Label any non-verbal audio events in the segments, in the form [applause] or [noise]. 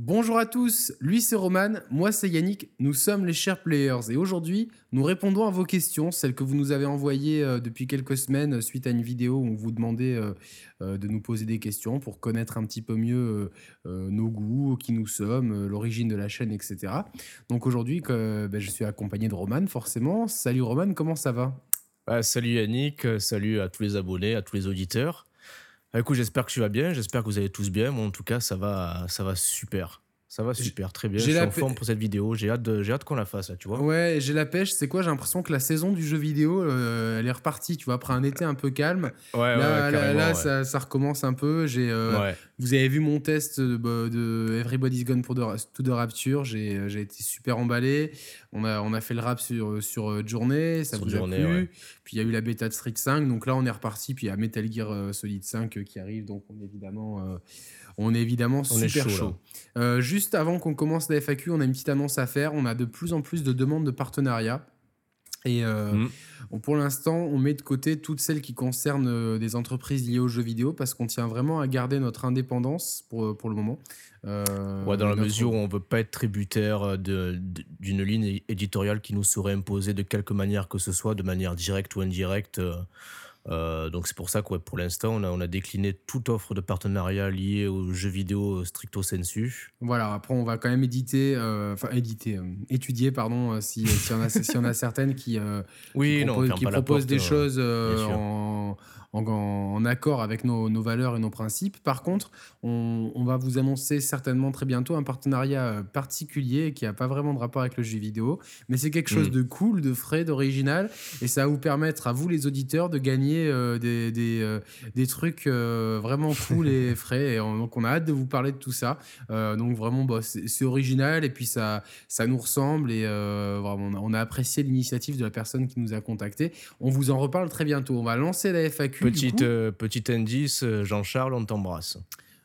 Bonjour à tous, lui c'est Roman, moi c'est Yannick, nous sommes les chers players et aujourd'hui nous répondons à vos questions, celles que vous nous avez envoyées euh, depuis quelques semaines euh, suite à une vidéo où vous demandait euh, de nous poser des questions pour connaître un petit peu mieux nos goûts, qui nous sommes, l'origine de la chaîne, etc. Donc aujourd'hui ben, je suis accompagné de Roman forcément. Salut Roman, comment ça va? Bah, Salut Yannick, salut à tous les abonnés, à tous les auditeurs. Bah, écoute, j'espère que tu vas bien, j'espère que vous allez tous bien. Moi, en tout cas, ça va, ça va super. Ça va super, très bien. Je suis en forme pour cette vidéo. J'ai hâte, j'ai hâte qu'on la fasse, tu vois. Ouais, j'ai la pêche. C'est quoi? J'ai l'impression que la saison du jeu vidéo, euh, elle est repartie, tu vois, après un été un peu calme. Ouais, là, là, là ça, ça, recommence un peu. J'ai, euh, Vous avez vu mon test de, de Everybody's Gone pour to the Rapture. J'ai, j'ai été super emballé. On a, on a fait le rap sur, sur euh, Journée, ça vous a plu. Puis il y a eu la bêta de Street 5. Donc là, on est reparti. Puis il y a Metal Gear Solid 5 qui arrive. Donc on est évidemment on est évidemment super chaud. Euh, juste avant qu'on commence la FAQ, on a une petite annonce à faire. On a de plus en plus de demandes de partenariat. Et euh, mm. pour l'instant, on met de côté toutes celles qui concernent euh, des entreprises liées aux jeux vidéo parce qu'on tient vraiment à garder notre indépendance pour, pour le moment. dans la mesure où on ne veut pas être tributaire d'une ligne éditoriale qui nous serait imposée de quelque manière que ce soit, de manière directe ou indirecte. Euh, donc c'est pour ça que pour l'instant, on a, on a, décliné toute offre de partenariat liée aux jeux vidéo stricto sensu. Voilà, après on va quand même éditer, euh, enfin éditer, euh, étudier, pardon, si, si, on a, si on a certaines qui, oui, qui, proposent, des choses en en, accord avec nos, valeurs et nos principes. Par contre, on, va vous annoncer certainement très bientôt un partenariat euh, particulier qui n'a pas vraiment de rapport avec le jeu vidéo, mais c'est quelque chose mm. de cool, de frais, d'original, et ça va vous permettre à vous les auditeurs de gagner euh, des, des, euh, des, trucs vraiment cool et [laughs] frais. Et donc on a hâte de vous parler de tout ça. donc vraiment, bah, c'est original et puis ça, ça nous ressemble et vraiment, on a apprécié l'initiative de la personne qui nous a contacté. On vous en reparle très bientôt. On va lancer la FAQ Petite, euh, petit indice, euh, Jean-Charles, on t'embrasse.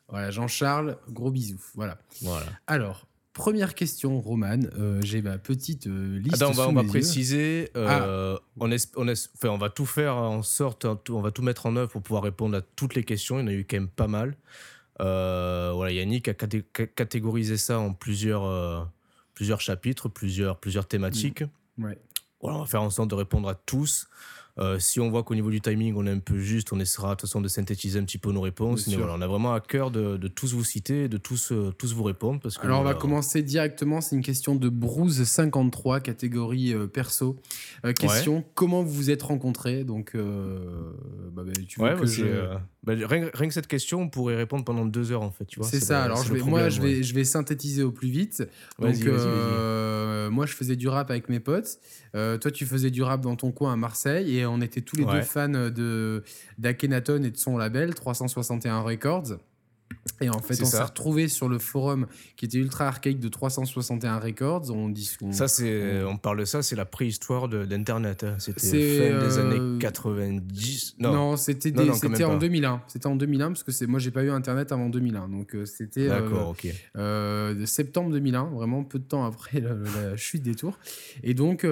Voilà, Jean-Charles, gros bisous. Voilà. voilà. Alors, première question, Roman. Euh, j'ai ma petite liste. Attends, on va, on va préciser. Ah. on, on, enfin, on va tout faire en sorte, on va tout mettre en œuvre pour pouvoir répondre à toutes les questions. Il y en a eu quand même pas mal. voilà, Yannick a catégorisé ça en plusieurs, plusieurs chapitres, plusieurs, plusieurs thématiques. Mm. Ouais. Voilà, on va faire en sorte de répondre à tous. Euh, si on voit qu'au niveau du timing, on est un peu juste, on essaiera de toute façon de synthétiser un petit peu nos réponses. Mais voilà, on a vraiment à cœur de, tous vous citer, de tous, euh, tous vous répondre. Parce que, Alors, on va commencer directement. C'est une question de Bruce53, catégorie euh, perso. question comment vous vous êtes rencontrés? Donc, bah, bah, tu vois que je... Bah, rien, que cette question, on pourrait répondre pendant deux heures en fait. C'est ça. Alors, je vais, moi, je, vais, je vais synthétiser au plus vite. Donc, moi, je faisais du rap avec mes potes. toi, tu faisais du rap dans ton coin à Marseille. Et on était tous les deux fans de d'Akhenaton et de son label 361 Records. Et en fait, on s'est retrouvé sur le forum qui était ultra archaïque de 361 Records. On dit ça, c'est, on, parle de ça, c'est la préhistoire d'Internet. Hein. C'était fin des euh, années 90. Non, non c'était, c'était en 2001. C'était en 2001 parce que c'est, moi, j'ai pas eu Internet avant 2001. Donc euh, c'était. Euh, septembre 2001, vraiment peu de temps après la, chute des tours. Et donc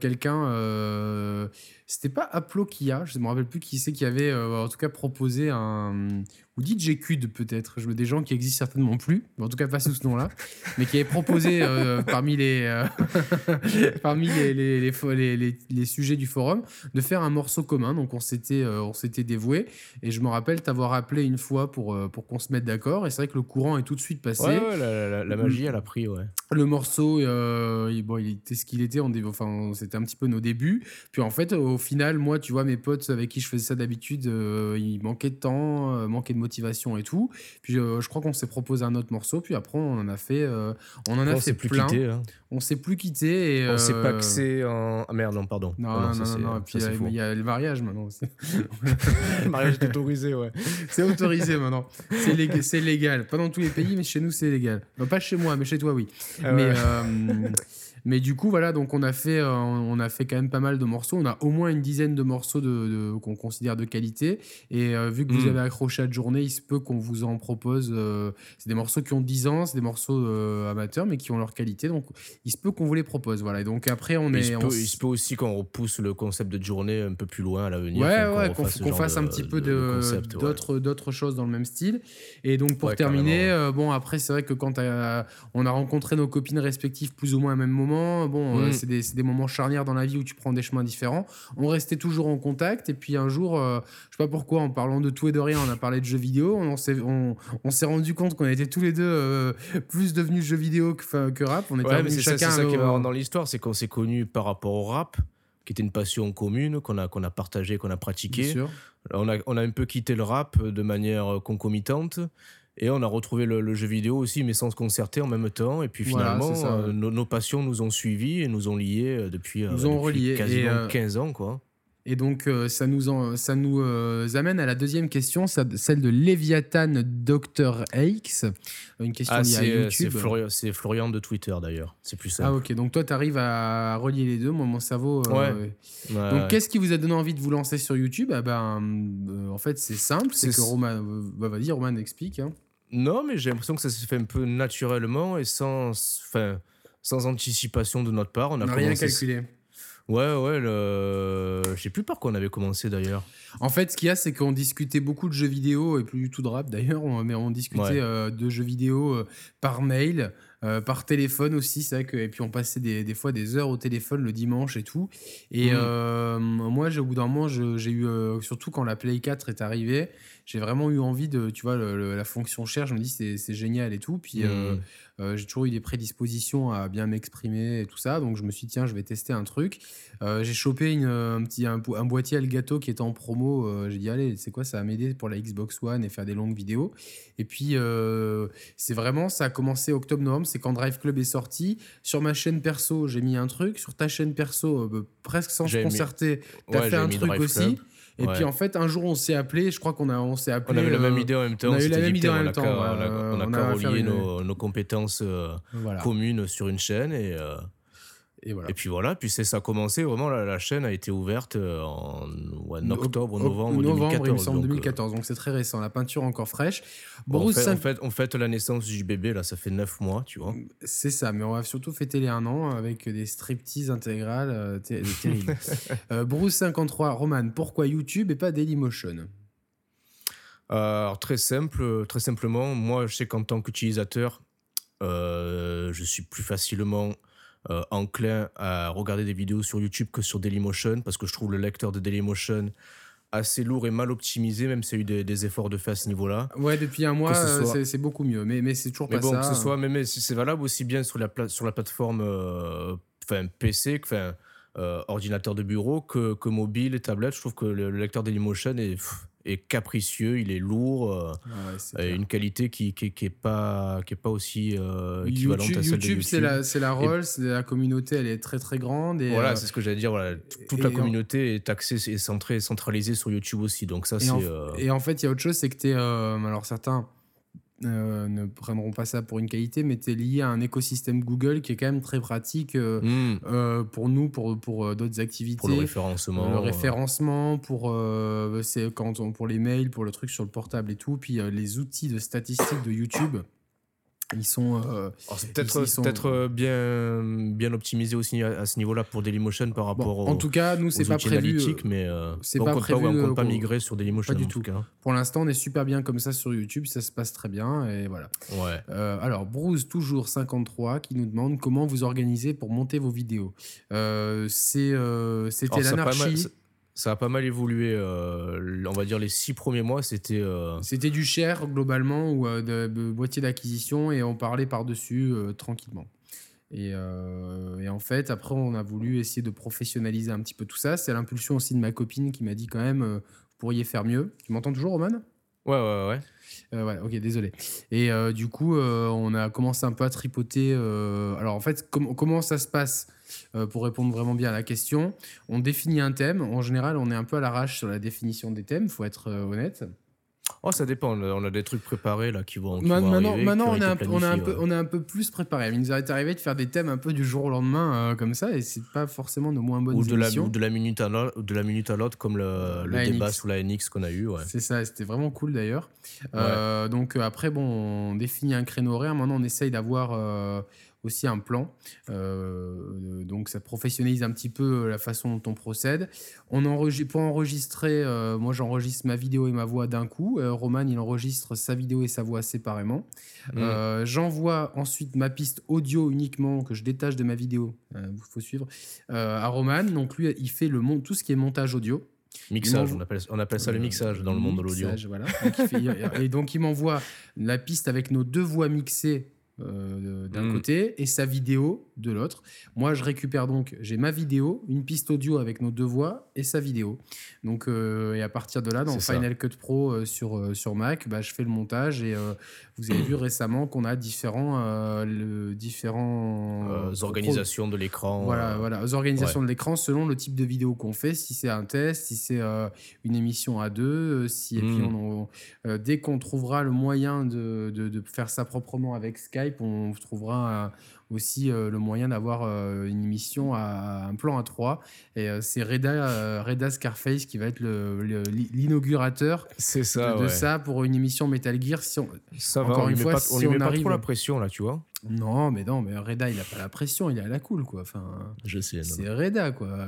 quelqu'un, c'était pas Aplokia, je ne me rappelle plus qui c'est qui avait en tout cas proposé un ou DJ Cud peut-être, je veux des gens qui existent certainement plus, en tout cas pas sous ce nom-là, mais qui avait proposé euh, parmi, les, euh, [laughs] parmi les, les, les, les, sujets du forum de faire un morceau commun. Donc on s'était euh, on s'était dévoué et je me rappelle t'avoir appelé une fois pour, pour qu'on se mette d'accord et c'est vrai que le courant est tout de suite passé. Ouais, la, magie elle a pris, ouais. Le morceau, il, bon, il était ce qu'il était, on, enfin c'était un petit peu nos débuts. Puis en fait, au final, moi, tu vois, mes potes avec qui je faisais ça d'habitude, il manquait de temps, manquait de motivation et tout. Puis euh, je crois qu'on s'est proposé un autre morceau, puis après on en a fait, euh, on en a fait plus plein. Quitté, hein. On s'est plus quitté. Et, on s'est pas que en. Ah merde, non, pardon. Non, non, non, non, Puis il y, a le mariage maintenant aussi. [laughs] le mariage est autorisé, ouais. C'est autorisé maintenant. C'est légal. Pas dans tous les pays, mais chez nous c'est légal. pas chez moi, mais chez toi, oui. Ah mais. Euh, Mais du coup, voilà, donc on a fait, on a fait quand même pas mal de morceaux. On a au moins une dizaine de morceaux de, qu'on considère de qualité. Et vu que vous hmm. avez accroché à la journée, il se peut qu'on vous en propose. c'est des morceaux qui ont 10 ans, c'est des morceaux amateurs, mais qui ont leur qualité. Donc, il se peut qu'on vous les propose. Voilà. Et donc après, on est. Il se, peut, aussi qu'on repousse le concept de journée un peu plus loin à l'avenir. Ouais, ouais, qu'on fasse un petit peu d'autres d'autres choses dans le même style. Et donc pour terminer, euh, bon après c'est vrai que quand on a rencontré nos copines respectives plus ou moins au même moment, bon euh, mm. c'est des, des, moments charnières dans la vie où tu prends des chemins différents. On restait toujours en contact et puis un jour, euh, je sais pas pourquoi, en parlant de tout et de rien, on a parlé de jeux vidéo. On s'est on, on s'est rendu compte qu'on était tous les deux plus devenus jeux vidéo que, que rap. On était ouais, mais c'est ça, ça qui est marrant dans l'histoire, c'est qu'on s'est connus par rapport au rap qui était une passion commune qu'on a, qu'on a partagé, qu'on a pratiqué. On a, on a un peu quitté le rap de manière concomitante. Et on a retrouvé le, jeu vidéo aussi, mais sans se concerter en même temps. Et puis finalement, euh, nos, passions nous ont suivis et nous ont liés euh, depuis, euh, nous ont reliés. quasiment 15 ans. Quoi. Et donc, ça nous, ça nous amène à la deuxième question, celle de Léviathan Dr. X. Une question ah, liée à YouTube. C'est Florian, de Twitter d'ailleurs. C'est plus simple. Ah, ok. Donc, toi, tu arrives à relier les deux. Moi, mon cerveau. ouais. Donc, qu'est-ce qui vous a donné envie de vous lancer sur YouTube? Ah ben, En fait, c'est simple. C'est que Roman. Bah, vas-y, Roman, explique. Hein. Non, mais j'ai l'impression que ça s'est fait un peu naturellement et sans, enfin, sans anticipation de notre part. On n'a rien calculé. Ouais, ouais, le... je sais plus par quoi on avait commencé d'ailleurs. En fait, ce qu'il y a, c'est qu'on discutait beaucoup de jeux vidéo et plus du tout de rap d'ailleurs, mais on discutait euh, de jeux vidéo euh, par mail, euh, par téléphone aussi, c'est vrai que, et puis on passait des, des, fois des heures au téléphone le dimanche et tout. Et mmh. moi, au bout d'un moment, j'ai eu, surtout quand la Play 4 est arrivée, j'ai vraiment eu envie de, tu vois, la fonction share, je me dis c'est génial et tout. Puis mmh. Euh, j'ai toujours eu des prédispositions à bien m'exprimer et tout ça. Donc je me suis dit, tiens, je vais tester un truc. Euh, j'ai chopé une, un, petit, un, boîtier Elgato qui était en promo. Euh, j'ai dit, allez, c'est quoi, ça va m'aider pour la Xbox One et faire des longues vidéos. Et puis, c'est vraiment, ça a commencé octobre-novembre. C'est quand Drive Club est sorti. Sur ma chaîne perso, j'ai mis un truc. Sur ta chaîne perso, presque sans se concerter, tu as fait un truc aussi. Et puis en fait, un jour, on s'est appelé. Je crois qu'on a, on s'est appelé. On a eu la même idée en même temps. On a eu la même idée en même temps. On a, relié nos, nos, compétences euh, communes sur une chaîne et. Euh, et, voilà. et puis voilà, puis ça a commencé vraiment, la, chaîne a été ouverte euh, en, octobre, novembre, novembre 2014. Il me semble, 2014, donc c'est très récent, la peinture encore fraîche. Bon, on, fait, on, fait, on, fête, la naissance du bébé, là, ça fait 9 mois, tu vois. C'est ça, mais on va surtout fêter les 1 an avec des striptease intégrales euh, [laughs] terribles. euh, Bruce 53, Roman, pourquoi YouTube et pas Dailymotion? Alors très simple, très simplement, moi je sais qu'en tant qu'utilisateur, euh, je suis plus facilement euh, enclin à regarder des vidéos sur YouTube que sur Dailymotion parce que je trouve le lecteur de Dailymotion assez lourd et mal optimisé, même s'il y a eu des, efforts de fait à ce niveau-là. Ouais, depuis un mois, euh, c'est beaucoup mieux, mais, mais c'est toujours mais pas bon, ça. Que ce soit, mais, mais c'est valable aussi bien sur la, sur la plateforme enfin PC, enfin ordinateur de bureau, que, que mobile et tablette. Je trouve que le, lecteur Dailymotion est est capricieux, il est lourd, euh, ah une qualité qui qui, qui est pas qui est pas aussi euh, équivalente YouTube, à celle YouTube, de YouTube. c'est la c'est la rôle, c'est la communauté, elle est très très grande et voilà, euh, c'est ce que j'allais dire. Voilà, toute la communauté est axée et centrée, centralisée sur YouTube aussi. Donc ça, c'est. Et en fait, il y a autre chose, c'est que tu es alors certains euh, ne prendront pas ça pour une qualité, mais tu es lié à un écosystème Google qui est quand même très pratique euh, hmm. euh, pour nous, pour, pour d'autres activités. Pour le référencement. Le référencement, pour, quand on, pour les mails, pour le truc sur le portable et tout. Puis les outils de statistiques de YouTube ils sont euh, peut-être euh, bien bien optimisé aussi à, ce niveau-là pour Dailymotion par rapport en tout cas nous c'est pas prévu mais euh, c'est pas prévu on compte pas migrer sur Dailymotion pas du tout, cas. pour l'instant on est super bien comme ça sur YouTube ça se passe très bien et voilà ouais. alors Bruce toujours 53 qui nous demande comment vous organisez pour monter vos vidéos c'est c'était l'anarchie ça a pas mal évolué. Euh, on va dire les six premiers mois, c'était. Euh, c'était du cher globalement ou euh, de, boîtier d'acquisition et on parlait par-dessus tranquillement. Et, et, en fait, après, on a voulu essayer de professionnaliser un petit peu tout ça. C'est l'impulsion aussi de ma copine qui m'a dit quand même, vous pourriez faire mieux. Tu m'entends toujours, Roman? Ouais, ouais, ouais. Euh, ok, désolé. Et euh, du coup, euh, on a commencé un peu à tripoter. alors, en fait, comment ça se passe Pour répondre vraiment bien à la question, on définit un thème. En général, on est un peu à l'arrache sur la définition des thèmes, faut être honnête. Oh, ça dépend. On a des trucs préparés là qui vont. maintenant, maintenant on, est un, on, un peu, on est un peu plus préparé. Il nous est arrivé de faire des thèmes un peu du jour au lendemain euh, comme ça, et c'est pas forcément de moins bonnes ou de émissions. La, ou de la minute à l'autre, de la minute à l'autre, comme le, le débat sous la NX qu'on a eu. Ouais. C'est ça. C'était vraiment cool d'ailleurs. Euh, donc après, bon, on définit un créneau horaire. Maintenant, on essaye d'avoir aussi un plan. Euh, donc ça professionnalise un petit peu la façon dont on procède. On enregistre, pour enregistrer, euh, moi j'enregistre ma vidéo et ma voix d'un coup. Euh, Roman il enregistre sa vidéo et sa voix séparément. Mmh. J'envoie ensuite ma piste audio uniquement que je détache de ma vidéo. Il faut suivre à Roman. Donc lui il fait le tout ce qui est montage audio. Mixage, on appelle, on appelle, ça le mixage dans le monde de l'audio. Voilà. [laughs] et donc il m'envoie la piste avec nos deux voix mixées euh, d'un mm. côté et sa vidéo de l'autre. Moi, je récupère donc, j'ai ma vidéo, une piste audio avec nos deux voix et sa vidéo. Donc, euh, et à partir de là, dans Final Cut Pro euh, sur, sur Mac, bah, je fais le montage et vous avez vu [clears throat] récemment qu'on a différents, le, différents organisations de l'écran. Voilà, voilà, organisations de l'écran selon le type de vidéo qu'on fait. Si c'est un test, si c'est une émission à deux, si et puis mm. on, dès qu'on trouvera le moyen de, de, de, faire ça proprement avec Skype on trouvera aussi euh, le moyen d'avoir euh, une émission à, un plan à 3. Et euh, c'est Reda, Reda Scarface qui va être l'inaugurateur de, ça pour une émission Metal Gear. Si on, ça va, on une fois, si lui met pas trop la pression là, tu vois. Non, mais non, mais Reda, il a pas la pression, il est à la cool, quoi. Enfin, je sais. C'est Reda, quoi.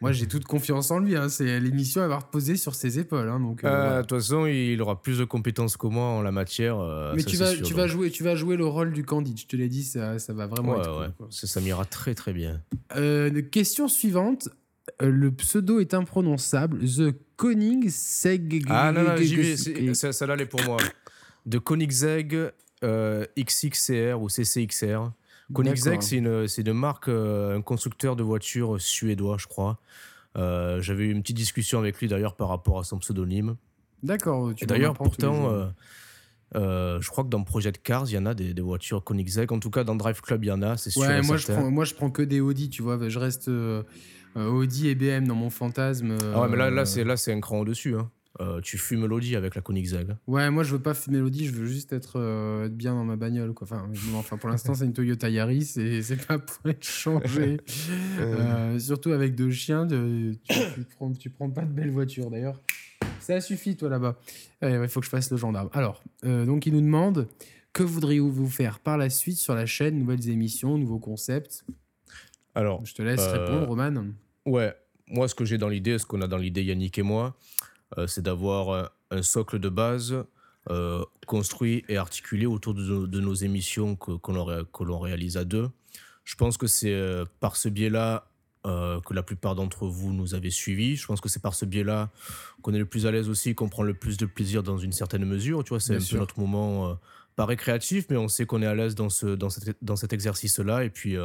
Moi, j'ai toute confiance en lui. Hein. C'est l'émission à va reposer sur ses épaules. Hein, donc, euh, euh, de toute façon, il aura plus de compétences que moi en la matière. Euh, Mais tu vas, tu vas jouer, tu vas jouer le rôle du Candide. Je te l'ai dit, ça, ça va vraiment être. Ouais. ça, m'ira très très bien. question suivante. Le pseudo est imprononçable. The Koenigsegg. Ah non, non, j'y vais. Celle-là, elle est pour moi. De Koenigsegg XXCR ou CCXR. Koenigsegg, c'est une, une, marque, un constructeur de voitures suédois, je crois. Euh, j'avais eu une petite discussion avec lui d'ailleurs par rapport à son pseudonyme. D'accord. D'ailleurs, pourtant, euh, euh, je crois que dans Project Cars, il y en a des, voitures Koenigsegg. En tout cas, dans Drive Club, il y en a, c'est sûr. Moi je, prends, moi je prends que des Audi, tu vois. Je reste Audi et BM dans mon fantasme. Ah ouais, mais là, là c'est un cran au-dessus. Hein. Euh, tu fumes Lodi avec la Koenigsegg. Ouais, moi je veux pas fumer Lodi, je veux juste être, euh, être bien dans ma bagnole. Quoi. Enfin, enfin pour l'instant, c'est une Toyota Yaris et c'est pas pour être changé. [laughs] Euh. surtout avec deux chiens, de, tu, prends, tu prends pas de belles voitures d'ailleurs. Ça suffit, toi là-bas. Il faut que je fasse le gendarme. Alors, donc il nous demande que voudriez-vous faire par la suite sur la chaîne Nouvelles émissions, nouveaux concepts? Alors, je te laisse répondre, Roman. Ouais, moi, ce que j'ai dans l'idée, ce qu'on a dans l'idée, Yannick et moi, euh, c'est d'avoir un socle de base euh, construit et articulé autour de, nos émissions que, que l'on réalise à deux. Je pense que c'est euh, par ce biais-là que la plupart d'entre vous nous avez suivis. Je pense que c'est par ce biais-là qu'on est le plus à l'aise aussi, qu'on prend le plus de plaisir dans une certaine mesure. Tu vois, c'est un peu notre moment, pas récréatif, mais on sait qu'on est à l'aise dans, ce, dans, dans cet exercice-là. Et puis,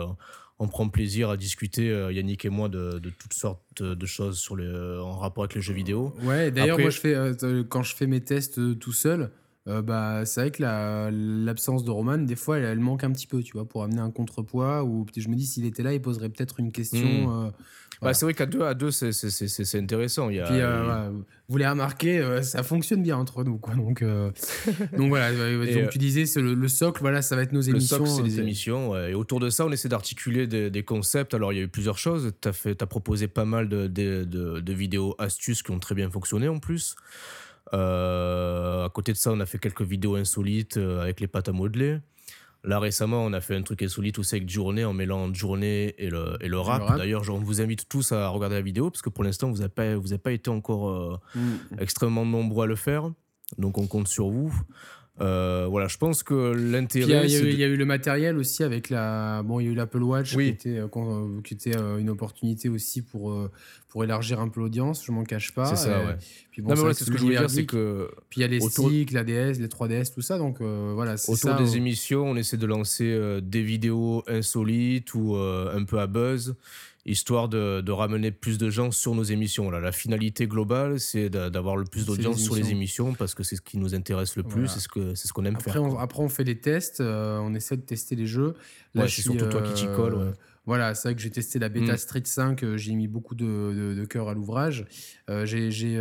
on prend plaisir à discuter, euh, Yannick et moi, de, toutes sortes de choses sur les, en rapport avec les jeux vidéo. Ouais, d'ailleurs, moi, je fais, euh, quand je fais mes tests euh, tout seul, bah, c'est vrai que l'absence de Roman, des fois, elle, manque un petit peu, tu vois, pour amener un contrepoids. Ou je me dis, s'il était là, il poserait peut-être une question. Bah, c'est vrai qu'à deux, à deux c'est, intéressant. Il y a, Puis, euh, vous l'avez remarqué, euh, ça fonctionne bien entre nous. Quoi. Donc, euh, [laughs] donc voilà, donc, tu disais, c'est le, socle, voilà, ça va être nos émissions. Le socle, c'est les émissions. Et autour de ça, on essaie d'articuler des, concepts. Alors, il y a eu plusieurs choses. Tu as, as, proposé pas mal de, de, de, vidéos astuces qui ont très bien fonctionné en plus. à côté de ça, on a fait quelques vidéos insolites avec les pâtes à modeler. Là récemment, on a fait un truc insolite aussi avec Journée en mêlant Journée et le, et le rap. D'ailleurs, on vous invite tous à regarder la vidéo parce que pour l'instant, vous n'avez pas, vous pas été encore euh, mm. extrêmement nombreux à le faire. Donc on compte sur vous. Euh, voilà, je pense que l'intérêt. Il y, a eu le matériel aussi avec la. Bon, il y a eu l'Apple Watch qui était, euh, qui était une opportunité aussi pour, pour élargir un peu l'audience, je m'en cache pas. C'est ça, ouais. Puis bon, non, ce que je veux dire, c'est que. Puis il y a les sticks, la DS, les 3DS, tout ça, donc voilà. Autour des émissions, on essaie de lancer des vidéos insolites ou un peu à buzz histoire de, de, ramener plus de gens sur nos émissions. Là, la finalité globale, c'est d'avoir le plus d'audience sur les émissions parce que c'est ce qui nous intéresse le plus, c'est ce qu'on ce qu'on aime après, faire. On, après, on fait des tests, euh, on essaie de tester les jeux. Là, c'est surtout toi qui t'y colle. Ouais. Voilà, c'est vrai que j'ai testé la bêta mm. Street 5, j'ai mis beaucoup de, de, cœur à l'ouvrage. j'ai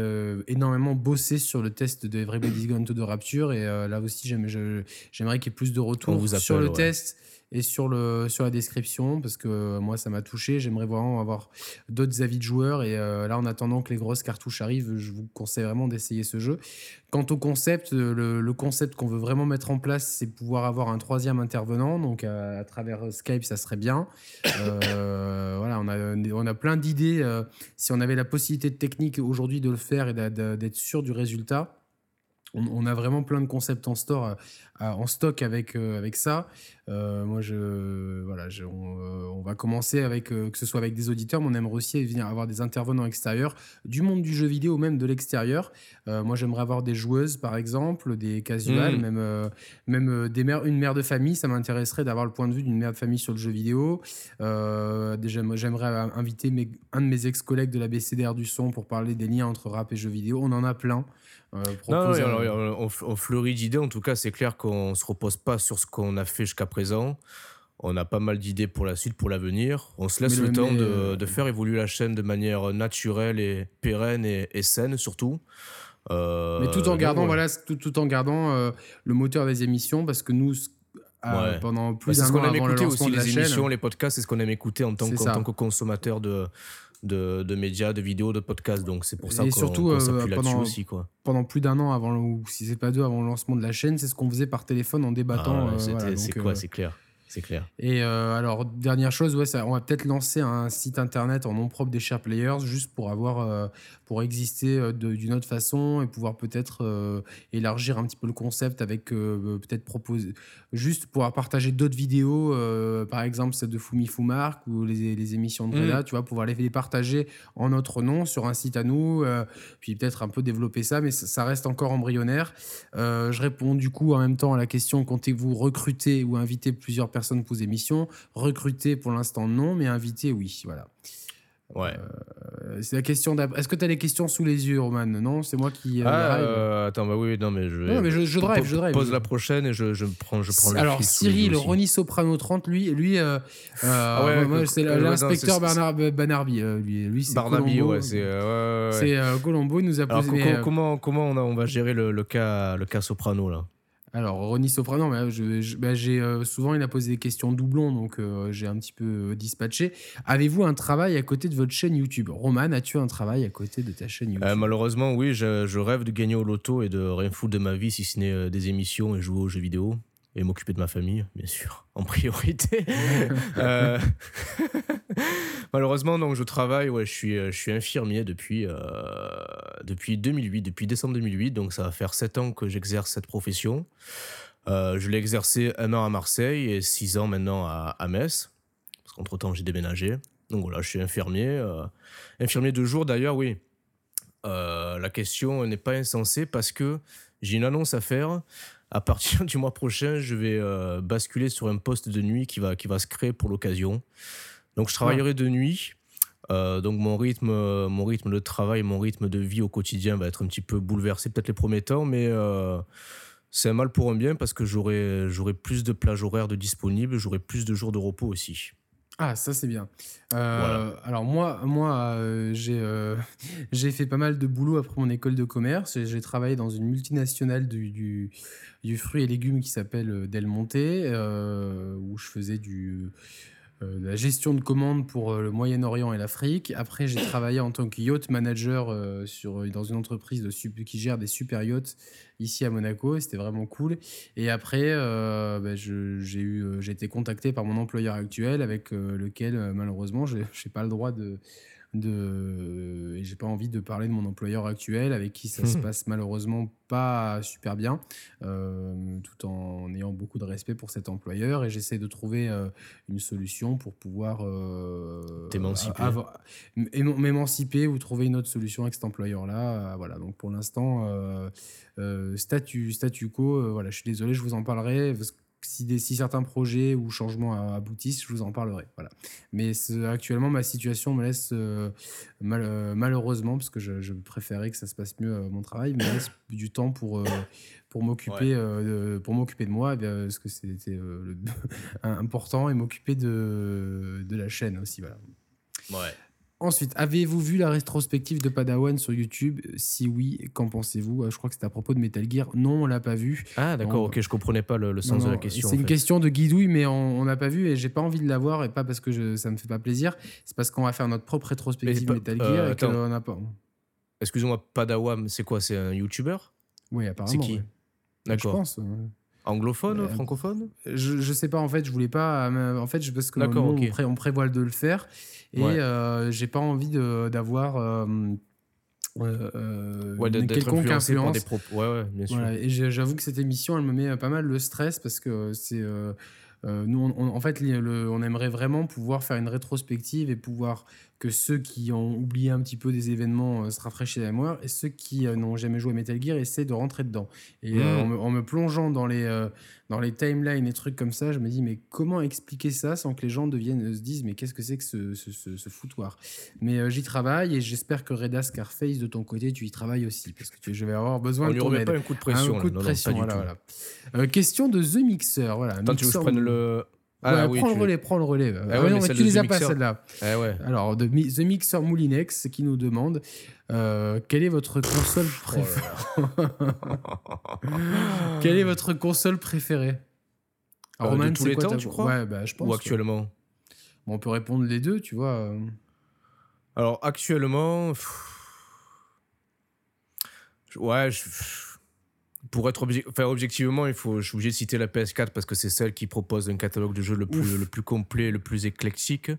énormément bossé sur le test de Everybody's Gone to the Rapture et là aussi j'aimerais qu'il y ait plus de retours sur le test et sur, le, sur la description, parce que euh, moi, ça m'a touché. J'aimerais vraiment avoir d'autres avis de joueurs. Et euh, là, en attendant que les grosses cartouches arrivent, je vous conseille vraiment d'essayer ce jeu. Quant au concept, le, concept qu'on veut vraiment mettre en place, c'est pouvoir avoir un troisième intervenant. Donc, à, travers Skype, ça serait bien. Euh, voilà, on a, on a plein d'idées. si on avait la possibilité technique aujourd'hui de le faire et d'être sûr du résultat, on, a vraiment plein de concepts en, store, en stock avec, euh, avec ça. Euh, moi, je, voilà, euh, on, va commencer avec, que ce soit avec des auditeurs, mais on aimerait aussi venir avoir des intervenants extérieurs, du monde du jeu vidéo, même de l'extérieur. moi, j'aimerais avoir des joueuses, par exemple, des casuals, mmh. même, même des mères, une mère de famille. Ça m'intéresserait d'avoir le point de vue d'une mère de famille sur le jeu vidéo. déjà, j'aimerais inviter un de mes ex-collègues de la BCDR du son pour parler des liens entre rap et jeu vidéo. On en a plein. Euh, non, on, fleurit d'idées. En tout cas, c'est clair qu'on ne se repose pas sur ce qu'on a fait jusqu'à présent. On a pas mal d'idées pour la suite, pour l'avenir. On se laisse le, temps de, euh, de, faire évoluer la chaîne de manière naturelle et pérenne et, saine surtout. Euh, mais tout en gardant, voilà, tout, tout en gardant le moteur des émissions, parce que nous, pendant plus bah, d'un an avant le lancement aussi, de la les émissions, les podcasts, c'est ce qu'on aime écouter en tant, tant que consommateur de, de, de, médias, de vidéos, de podcasts. Donc c'est pour ça qu'on surtout qu euh, pendant, aussi. Quoi. Pendant plus d'un an avant, ou si c'est pas deux, avant le lancement de la chaîne, c'est ce qu'on faisait par téléphone en débattant. Ah euh, c'est quoi, euh, c'est clair. C'est clair. Et euh, alors, dernière chose, ouais, ça, on va peut-être lancer un site internet en nom propre des Share Players, juste pour avoir, euh, pour exister euh, d'une autre façon et pouvoir peut-être élargir un petit peu le concept avec peut-être proposer, juste pouvoir partager d'autres vidéos, par exemple celle de Fumi Fumark ou les, les émissions de Reda, mm. tu vois, pouvoir les, les, partager en notre nom sur un site à nous, puis peut-être un peu développer ça, mais ça, ça reste encore embryonnaire. je réponds du coup en même temps à la question comptez-vous recruter ou inviter plusieurs personnes pour émissions? Recruter, pour l'instant, non, mais inviter, oui. Voilà. Ouais. Euh, c'est la question Est-ce que tu as les questions sous les yeux, Roman? Non, c'est moi qui. Euh, ah, euh, attends, bah oui, non, mais je. Non, mais je, je drive, je drive. Pose la prochaine et je, je prends, je prends Alors, Cyril, Ronnie Soprano 30, lui, lui ah ouais, c'est l'inspecteur Bernard Banarbi. lui, lui c'est Barnaby, ouais, c'est. c'est Colombo, il nous a posé. Alors, comment, comment on, a, on va gérer le, le, cas, le cas Soprano, là? Alors, Ronnie Soprano, bah, je, bah, j'ai, euh, souvent il a posé des questions doublons, donc euh, j'ai un petit peu euh, dispatché. Avez-vous un travail à côté de votre chaîne YouTube? Roman, as-tu un travail à côté de ta chaîne YouTube? Malheureusement, oui, je, je, rêve de gagner au loto et de rien foutre de ma vie si ce n'est des émissions et jouer aux jeux vidéo et m'occuper de ma famille, bien sûr, [laughs] en priorité. Euh, [laughs] malheureusement, donc, je travaille, ouais, je suis, je suis infirmier depuis, euh, depuis 2008, depuis décembre 2008, donc ça va faire 7 ans que j'exerce cette profession. Euh, je l'ai exercé un an à Marseille et 6 ans maintenant à Metz, parce qu'entre-temps j'ai déménagé. Donc voilà, je suis infirmier. infirmier de jour d'ailleurs, oui. la question n'est pas insensée parce que j'ai une annonce à faire à partir [laughs] du mois prochain, je vais euh, basculer sur un poste de nuit qui va, qui va se créer pour l'occasion. Donc, je travaillerai de nuit. Euh, donc, mon rythme, mon rythme de travail, mon rythme de vie au quotidien va être un petit peu bouleversé, peut-être les premiers temps, mais euh, c'est un mal pour un bien parce que j'aurai plus de plages horaires de disponibles, j'aurai plus de jours de repos aussi. Ah, ça c'est bien. Euh, alors moi, moi euh, euh, [laughs] j'ai fait pas mal de boulot après mon école de commerce. J'ai travaillé dans une multinationale du, du, du fruit et légumes qui s'appelle Del Monte, où je faisais du la gestion de commandes pour euh, le Moyen-Orient et l'Afrique. Après, j'ai travaillé en tant que yacht manager euh, sur, dans une entreprise qui gère des super yachts ici à Monaco. C'était vraiment cool. Et après, bah, j'ai été contacté par mon employeur actuel avec lequel, malheureusement, je n'ai [laughs] pas le droit de de et j'ai pas envie de parler de mon employeur actuel avec qui ça se passe malheureusement pas super bien euh, tout en ayant beaucoup de respect pour cet employeur et j'essaie de trouver euh, une solution pour pouvoir euh, m'émanciper ou trouver une autre solution avec cet employeur là voilà. Donc pour l'instant statu statu quo voilà. Je suis désolé je vous en parlerai si, si certains projets ou changements aboutissent, je vous en parlerai. Voilà. Mais actuellement, ma situation me laisse malheureusement, parce que je, je, préférais que ça se passe mieux mon travail, me laisse [coughs] du temps pour, pour m'occuper pour m'occuper de moi, eh parce que c'était [laughs] important, et m'occuper de, de la chaîne aussi. Voilà. Ouais. Ensuite, avez-vous vu la rétrospective de Padawan sur YouTube? Si oui, qu'en pensez-vous? Euh, Je crois que c'était à propos de Metal Gear. Non, on l'a pas vu. Ah d'accord, ok, je comprenais pas le, sens de la question. C'est une question de guidouille, mais on n'a pas vu et j'ai pas envie de la voir et pas parce que je, ça me fait pas plaisir. C'est parce qu'on va faire notre propre rétrospective Metal Gear euh, et qu'on n'a pas. Excusez-moi, Padawan, c'est quoi? C'est un YouTuber? Oui, apparemment. C'est qui D'accord. Je pense. Anglophone, francophone? je, je sais pas, en fait, je voulais pas. Euh, en fait, je, parce que on, prévoit de le faire. Et euh, j'ai pas envie d'avoir. Euh, euh, ouais, quelconque influence. Des propos. Ouais, ouais, bien sûr. Voilà. Et j'avoue que cette émission, elle me met pas mal le stress parce que c'est. nous, en fait, on aimerait vraiment pouvoir faire une rétrospective et pouvoir que ceux qui ont oublié un petit peu des événements se rafraîchissent la mémoire et ceux qui n'ont jamais joué à Metal Gear essaient de rentrer dedans. Et mmh. en, me, en, me, plongeant dans les, dans les timelines et trucs comme ça, je me dis, mais comment expliquer ça sans que les gens deviennent, se disent, mais qu'est-ce que c'est que ce, ce, foutoir? Mais euh, j'y travaille et j'espère que Reda Scarface, de ton côté, tu y travailles aussi, parce que je vais avoir besoin On de ton lui pas un coup de pression. Un coup de pression, voilà, voilà. Euh, question de The Mixer, voilà. Attends, tu veux que je prenne le... Ah, oui, prends le relais, prends le relais. Ah ouais, mais tu les as pas celles-là. Ah ouais. Alors, The Mixer Moulinex qui nous demande euh, quelle est votre console oh préférée [laughs] Quelle est votre console préférée? Euh, De tous les temps, tu crois? Ouais, bah, je pense. Ou actuellement? Bon, On peut répondre les deux, tu vois. Alors, actuellement. Ouais, je pour être enfin, objectivement, il faut, je suis obligé de citer la PS4 parce que c'est celle qui propose un catalogue de jeux le plus, le plus complet, le plus éclectique.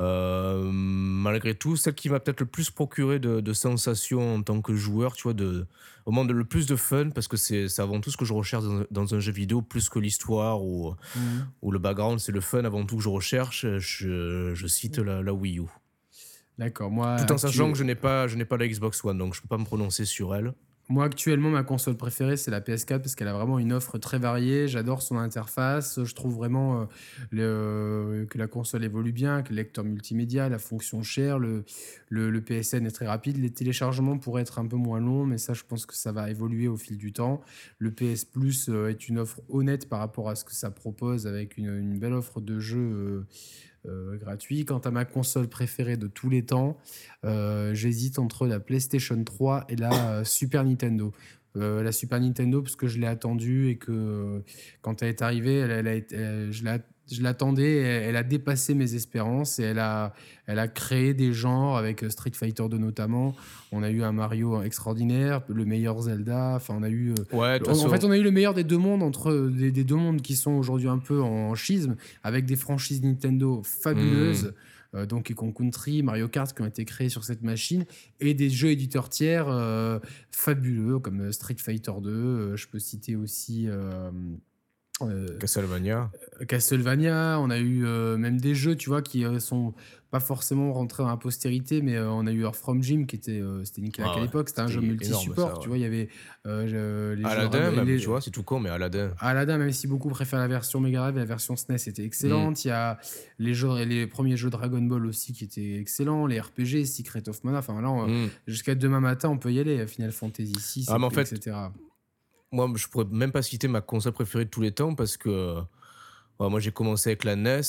Euh, malgré tout, celle qui m'a peut-être le plus procuré de, sensations en tant que joueur, tu vois, de, au moins de le plus de fun, parce que c'est avant tout ce que je recherche dans, un jeu vidéo, plus que l'histoire ou, mhm. ou le background, c'est le fun avant tout que je recherche. Je, je cite la, la Wii U. D'accord, moi. Tout en sachant que je n'ai pas, je n'ai pas la Xbox One, donc je peux pas me prononcer sur elle. Moi, actuellement, ma console préférée, c'est la PS4 parce qu'elle a vraiment une offre très variée. J'adore son interface. Je trouve vraiment euh, le, que la console évolue bien, que le lecteur multimédia, la fonction chère, le, le, PSN est très rapide. Les téléchargements pourraient être un peu moins longs, mais ça, je pense que ça va évoluer au fil du temps. Le PS Plus euh, est une offre honnête par rapport à ce que ça propose avec une, belle offre de jeux. Euh, euh, gratuit. Quant à ma console préférée de tous les temps, euh, j'hésite entre la PlayStation 3 et la euh, Super Nintendo. la Super Nintendo parce que je l'ai attendue et que quand elle est arrivée, elle, je l'ai je l'attendais, elle a dépassé mes espérances et elle a, elle a créé des genres avec euh, Street Fighter 2 notamment. On a eu un Mario extraordinaire, le meilleur Zelda. Enfin, on a eu. Euh, ouais, en, fait, on a eu le meilleur des deux mondes entre des, deux mondes qui sont aujourd'hui un peu en schisme avec des franchises Nintendo fabuleuses. Mmh. Euh, Donkey Kong Country, Mario Kart qui ont été créés sur cette machine et des jeux éditeurs tiers fabuleux comme Street Fighter 2. je peux citer aussi. Euh. Euh, Castlevania, on a eu euh, même des jeux, tu vois, qui sont pas forcément rentrés dans la postérité, mais on a eu Earth From Jim qui était, c'était nickel à l'époque, c'était un jeu multi-support, tu vois, il y avait les Aladdin, même, tu vois, c'est tout con, mais Aladdin. Aladdin, même si beaucoup préfèrent la version Mega Drive, la version SNES était excellente. Mm. Il y a les jeux, les premiers jeux Dragon Ball aussi qui étaient excellents, les RPG, Secret of Mana, enfin là, mm. jusqu'à demain matin, on peut y aller, Final Fantasy 6, ah, etc moi, je pourrais même pas citer ma console préférée de tous les temps parce que moi, j'ai commencé avec la NES.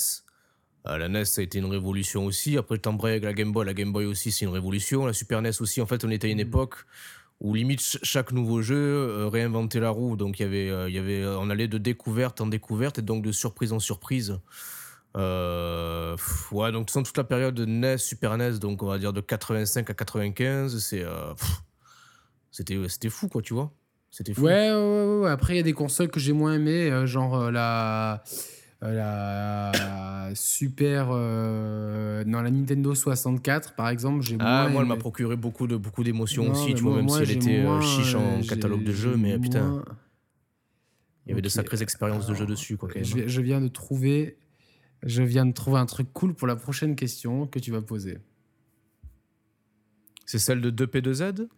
Euh, la NES, ça a été une révolution aussi. Après, le avec la Game Boy. La Game Boy aussi, c'est une révolution. La Super NES aussi. En fait, on était à une mm. époque où limite chaque nouveau jeu euh, réinventait la roue. Donc, il y avait, euh, y avait, on allait de découverte en découverte et donc de surprise en surprise. ouais, donc toute la période de NES, Super NES, donc on va dire de 85 à 95, c'est, c'était, c'était fou, quoi, tu vois. C'était fou. Ouais, ouais, ouais, Après, il y a des consoles que j'ai moins aimées, euh, genre euh, la. Euh, la super dans la Nintendo 64 par exemple j'ai ah moi elle m'a procuré beaucoup de beaucoup d'émotions aussi tu vois même si elle était chiche en catalogue de jeux mais putain. il y avait de sacrées expériences de jeux dessus quoi je, je, viens de trouver je viens de trouver un truc cool pour la prochaine question que tu vas poser. C'est celle de 2P2Z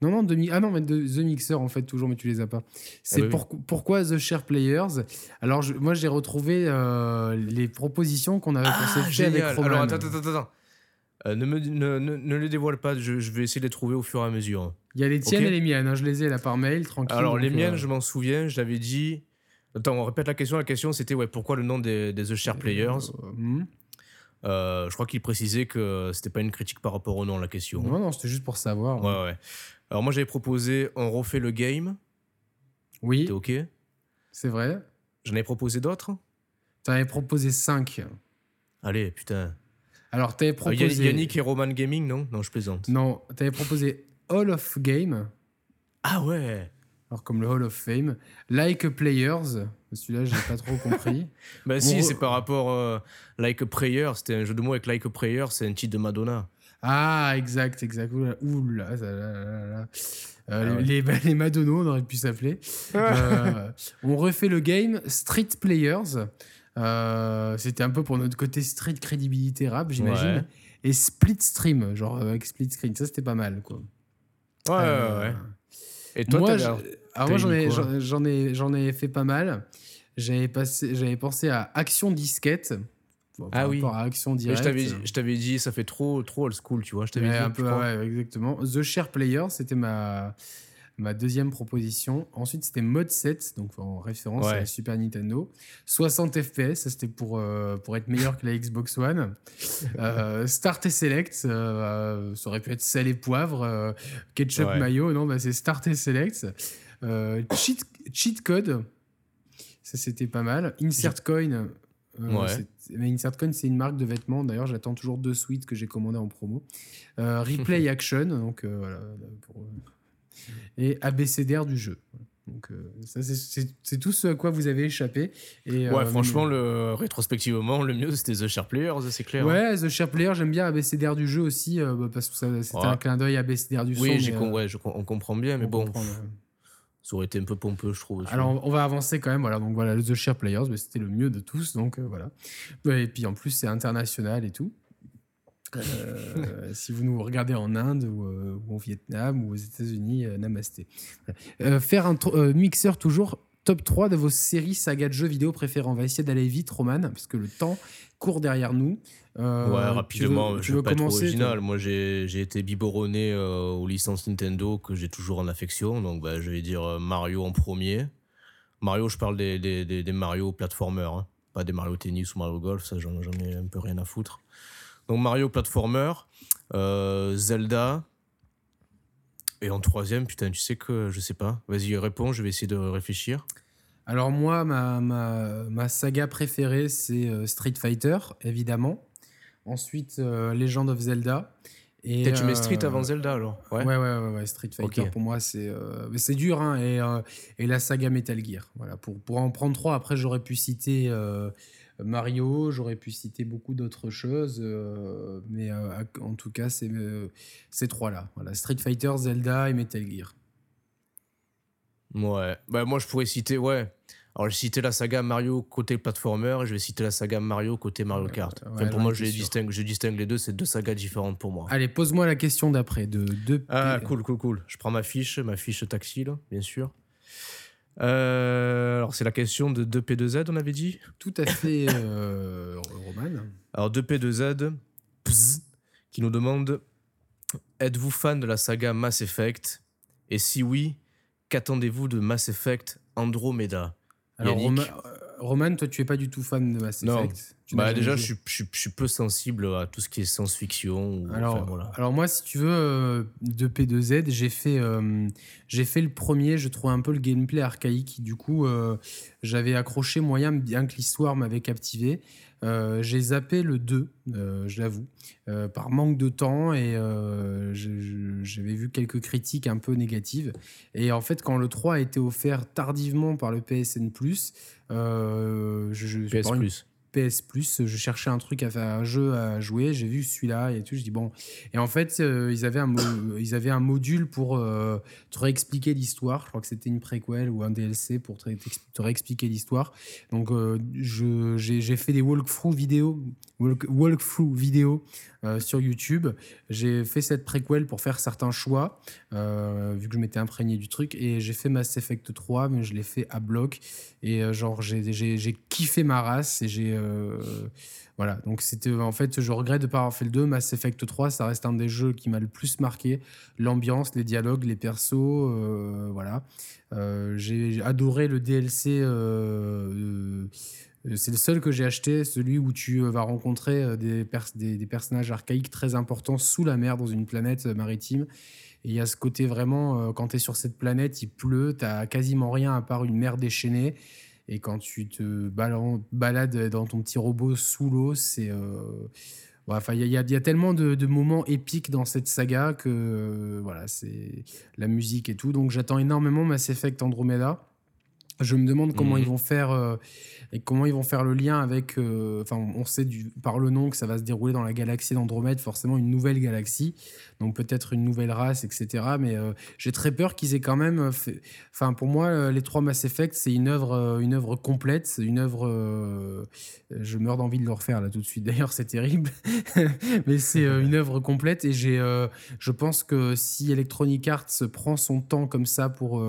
Non, non, ah non, mais The Mixer, en fait, toujours, mais tu les as pas. C'est ah pour, pourquoi The Share Players? Alors, moi, j'ai retrouvé euh, les propositions qu'on avait ah, pensé avec Roman. Alors, attends, attends, attends. Euh, ne, me, ne, ne, les dévoile pas, je, vais essayer de les trouver au fur et à mesure. Il y a les tiennes et les miennes, hein, je les ai là par mail, tranquille. Alors, les miennes, je m'en souviens, je l'avais dit. Attends, on répète la question. La question, c'était ouais, pourquoi le nom des, des The Share Players? hmm. je crois qu'il précisait que c'était pas une critique par rapport au nom, la question. Non, non, c'était juste pour savoir. Ouais, ouais. Alors moi j'avais proposé on refait le game. Oui. T'es ok? C'est vrai. J'en ai proposé d'autres? T'en avais proposé 5. Allez, putain. Alors t'avais ah, proposé... Yannick et Roman Gaming, non? Non, je plaisante. Non, t'avais proposé Hall of Game. Ah ouais alors comme le Hall of Fame. Like Players, celui-là j'ai pas trop compris. [laughs] bah si, c'est par rapport euh, Like a Prayer, c'était un jeu de mots avec Like a Prayer, c'est un titre de Madonna. Ah, exact, exact. Ouh là, euh, les, [laughs] les Madonos, on aurait pu s'appeler. Euh, on refait le game Street Players. Euh, c'était un peu pour notre côté street crédibilité rap, j'imagine. Et Split Stream, genre avec Split Screen. Ça, c'était pas mal, quoi. Ouais, ouais, ouais. Et toi, moi, ah, moi j'en ai, j'en ai, j'en ai fait pas mal. J'avais pensé à Action Disquette ah oui. à Action Directe. Je t'avais dit, ça fait trop, trop old school, tu vois. Je t'avais dit. Un peu, ouais, exactement. The Share Player, c'était ma, ma deuxième proposition. Ensuite, c'était Mode 7, donc en référence à la Super Nintendo. 60 FPS, ça c'était pour, euh, pour être meilleur que la Xbox One. [laughs] euh, Start et Select, euh, ça aurait pu être sel et poivre. Euh, ketchup mayo, non, bah, c'est Start et Select. cheat, cheat Code, ça c'était pas mal. Insert Coin. Ouais. Mais c'est une marque de vêtements. D'ailleurs, j'attends toujours deux suites que j'ai commandées en promo. Euh, replay [laughs] Action, donc euh, voilà. Pour, euh, et ABCDR du jeu. Donc, ça, c'est tout ce à quoi vous avez échappé. Et, ouais, franchement, le, rétrospectivement, le mieux, c'était The Share Players, c'est clair. Hein. Ouais, The Share Player, j'aime bien ABCDR du jeu aussi, bah, parce que c'était un clin d'œil ABCDR du oui, son. Oui, on comprend bien, mais bon ça aurait été un peu pompeux, je trouve. Alors, on va avancer quand même. Voilà, donc voilà, The Share Players, c'était le mieux de tous. Donc euh, voilà. Et puis en plus, c'est international et tout. Euh, [laughs] si vous nous regardez en Inde ou, euh, au Vietnam ou aux États-Unis, namasté. faire un mixeur toujours top 3 de vos séries sagas de jeux vidéo préférées. On va essayer d'aller vite, Roman, parce que le temps court derrière nous. Euh, ouais, rapidement, je veux pas être original. Moi, j'ai été biberonné euh, aux licences Nintendo que j'ai toujours en affection. Donc, bah, je vais dire euh, Mario en premier. Mario, je parle des, des, des, Mario platformer, hein. pas des Mario tennis ou Mario golf. Ça, j'en ai un peu rien à foutre. Donc, Mario platformer, Zelda. Et en troisième, putain, tu sais que je sais pas. Vas-y, réponds, je vais essayer de réfléchir. Alors, moi, ma, ma, ma saga préférée, c'est Street Fighter, évidemment. Ensuite, euh, Legend of Zelda. Et, tu mets Street avant euh, Zelda alors ouais. Ouais, ouais, ouais, Street Fighter pour moi c'est euh, c'est dur hein, et, et, la saga Metal Gear. Voilà, pour, pour en prendre trois, après j'aurais pu citer Mario, j'aurais pu citer beaucoup d'autres choses, mais en tout cas c'est ces trois-là. Voilà, Street Fighter, Zelda et Metal Gear. Ouais, bah, moi je pourrais citer, ouais, alors, je vais citer la saga Mario côté platformer et je vais citer la saga Mario côté Mario Kart. pour moi, je, distingue, je distingue les deux, c'est deux sagas différentes pour moi. Allez, pose-moi la question d'après. De, de... Ah, cool, cool, cool. Je prends ma fiche, ma fiche taxi, là, bien sûr. Euh, alors, c'est la question de 2P2Z, on avait dit Tout à fait, euh, [laughs] Roman. Alors, 2P2Z, qui nous demande Êtes-vous fan de la saga Mass Effect? Et si oui, qu'attendez-vous de Mass Effect Andromeda? Alors, euh, Roman, toi, tu es pas du tout fan de Mass Effect bah, déjà, je, je, suis peu sensible à tout ce qui est science-fiction. Alors, alors, moi, si tu veux, euh, de P2Z, j'ai fait, euh, j'ai fait le premier. Je trouvais un peu le gameplay archaïque. Du coup, j'avais accroché moyen, bien que l'histoire m'avait captivé. Euh, j'ai zappé le 2, euh, je l'avoue, euh, par manque de temps et j'avais vu quelques critiques un peu négatives. Et en fait, quand le 3 a été offert tardivement par le PSN, je, PS Plus. PS Plus. Je cherchais un truc à faire, un jeu à jouer. J'ai vu celui-là et tout. Je dis bon. Et en fait, euh, ils, avaient un [coughs] ils avaient un module pour euh, te réexpliquer l'histoire. Je crois que c'était une préquelle ou un DLC pour te, réexpliquer l'histoire. Donc, euh, j'ai fait des walkthrough vidéo, walkthrough vidéo sur YouTube. J'ai fait cette préquelle pour faire certains choix, vu que je m'étais imprégné du truc. Et j'ai fait Mass Effect 3, mais je l'ai fait à bloc. Et genre, j'ai kiffé ma race et j'ai euh, voilà, donc c'était en fait, je regrette de ne pas avoir fait le 2. Mass Effect 3, ça reste un des jeux qui m'a le plus marqué. L'ambiance, les dialogues, les persos, euh, voilà. Euh, j'ai adoré le DLC. C'est le seul que j'ai acheté, celui où tu vas rencontrer des, des, personnages archaïques très importants sous la mer dans une planète maritime. Et il y a ce côté vraiment, quand tu es sur cette planète, il pleut, tu quasiment rien à part une mer déchaînée. Et quand tu te balades dans ton petit robot sous l'eau, c'est. Euh, enfin, il y, a tellement de, moments épiques dans cette saga que euh, voilà, c'est la musique et tout. Donc j'attends énormément Mass Effect Andromeda. Je me demande comment mhm. ils vont faire euh, et comment ils vont faire le lien avec. Euh, enfin, on sait du, par le nom que ça va se dérouler dans la galaxie d'Andromède, forcément une nouvelle galaxie, donc peut-être une nouvelle race, etc. Mais euh, j'ai très peur qu'ils aient quand même. Enfin, pour moi, les trois Mass Effect, c'est une œuvre, une œuvre complète, une œuvre. je meurs d'envie de le refaire là tout de suite. D'ailleurs, c'est terrible, [laughs] mais c'est une œuvre complète et j'ai. je pense que si Electronic Arts prend son temps comme ça pour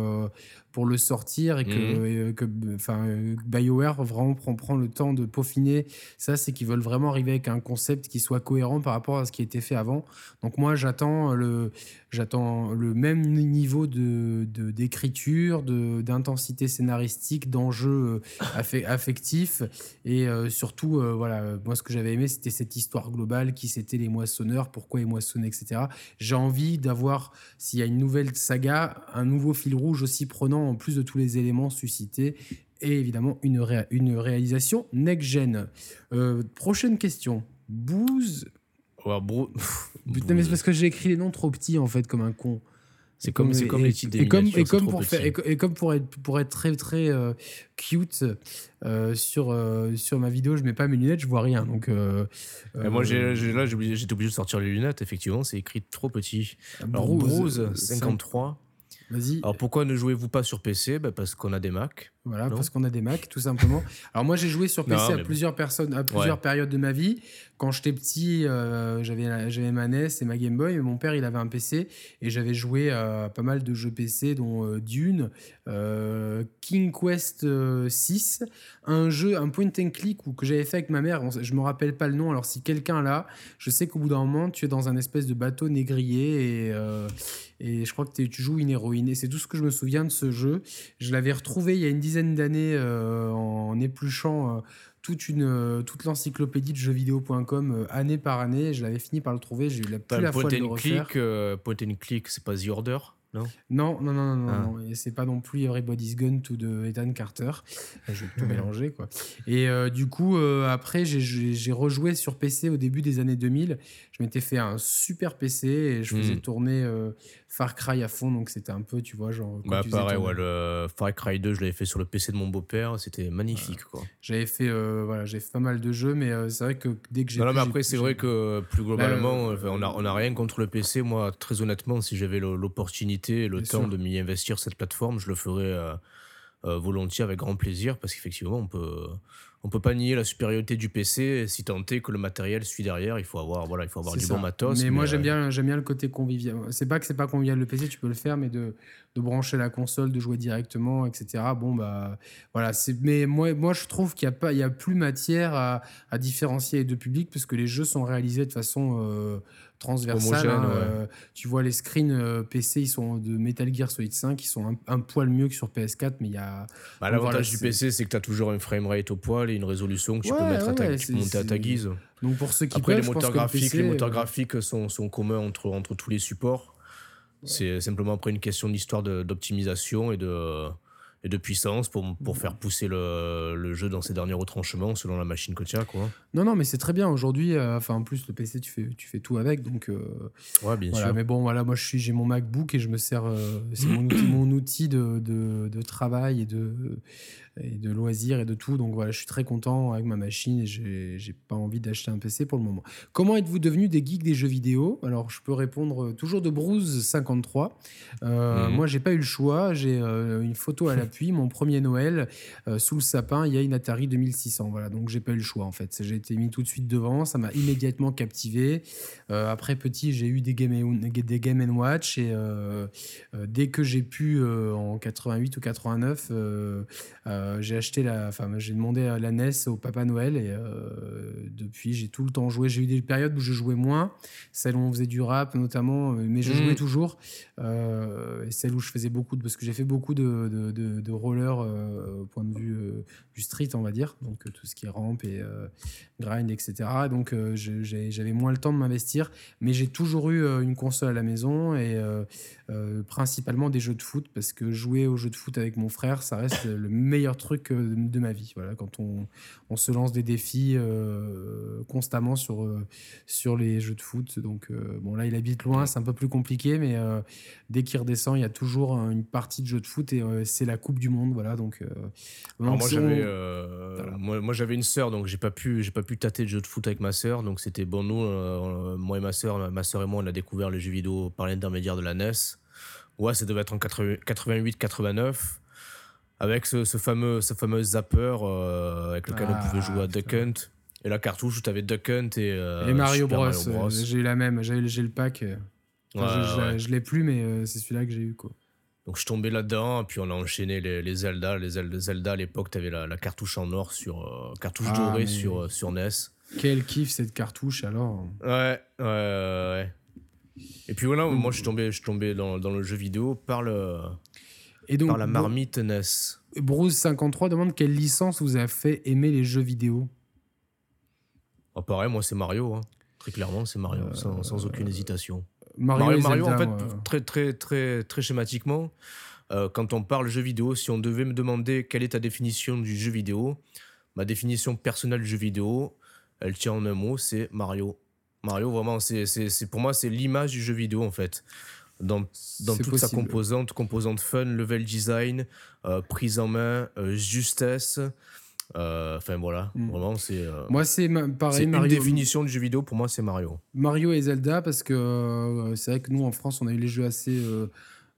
pour le sortir et que, mmh. que enfin, BioWare vraiment prend, prend le temps de peaufiner ça, c'est qu'ils veulent vraiment arriver avec un concept qui soit cohérent par rapport à ce qui a été fait avant. Donc moi, j'attends le, j'attends le même niveau de, d'écriture, de, d'intensité scénaristique, d'enjeux euh, affectifs et euh, surtout, euh, voilà, moi ce que j'avais aimé, c'était cette histoire globale qui c'était les moissonneurs, pourquoi ils moissonnaient, etc. J'ai envie d'avoir, s'il y a une nouvelle saga, un nouveau fil rouge aussi prenant en plus de tous les éléments suscités et évidemment une, une réalisation next-gen. Euh, prochaine question. Booze. Putain, mais c'est parce que j'ai écrit les noms trop petits en fait, comme un con. C'est comme, c'est comme les titres et comme, et comme pour faire, et, comme pour être, pour être très très euh, cute euh, sur sur ma vidéo, je mets pas mes lunettes, je vois rien. Donc moi j'ai, là j'étais obligé de sortir les lunettes. Effectivement, c'est écrit trop petit. Alors, Bruce 53. Vas-y. Alors pourquoi ne jouez-vous pas sur PC bah, Parce qu'on a des Mac. Voilà, parce qu'on a des Mac, tout simplement. Alors moi, j'ai joué sur PC à plusieurs personnes, à plusieurs périodes de ma vie. Quand j'étais petit, euh, j'avais j'avais ma NES et ma Game Boy. mon père, il avait un PC et j'avais joué à pas mal de jeux PC, dont euh, Dune, euh, King Quest 6, un jeu, un point and click que j'avais fait avec ma mère. Je me rappelle pas le nom. Alors si quelqu'un là, je sais qu'au bout d'un moment, tu es dans un espèce de bateau négrier et et je crois que tu joues une héroïne. Et c'est tout ce que je me souviens de ce jeu. Je l'avais retrouvé il y a une dizaine d'années en épluchant toute, une, euh, toute l'encyclopédie de jeuxvideo.com année par année. Je l'avais fini par le trouver. J'ai eu la, plus la le refaire. Click, point and click, c'est pas The Order non? Non, non, non, non, ah. Et c'est pas non plus Everybody's Gun tout de Ethan Carter. Je vais tout [laughs] mélanger, quoi. Et du coup, après, j'ai rejoué sur PC au début des années 2000. Je m'étais fait un super PC et je faisais hmm. tourner Far Cry à fond, donc c'était un peu, tu vois, genre. Bah, pareil, ouais, le Far Cry 2, je l'avais fait sur le PC de mon beau-père, c'était magnifique, quoi. J'avais fait, euh, voilà, j'ai fait pas mal de jeux, mais euh, c'est vrai que dès que j'ai. Non, mais après, c'est vrai que plus globalement, on n'a on a rien contre le PC. Moi, très honnêtement, si j'avais l'opportunité et le temps de m'y investir cette plateforme, je le ferais euh, volontiers avec grand plaisir, parce qu'effectivement, on peut on peut pas nier la supériorité du PC si tant est que le matériel suit derrière il faut avoir voilà il faut avoir du bon matos mais, moi j'aime bien j'aime bien le côté convivial. C'est pas que c'est pas convivial le PC tu peux le faire mais de, de brancher la console de jouer directement etc bon bah voilà c'est mais moi moi je trouve qu'il y a pas il y a plus matière à, à différencier les deux publics parce que les jeux sont réalisés de façon euh, transversale. Hein, euh, tu vois, les screens euh, PC, ils sont de Metal Gear Solid 5, ils sont un, poil mieux que sur PS4, mais il y a. Bah, L'avantage du PC, c'est que tu as toujours un framerate au poil et une résolution que tu peux mettre à ta, monter à ta guise. Donc pour ceux qui Après, les moteurs graphiques, les moteurs euh, graphiques sont, sont communs entre, entre tous les supports. C'est simplement après une question d'histoire d'optimisation et de et de puissance pour, pour faire pousser le, le, jeu dans ses derniers retranchements selon la machine que tu as. Quoi. Non, non, mais c'est très bien. Aujourd'hui, euh, enfin, en plus, le PC, tu fais, tu fais tout avec. Donc, euh, ouais, bien sûr. Mais bon, voilà, moi, j'ai mon MacBook et je me sers. Euh, c'est mon outil, mon outil de, de, de, travail et de, et de loisirs et de tout. Donc voilà, je suis très content avec ma machine et j'ai pas envie d'acheter un PC pour le moment. Comment êtes-vous devenu des geeks des jeux vidéo? Alors, je peux répondre toujours de Bruce 53. Euh, mhm. Moi, j'ai pas eu le choix. J'ai euh, une photo à l'appui. [laughs] Mon premier Noël, euh, sous le sapin, il y a une Atari 2600. Voilà, donc j'ai pas eu le choix en fait. J'ai été mis tout de suite devant. Ça m'a immédiatement captivé. après petit, j'ai eu des Game, des game Watch et dès que j'ai pu en 88 ou 89 euh, j'ai acheté la, enfin, j'ai demandé la NES au Papa Noël et euh, depuis j'ai tout le temps joué. J'ai eu des périodes où je jouais moins, celles où on faisait du rap notamment, euh, mais je jouais mm. toujours. et celles où je faisais beaucoup de, parce que j'ai fait beaucoup de, de, de, roller au point de vue du street, on va dire, donc tout ce qui est rampe et grind, etc. Donc j'avais moins le temps de m'investir, mais j'ai toujours eu une console à la maison et principalement des jeux de foot parce que jouer aux jeux de foot avec mon frère, ça reste le meilleur truc euh, de ma vie. Voilà, quand on, on se lance des défis euh, constamment sur, euh, sur les jeux de foot. Donc, bon, là, il habite loin, c'est un peu plus compliqué, mais dès qu'il redescend, il y a toujours une partie de jeux de foot et c'est la Coupe du Monde. Voilà, donc, moi, j'avais, moi, moi, j'avais une sœur, donc j'ai pas pu, j'ai pas pu tâter de jeux de foot avec ma sœur. Donc, c'était bon, nous, moi et ma sœur, ma sœur et moi, on a découvert les jeux vidéo par l'intermédiaire de la NES. Ouais, ça devait être en 88-89 avec ce, fameux, ce fameux zapper euh, avec lequel on pouvait jouer à ah, Duck Hunt. Et la cartouche où tu avais Duck Hunt et, euh, Mario, Bros. Euh, j'ai eu la même, j'ai le pack. je, je, l'ai plus, mais c'est celui-là que j'ai eu. Quoi. Donc je tombais là-dedans, puis on a enchaîné les, les Zelda. Les Zelda, à l'époque, tu avais la, cartouche en or, sur, cartouche ah, dorée sur, sur NES. Quel kiff cette cartouche alors Ouais, ouais, ouais. Et puis voilà, moi je suis tombé, je tombé dans, dans le jeu vidéo par le, et donc, par la marmite NES. Bruce53 demande quelle licence vous a fait aimer les jeux vidéo oh, Pareil, moi c'est Mario. Hein. Très clairement, c'est Mario, sans, aucune euh, hésitation. Mario, Mario, en fait, très, très, très, très schématiquement, euh, quand on parle jeu vidéo, si on devait me demander quelle est ta définition du jeu vidéo, ma définition personnelle du jeu vidéo, elle tient en un mot, c'est Mario. Mario, vraiment, c'est, pour moi, c'est l'image du jeu vidéo, en fait dans, dans toute sa composante, composante fun, level design, euh, prise en main, euh, justesse. Euh, enfin voilà, mm. vraiment c'est. moi c'est pareil. Une définition du jeu vidéo pour moi c'est Mario. Mario et Zelda parce que c'est vrai que nous en France on a eu les jeux assez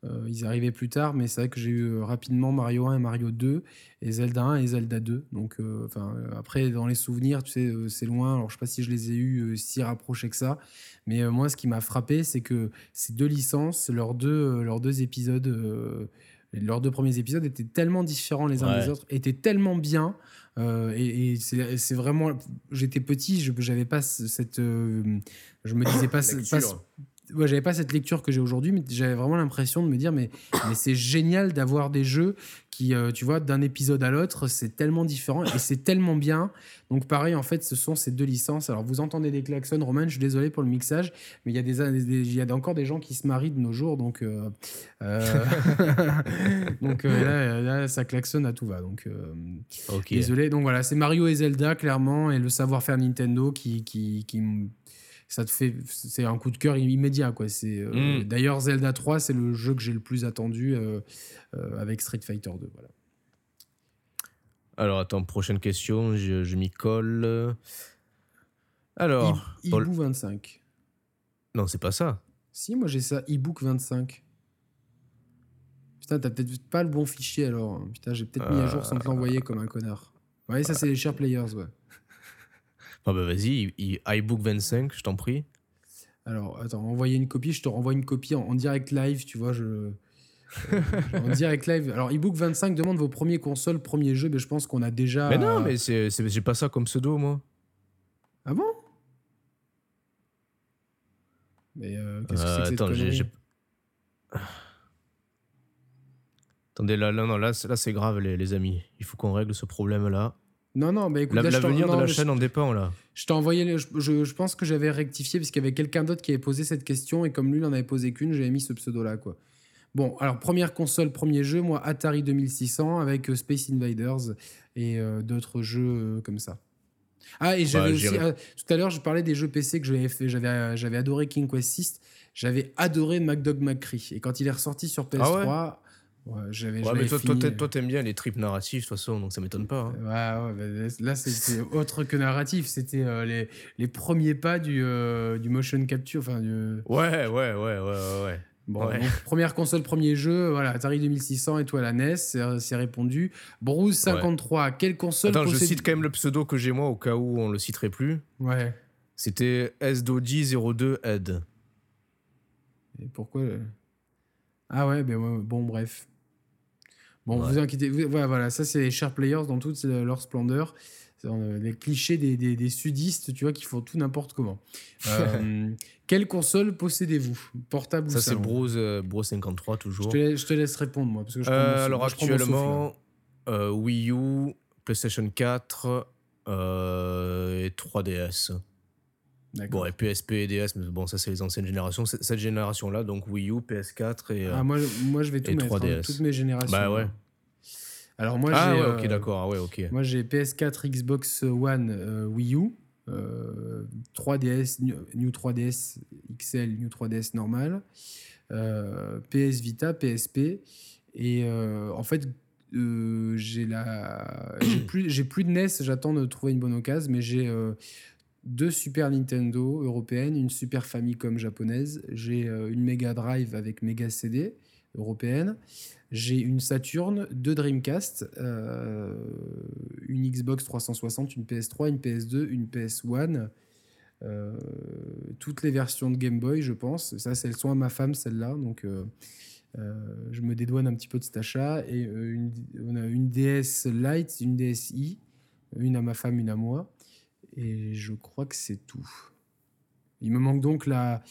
euh, ils arrivaient plus tard, mais c'est vrai que j'ai eu euh, rapidement Mario 1 et Mario 2, et Zelda 1 et Zelda 2. Donc, euh, enfin, après, dans les souvenirs, tu sais, c'est loin. Alors, je sais pas si je les ai eus si rapprochés que ça. Mais moi, ce qui m'a frappé, c'est que ces deux licences, leurs deux, leurs deux épisodes, leurs deux premiers épisodes étaient tellement différents les uns des autres, étaient tellement bien. et, c'est vraiment. J'étais petit, je n'avais pas cette. je me disais pas, pas, ouais, j'avais pas cette lecture que j'ai aujourd'hui, mais j'avais vraiment l'impression de me dire, mais, [coughs] mais c'est génial d'avoir des jeux qui, euh, tu vois, d'un épisode à l'autre, c'est tellement différent et c'est tellement bien. Donc pareil, en fait, ce sont ces deux licences. Alors vous entendez des klaxons, Roman, je suis désolé pour le mixage, mais il y a des, il y a encore des gens qui se marient de nos jours, donc euh, euh, [laughs] donc là, là, ça klaxonne à tout va. Donc désolé. Donc voilà, c'est Mario et Zelda clairement et le savoir-faire Nintendo qui, qui, qui ça te fait c'est un coup de cœur immédiat quoi. C'est euh, mm. d'ailleurs Zelda 3 c'est le jeu que j'ai le plus attendu euh, euh, avec Street Fighter 2 voilà. Alors attends prochaine question je, m'y colle. Alors ebook 25 non c'est pas ça. Si moi j'ai ça ebook 25 putain t'as peut-être pas le bon fichier alors putain j'ai peut-être mis à jour sans te l'envoyer comme un connard. Ouais ça c'est les share players ouais ah bah vas-y, iBook 25, je t'en prie. Alors, attends, envoyer une copie, je te renvoie une copie en, direct live, tu vois, je... Euh, en [laughs] direct live. Alors, ebook 25 demande vos premiers consoles, premiers jeux, mais je pense qu'on a déjà. Mais non, mais c'est, j'ai pas ça comme pseudo, moi. Ah bon? Mais euh, qu'est-ce que c'est que cette attends, j'ai, Attendez, là, là, non, là, là c'est grave, les, les amis. Il faut qu'on règle ce problème-là. Non, non, bah écoute, l'avenir de la chaîne en dépend là. Je t'ai envoyé, je, je, pense que j'avais rectifié parce qu'il y avait quelqu'un d'autre qui avait posé cette question et comme lui, il n'en avait posé qu'une, j'avais mis ce pseudo là quoi. Bon, alors première console, premier jeu, moi Atari 2600 avec euh, Space Invaders et euh, d'autres jeux comme ça. Ah, et j'avais bah, aussi. tout à l'heure, je parlais des jeux PC que j'avais fait. J'avais, j'avais adoré King Quest 6. J'avais adoré MacDog McCree. Et quand il est ressorti sur PS3, ah Ouais, j'avais ouais, mais toi, fini... toi, t'aimes bien les trips narratifs, de toute façon, donc ça m'étonne pas. Hein. Ouais, ouais, bah, là, c'était [laughs] autre que narratif. C'était euh, les, les, premiers pas du, euh, du motion capture. Enfin, du... Ouais, ouais, ouais, ouais, ouais. Bon, première console, premier jeu, voilà, Atari 2600 et toi la NES, c'est répondu. Bruce 53, quelle console Attends, je cite quand même le pseudo que j'ai moi au cas où on le citerait plus. Ouais. C'était SDOD02 Ed. Et pourquoi Ah ouais, ben bon, bref. Bon, vous inquiétez, voilà, voilà, ça c'est les Sharp Players dans toute leur splendeur. Euh, les clichés des, des, sudistes, tu vois, qui font tout n'importe comment. [laughs] Euh, quelle console possédez-vous? Portable ou Ça, c'est Bros, euh, Bros 53, toujours. Je te, laisse, je te, laisse répondre, moi. Parce que je alors, actuellement, Wii U, PlayStation 4 et 3DS. Bon, et PSP et DS, mais bon, ça, c'est les anciennes générations. Cette génération-là, donc Wii U, PS4 et. ah, moi, moi, je vais tout mettre, hein, toutes mes générations. Bah ouais. Alors, moi, ah, ouais, ok, d'accord. Ah, ouais, ok. Moi, j'ai PS4, Xbox One, euh, Wii U, 3DS, euh, New 3DS XL, New 3DS normal, euh, PS Vita, PSP. Et en fait, j'ai la j'ai plus j'ai plus de NES j'attends de trouver une bonne occasion mais j'ai deux Super Nintendo européennes, une Super Famicom japonaise, j'ai euh, une Mega Drive avec Mega CD européenne, j'ai une Saturn, deux Dreamcast, euh, une Xbox 360, une PS3, une PS2, une PS1, euh, toutes les versions de Game Boy, je pense. Ça, elles sont à ma femme, celles-là, donc je me dédouane un petit peu de cet achat. Et on a une DS Lite, une DSi, une à ma femme, une à moi. Et je crois que c'est tout. Il me manque donc la,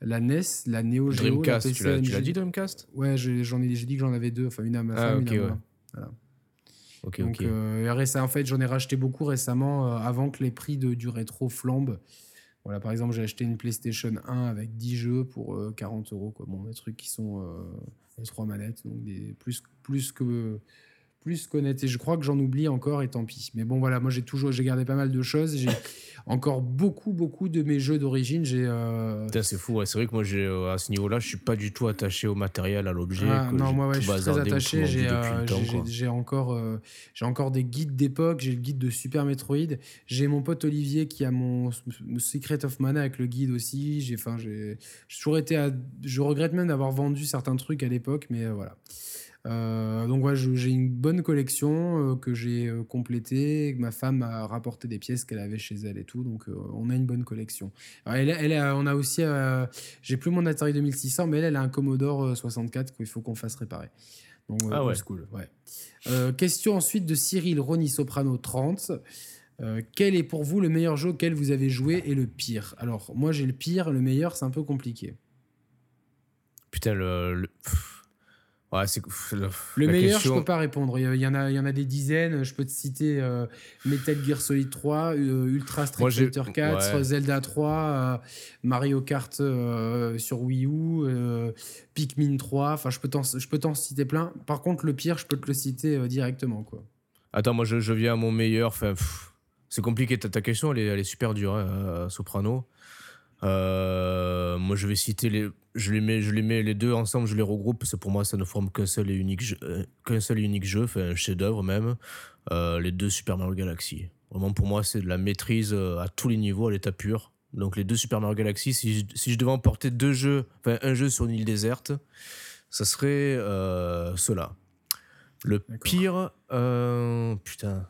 la NES, la Neo Geo, Dreamcast, tu l'as dit Dreamcast? Ouais, j'en ai, j'ai dit que j'en avais deux, enfin une à ma ah, femme, une à moi. Voilà. Ok, donc, euh, en fait, j'en ai racheté beaucoup récemment euh, avant que les prix de, du rétro flambent. Voilà, par exemple, j'ai acheté une PlayStation 1 avec 10 jeux pour 40 euh, euros. Quoi. Bon, des trucs qui sont les trois manettes, donc des, plus, plus que plus qu'honnête. Et je crois que j'en oublie encore et tant pis. Mais bon, voilà, moi j'ai toujours j'ai gardé pas mal de choses. J'ai [laughs] encore beaucoup, beaucoup de mes jeux d'origine. J'ai. Euh... C'est fou. C'est vrai que moi, j'ai euh, à ce niveau-là, je suis pas du tout attaché au matériel, à l'objet. Ah, non, moi, je suis très attaché. Euh, j'ai encore, euh, j'ai encore des guides d'époque. J'ai le guide de Super Metroid. J'ai mon pote Olivier qui a mon Secret of Mana avec le guide aussi. J'ai, enfin, j'ai toujours été. Je regrette même d'avoir vendu certains trucs à l'époque, mais voilà. Euh, donc voilà, j'ai une bonne collection euh, que j'ai euh, complétée, que ma femme a rapporté des pièces qu'elle avait chez elle et tout, donc on a une bonne collection. elle, elle on a aussi, j'ai plus mon Atari 2600, mais elle, elle a un Commodore 64 qu'il faut qu'on fasse réparer. Donc, ah ouais. cool. Ouais. question ensuite de Cyril Roni Soprano 30. quel est pour vous le meilleur jeu auquel vous avez joué et le pire? Alors, moi j'ai le pire, le meilleur, c'est un peu compliqué. Putain, le... Ouais, c'est le meilleur, je peux pas répondre. Il y en a, il y en a des dizaines. Je peux te citer euh, Metal Gear Solid 3, euh, Ultra Street Fighter 4, Zelda 3, euh, Mario Kart sur Wii U, Pikmin 3. Enfin, je peux t'en, je peux t'en citer plein. Par contre, le pire, je peux te le citer directement, quoi. Attends, moi, je, je viens à mon meilleur. Enfin, c'est compliqué. Ta, ta question, elle est, elle est super dure, hein, Soprano. Euh, moi, je vais citer les. Je les, mets, je les mets les deux ensemble, je les regroupe, parce que pour moi, ça ne forme qu'un seul et unique jeu, euh, qu'un seul et unique jeu, enfin, un chef-d'œuvre même. Euh, les deux Super Mario Galaxy. Vraiment, pour moi, c'est de la maîtrise à tous les niveaux, à l'état pur. Donc, les deux Super Mario Galaxy, si je, si je devais emporter deux jeux, enfin, un jeu sur une île déserte, ça serait cela. Le pire. putain.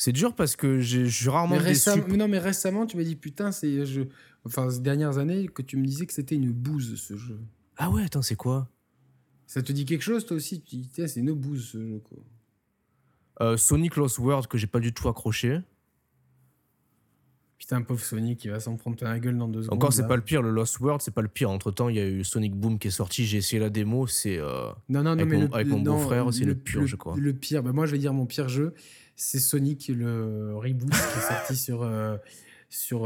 C'est dur parce que j'ai rarement mais récemment, Non, mais récemment, tu m'as dit putain, c'est. Je... Enfin, ces dernières années, que tu me disais que c'était une bouse ce jeu. Ah ouais, attends, c'est quoi? Ça te dit quelque chose, toi aussi? Tu dis, c'est une bouse ce jeu, quoi. Euh, Sonic Lost World, que j'ai pas du tout accroché. Putain, pauvre Sonic, il va s'en prendre plein la gueule dans deux secondes. Encore, c'est pas le pire. Le Lost World, c'est pas le pire. Entre temps, il y a eu Sonic Boom qui est sorti. J'ai essayé la démo. C'est. Euh, non, non, non, avec mais mon, le, avec mon beau-frère, c'est le, pire, je crois. Le pire, bah, moi, je vais dire mon pire jeu c'est Sonic, le reboot qui est sorti [laughs] sur, euh, sur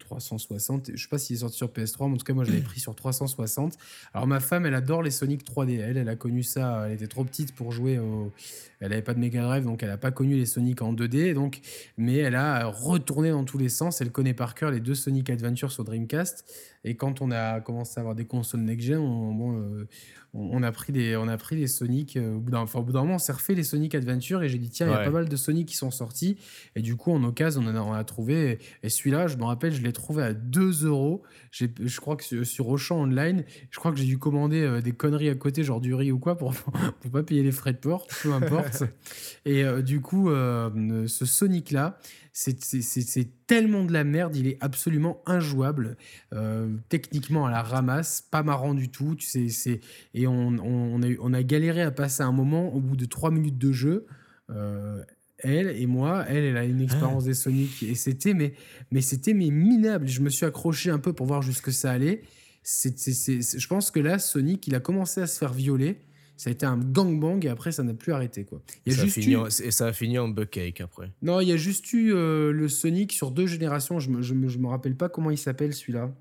360. Je sais pas s'il est sorti sur PS3, mais en tout cas, moi, je l'avais pris sur 360. Alors, ma femme, elle adore les Sonic 3D. Elle, elle a connu ça. Elle était trop petite pour jouer au. Elle n'avait pas de Mega Drive, donc elle n'a pas connu les Sonic en 2D. Donc, mais elle a retourné dans tous les sens. Elle connaît par cœur les deux Sonic Adventure sur Dreamcast. Et quand on a commencé à avoir des consoles next-gen, on, bon, on, a pris des, on a pris les Sonic. Euh, au bout d'un moment, on s'est refait les Sonic Adventure et j'ai dit, tiens, il y a pas mal de Sonic qui sont sortis. Et du coup, en occasion, on, en a, trouvé. Et, celui-là, je me rappelle, je l'ai trouvé à 2 euros. Je crois que sur, sur Auchan Online, je crois que j'ai dû commander euh, des conneries à côté, genre du riz ou quoi, pour, [laughs] pour pas payer les frais de port, peu importe. [laughs] et euh, du coup, ce Sonic-là, c'est tellement de la merde, il est absolument injouable, euh, techniquement à la ramasse, pas marrant du tout. Tu sais, et on, on, a, on, a, galéré à passer un moment au bout de 3 minutes de jeu. Euh, elle et moi, elle, elle a une expérience des Sonic et c'était mais, mais c'était mais minable. Je me suis accroché un peu pour voir jusque ça allait. c'est je pense que là, Sonic, il a commencé à se faire violer ça a été un gangbang et après ça n'a plus arrêté quoi. Il y a ça juste a fini en, et ça a fini en buckcake après. Non, il y a juste eu euh, le Sonic sur deux générations. Je me, je me, je me rappelle pas comment il s'appelle celui-là.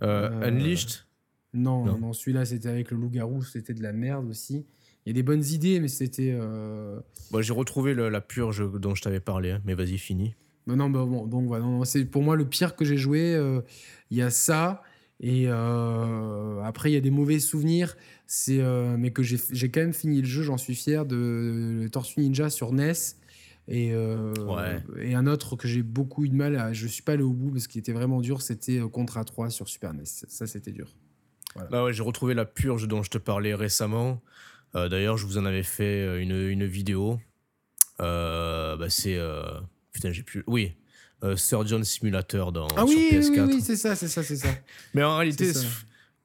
Euh, euh, Unleashed? Non, non, non celui-là c'était avec le loup-garou, c'était de la merde aussi. Il y a des bonnes idées, mais c'était. Bon, j'ai retrouvé la purge dont je t'avais parlé, hein, mais vas-y, fini. Bah non, bah bon, donc voilà, c'est pour moi le pire que j'ai joué. Il y a ça. Et après, il y a des mauvais souvenirs. C'est, euh, mais que j'ai quand même fini le jeu, j'en suis fier, de Tortue Ninja sur NES. Et, euh, et un autre que j'ai beaucoup eu de mal à. Je suis pas allé au bout parce qu'il était vraiment dur, c'était euh, Contra 3 sur Super NES. Ça, c'était dur. Bah ouais, j'ai retrouvé la purge dont je te parlais récemment. D'ailleurs, je vous en avais fait une, une vidéo. bah c'est. putain, j'ai plus. Oui, Surgeon Simulator dans, ah, oui, PS4. Oui, oui, oui c'est ça, c'est ça, c'est ça. Mais en réalité,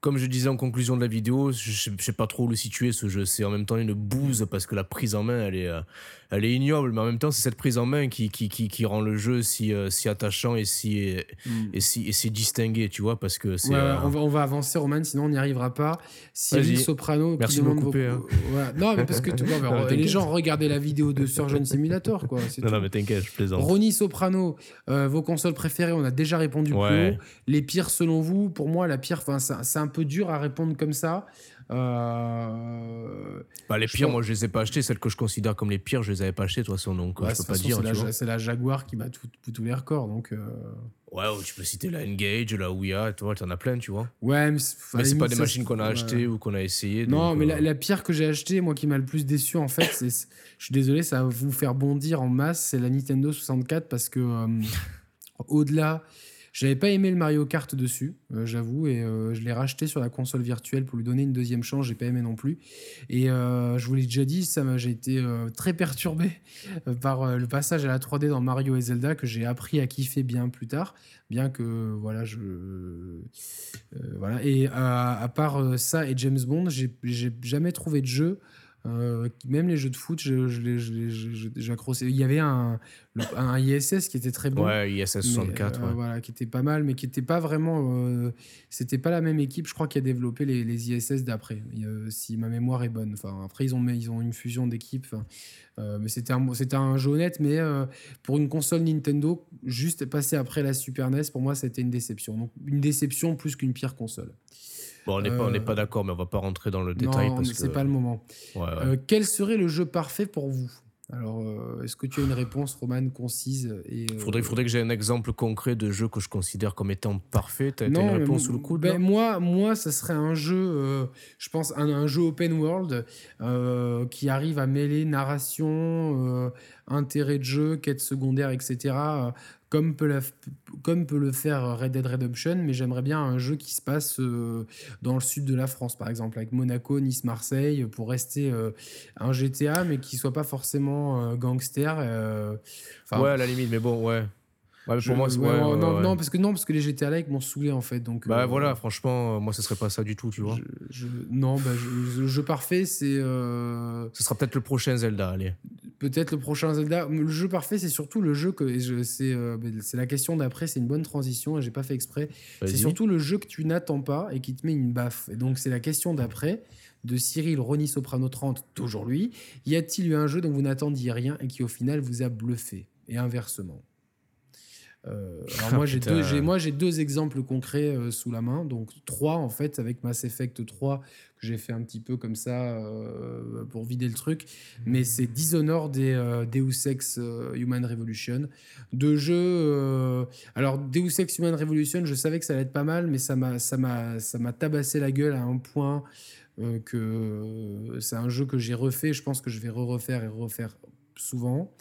comme je disais en conclusion de la vidéo, je, ne sais pas trop où le situer ce jeu. C'est en même temps une bouse parce que la prise en main, elle est, euh, elle est ignoble, mais en même temps, c'est cette prise en main qui, qui, qui, qui rend le jeu si, euh, si attachant et si, mm. et, si, et si distingué, tu vois, parce que c'est. Euh, on, va, on va avancer, Roman, sinon on n'y arrivera pas. Cyril Soprano. Merci de couper. Hein. Non, mais parce que tu [laughs] vois, les gens regardaient la vidéo de Surgeon Simulator, quoi. [laughs] Non, non, mais t'inquiète, je plaisante. Ronnie Soprano, vos consoles préférées, on a déjà répondu plus haut. Les pires selon vous, pour moi, la pire, c'est un peu dur à répondre comme ça. Euh, bah, les pires, moi je les ai pas achetés. Celles que je considère comme les pires, je les avais pas achetées de toute façon. Donc je peux pas dire. C'est la, Jaguar qui bat tous les records. Donc, euh. Ouais, tu peux citer la Engage, la Ouya, tu en as plein, tu vois. Ouais, mais, c'est pas des machines qu'on a achetées ou qu'on a essayé. Non, mais euh. la, pire que j'ai achetée, moi qui m'a le plus déçu en fait, c'est, je suis désolé, ça va vous faire bondir en masse, c'est la Nintendo 64 parce que au-delà j'avais pas aimé le Mario Kart dessus, euh, j'avoue, et euh, je l'ai racheté sur la console virtuelle pour lui donner une deuxième chance. J'ai pas aimé non plus. Et euh, je vous l'ai déjà dit, j'ai été très perturbé par le passage à la 3D dans Mario et Zelda que j'ai appris à kiffer bien plus tard, bien que voilà, je voilà. Et à part ça et James Bond, j'ai jamais trouvé de jeu euh, même les jeux de foot, je, je, Il y avait un, un ISS qui était très bon. Ouais, ISS 64. Euh, voilà, qui était pas mal, mais qui n'était pas vraiment. Euh, c'était pas la même équipe, je crois, qui a développé les, les ISS d'après, si ma mémoire est bonne. Enfin, après, ils ont, ils ont une fusion d'équipes. mais c'était un, un jeu honnête, mais pour une console Nintendo, juste passer après la Super NES, pour moi, c'était une déception. Donc, une déception plus qu'une pire console on n'est pas, pas euh, d'accord, mais on va pas rentrer dans le détail. Non, c'est pas le moment. Euh, quel serait le jeu parfait pour vous? Alors, euh, est-ce que tu as une réponse, Romane, concise et faudrait, faudrait que j'ai un exemple concret de jeu que je considère comme étant parfait. Tu as, une réponse sous le coude ben, moi, moi, ça serait un jeu, je pense, un, jeu open world qui arrive à mêler narration, intérêt de jeu, quête secondaire, etc comme peut, comme peut le faire Red Dead Redemption, mais j'aimerais bien un jeu qui se passe euh, dans le sud de la France, par exemple, avec Monaco, Nice, Marseille, pour rester euh, un GTA, mais qui soit pas forcément euh, gangster. ouais, à la limite, mais bon, ouais. Pour moi, non, non, parce que non, parce que les GTA like m'ont saoulé en fait. Donc, bah voilà, franchement, moi, ce serait pas ça du tout, tu vois. non, bah, le jeu parfait, c'est. Ce sera peut-être le prochain Zelda, allez peut-être le prochain Zelda. Le jeu parfait, c'est surtout le jeu que euh, c'est la question d'après. C'est une bonne transition et j'ai pas fait exprès. C'est surtout le jeu que tu n'attends pas et qui te met une baffe. Et donc c'est la question d'après de Cyril Ronnie Soprano 30, toujours lui. Y a-t-il eu un jeu dont vous n'attendiez rien et qui au final vous a bluffé? Et inversement. Euh, [laughs] alors moi, j'ai deux, j'ai, moi, j'ai deux exemples concrets euh, sous la main. Donc, trois, en fait, avec Mass Effect 3, que j'ai fait un petit peu comme ça euh, pour vider le truc. Mais c'est Dishonored et Deus Ex Human Revolution. Deux jeux. alors, Deus Ex Human Revolution, je savais que ça allait être pas mal, mais ça m'a, ça m'a, ça m'a tabassé la gueule à un point que c'est un jeu que j'ai refait. Je pense que je vais re-refaire et refaire souvent.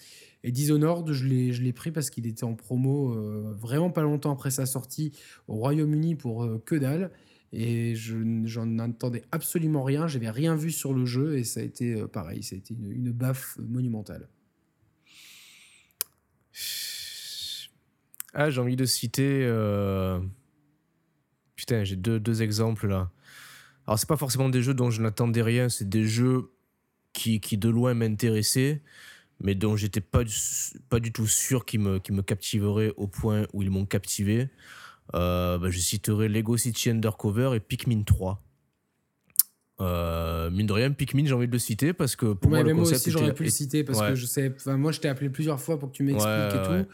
Et Dishonored, je l'ai pris parce qu'il était en promo euh, vraiment pas longtemps après sa sortie au Royaume-Uni pour euh, que dalle. Et j'en attendais absolument rien. J'avais rien vu sur le jeu et ça a été euh, pareil. Ça a été une, baffe monumentale. Ah, j'ai envie de citer. Putain, j'ai deux, deux exemples là. Alors, c'est pas forcément des jeux dont je n'attendais rien, c'est des jeux qui, qui de loin m'intéressaient mais dont j'étais pas, pas du tout sûr qu'ils me, me captiveraient au point où ils m'ont captivé. Euh, bah, je citerai Lego City Undercover et Pikmin 3. Euh, mine de rien, Pikmin, j'ai envie de le citer parce que pour moi, le moi aussi, j'aurais pu le citer parce que je sais. Moi, je t'ai appelé plusieurs fois pour que tu m'expliques et tout.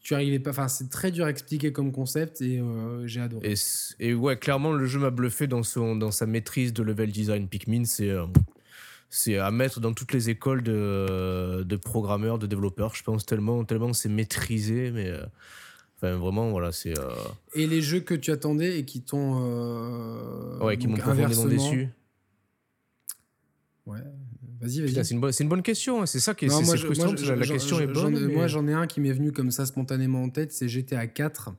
Tu arrivais pas. Enfin, c'est très dur à expliquer comme concept et euh, j'ai adoré. Et, ouais, clairement, le jeu m'a bluffé dans, son, dans sa maîtrise de level design. Pikmin, c'est c'est à mettre dans toutes les écoles de, de, programmeurs, de développeurs. Je pense tellement, tellement c'est maîtrisé, mais euh, enfin, vraiment, voilà, c'est. Euh, et les jeux que tu attendais et qui t'ont. Euh, ouais, qui m'ont profondément déçu. Ouais. Vas-y, vas-y. C'est une, bonne, une bonne question. Hein. C'est ça qui est, frustrant. la question est bonne. Moi, j'en ai un qui m'est venu comme ça spontanément en tête. C'est GTA 4.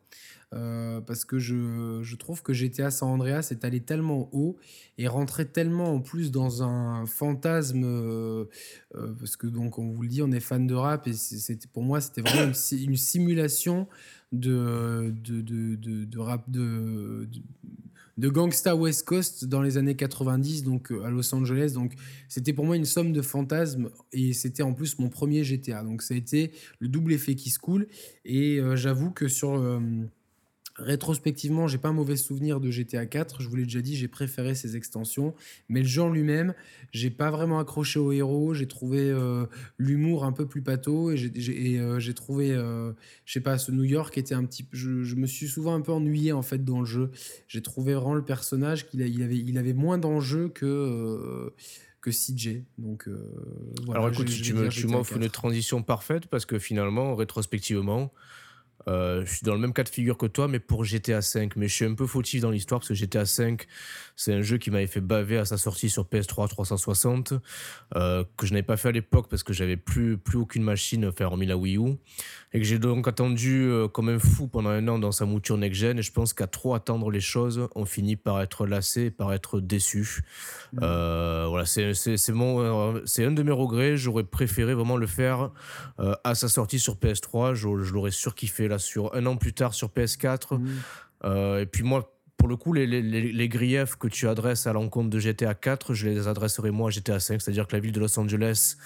Euh, parce que je, je, trouve que GTA San Andreas est allé tellement haut et rentrait tellement en plus dans un fantasme euh, euh, parce que donc on vous le dit on est fan de rap et c'était pour moi c'était vraiment une, simulation de de, de, de, rap de, de gangsta West Coast dans les années 90 donc à Los Angeles. Donc c'était pour moi une somme de fantasmes et c'était en plus mon premier GTA donc ça a été le double effet qui se coule. Et j'avoue que sur Rétrospectivement, j'ai pas un mauvais souvenir de GTA 4. Je vous l'ai déjà dit, j'ai préféré ses extensions. Mais le genre lui-même, j'ai pas vraiment accroché au héros. J'ai trouvé euh, l'humour un peu plus pâteau et j'ai euh, trouvé, euh, je sais pas, ce New York était un petit. Je, je me suis souvent un peu ennuyé en fait dans le jeu. J'ai trouvé vraiment le personnage qu'il il avait, il avait moins d'enjeux que que CJ. Donc, voilà, Alors écoute, tu m'offres une transition parfaite parce que finalement, rétrospectivement, euh, je suis dans le même cas de figure que toi, mais pour GTA 5. Mais je suis un peu fautif dans l'histoire parce que GTA 5, c'est un jeu qui m'avait fait baver à sa sortie sur PS3 360, euh, que je n'avais pas fait à l'époque parce que j'avais plus, plus aucune machine, enfin, hormis la Wii U, et que j'ai donc attendu euh, comme un fou pendant un an dans sa mouture next-gen. Et je pense qu'à trop attendre les choses, on finit par être lassé, par être déçu. Mmh. voilà, c'est un de mes regrets. J'aurais préféré vraiment le faire à sa sortie sur PS3. Je, je l'aurais surkiffé là sur un an plus tard sur PS4. Mmh. Euh, et puis moi, pour le coup, les, les, les, griefs que tu adresses à l'encontre de GTA 4, je les adresserai moi à GTA 5. C'est-à-dire que la ville de Los Angeles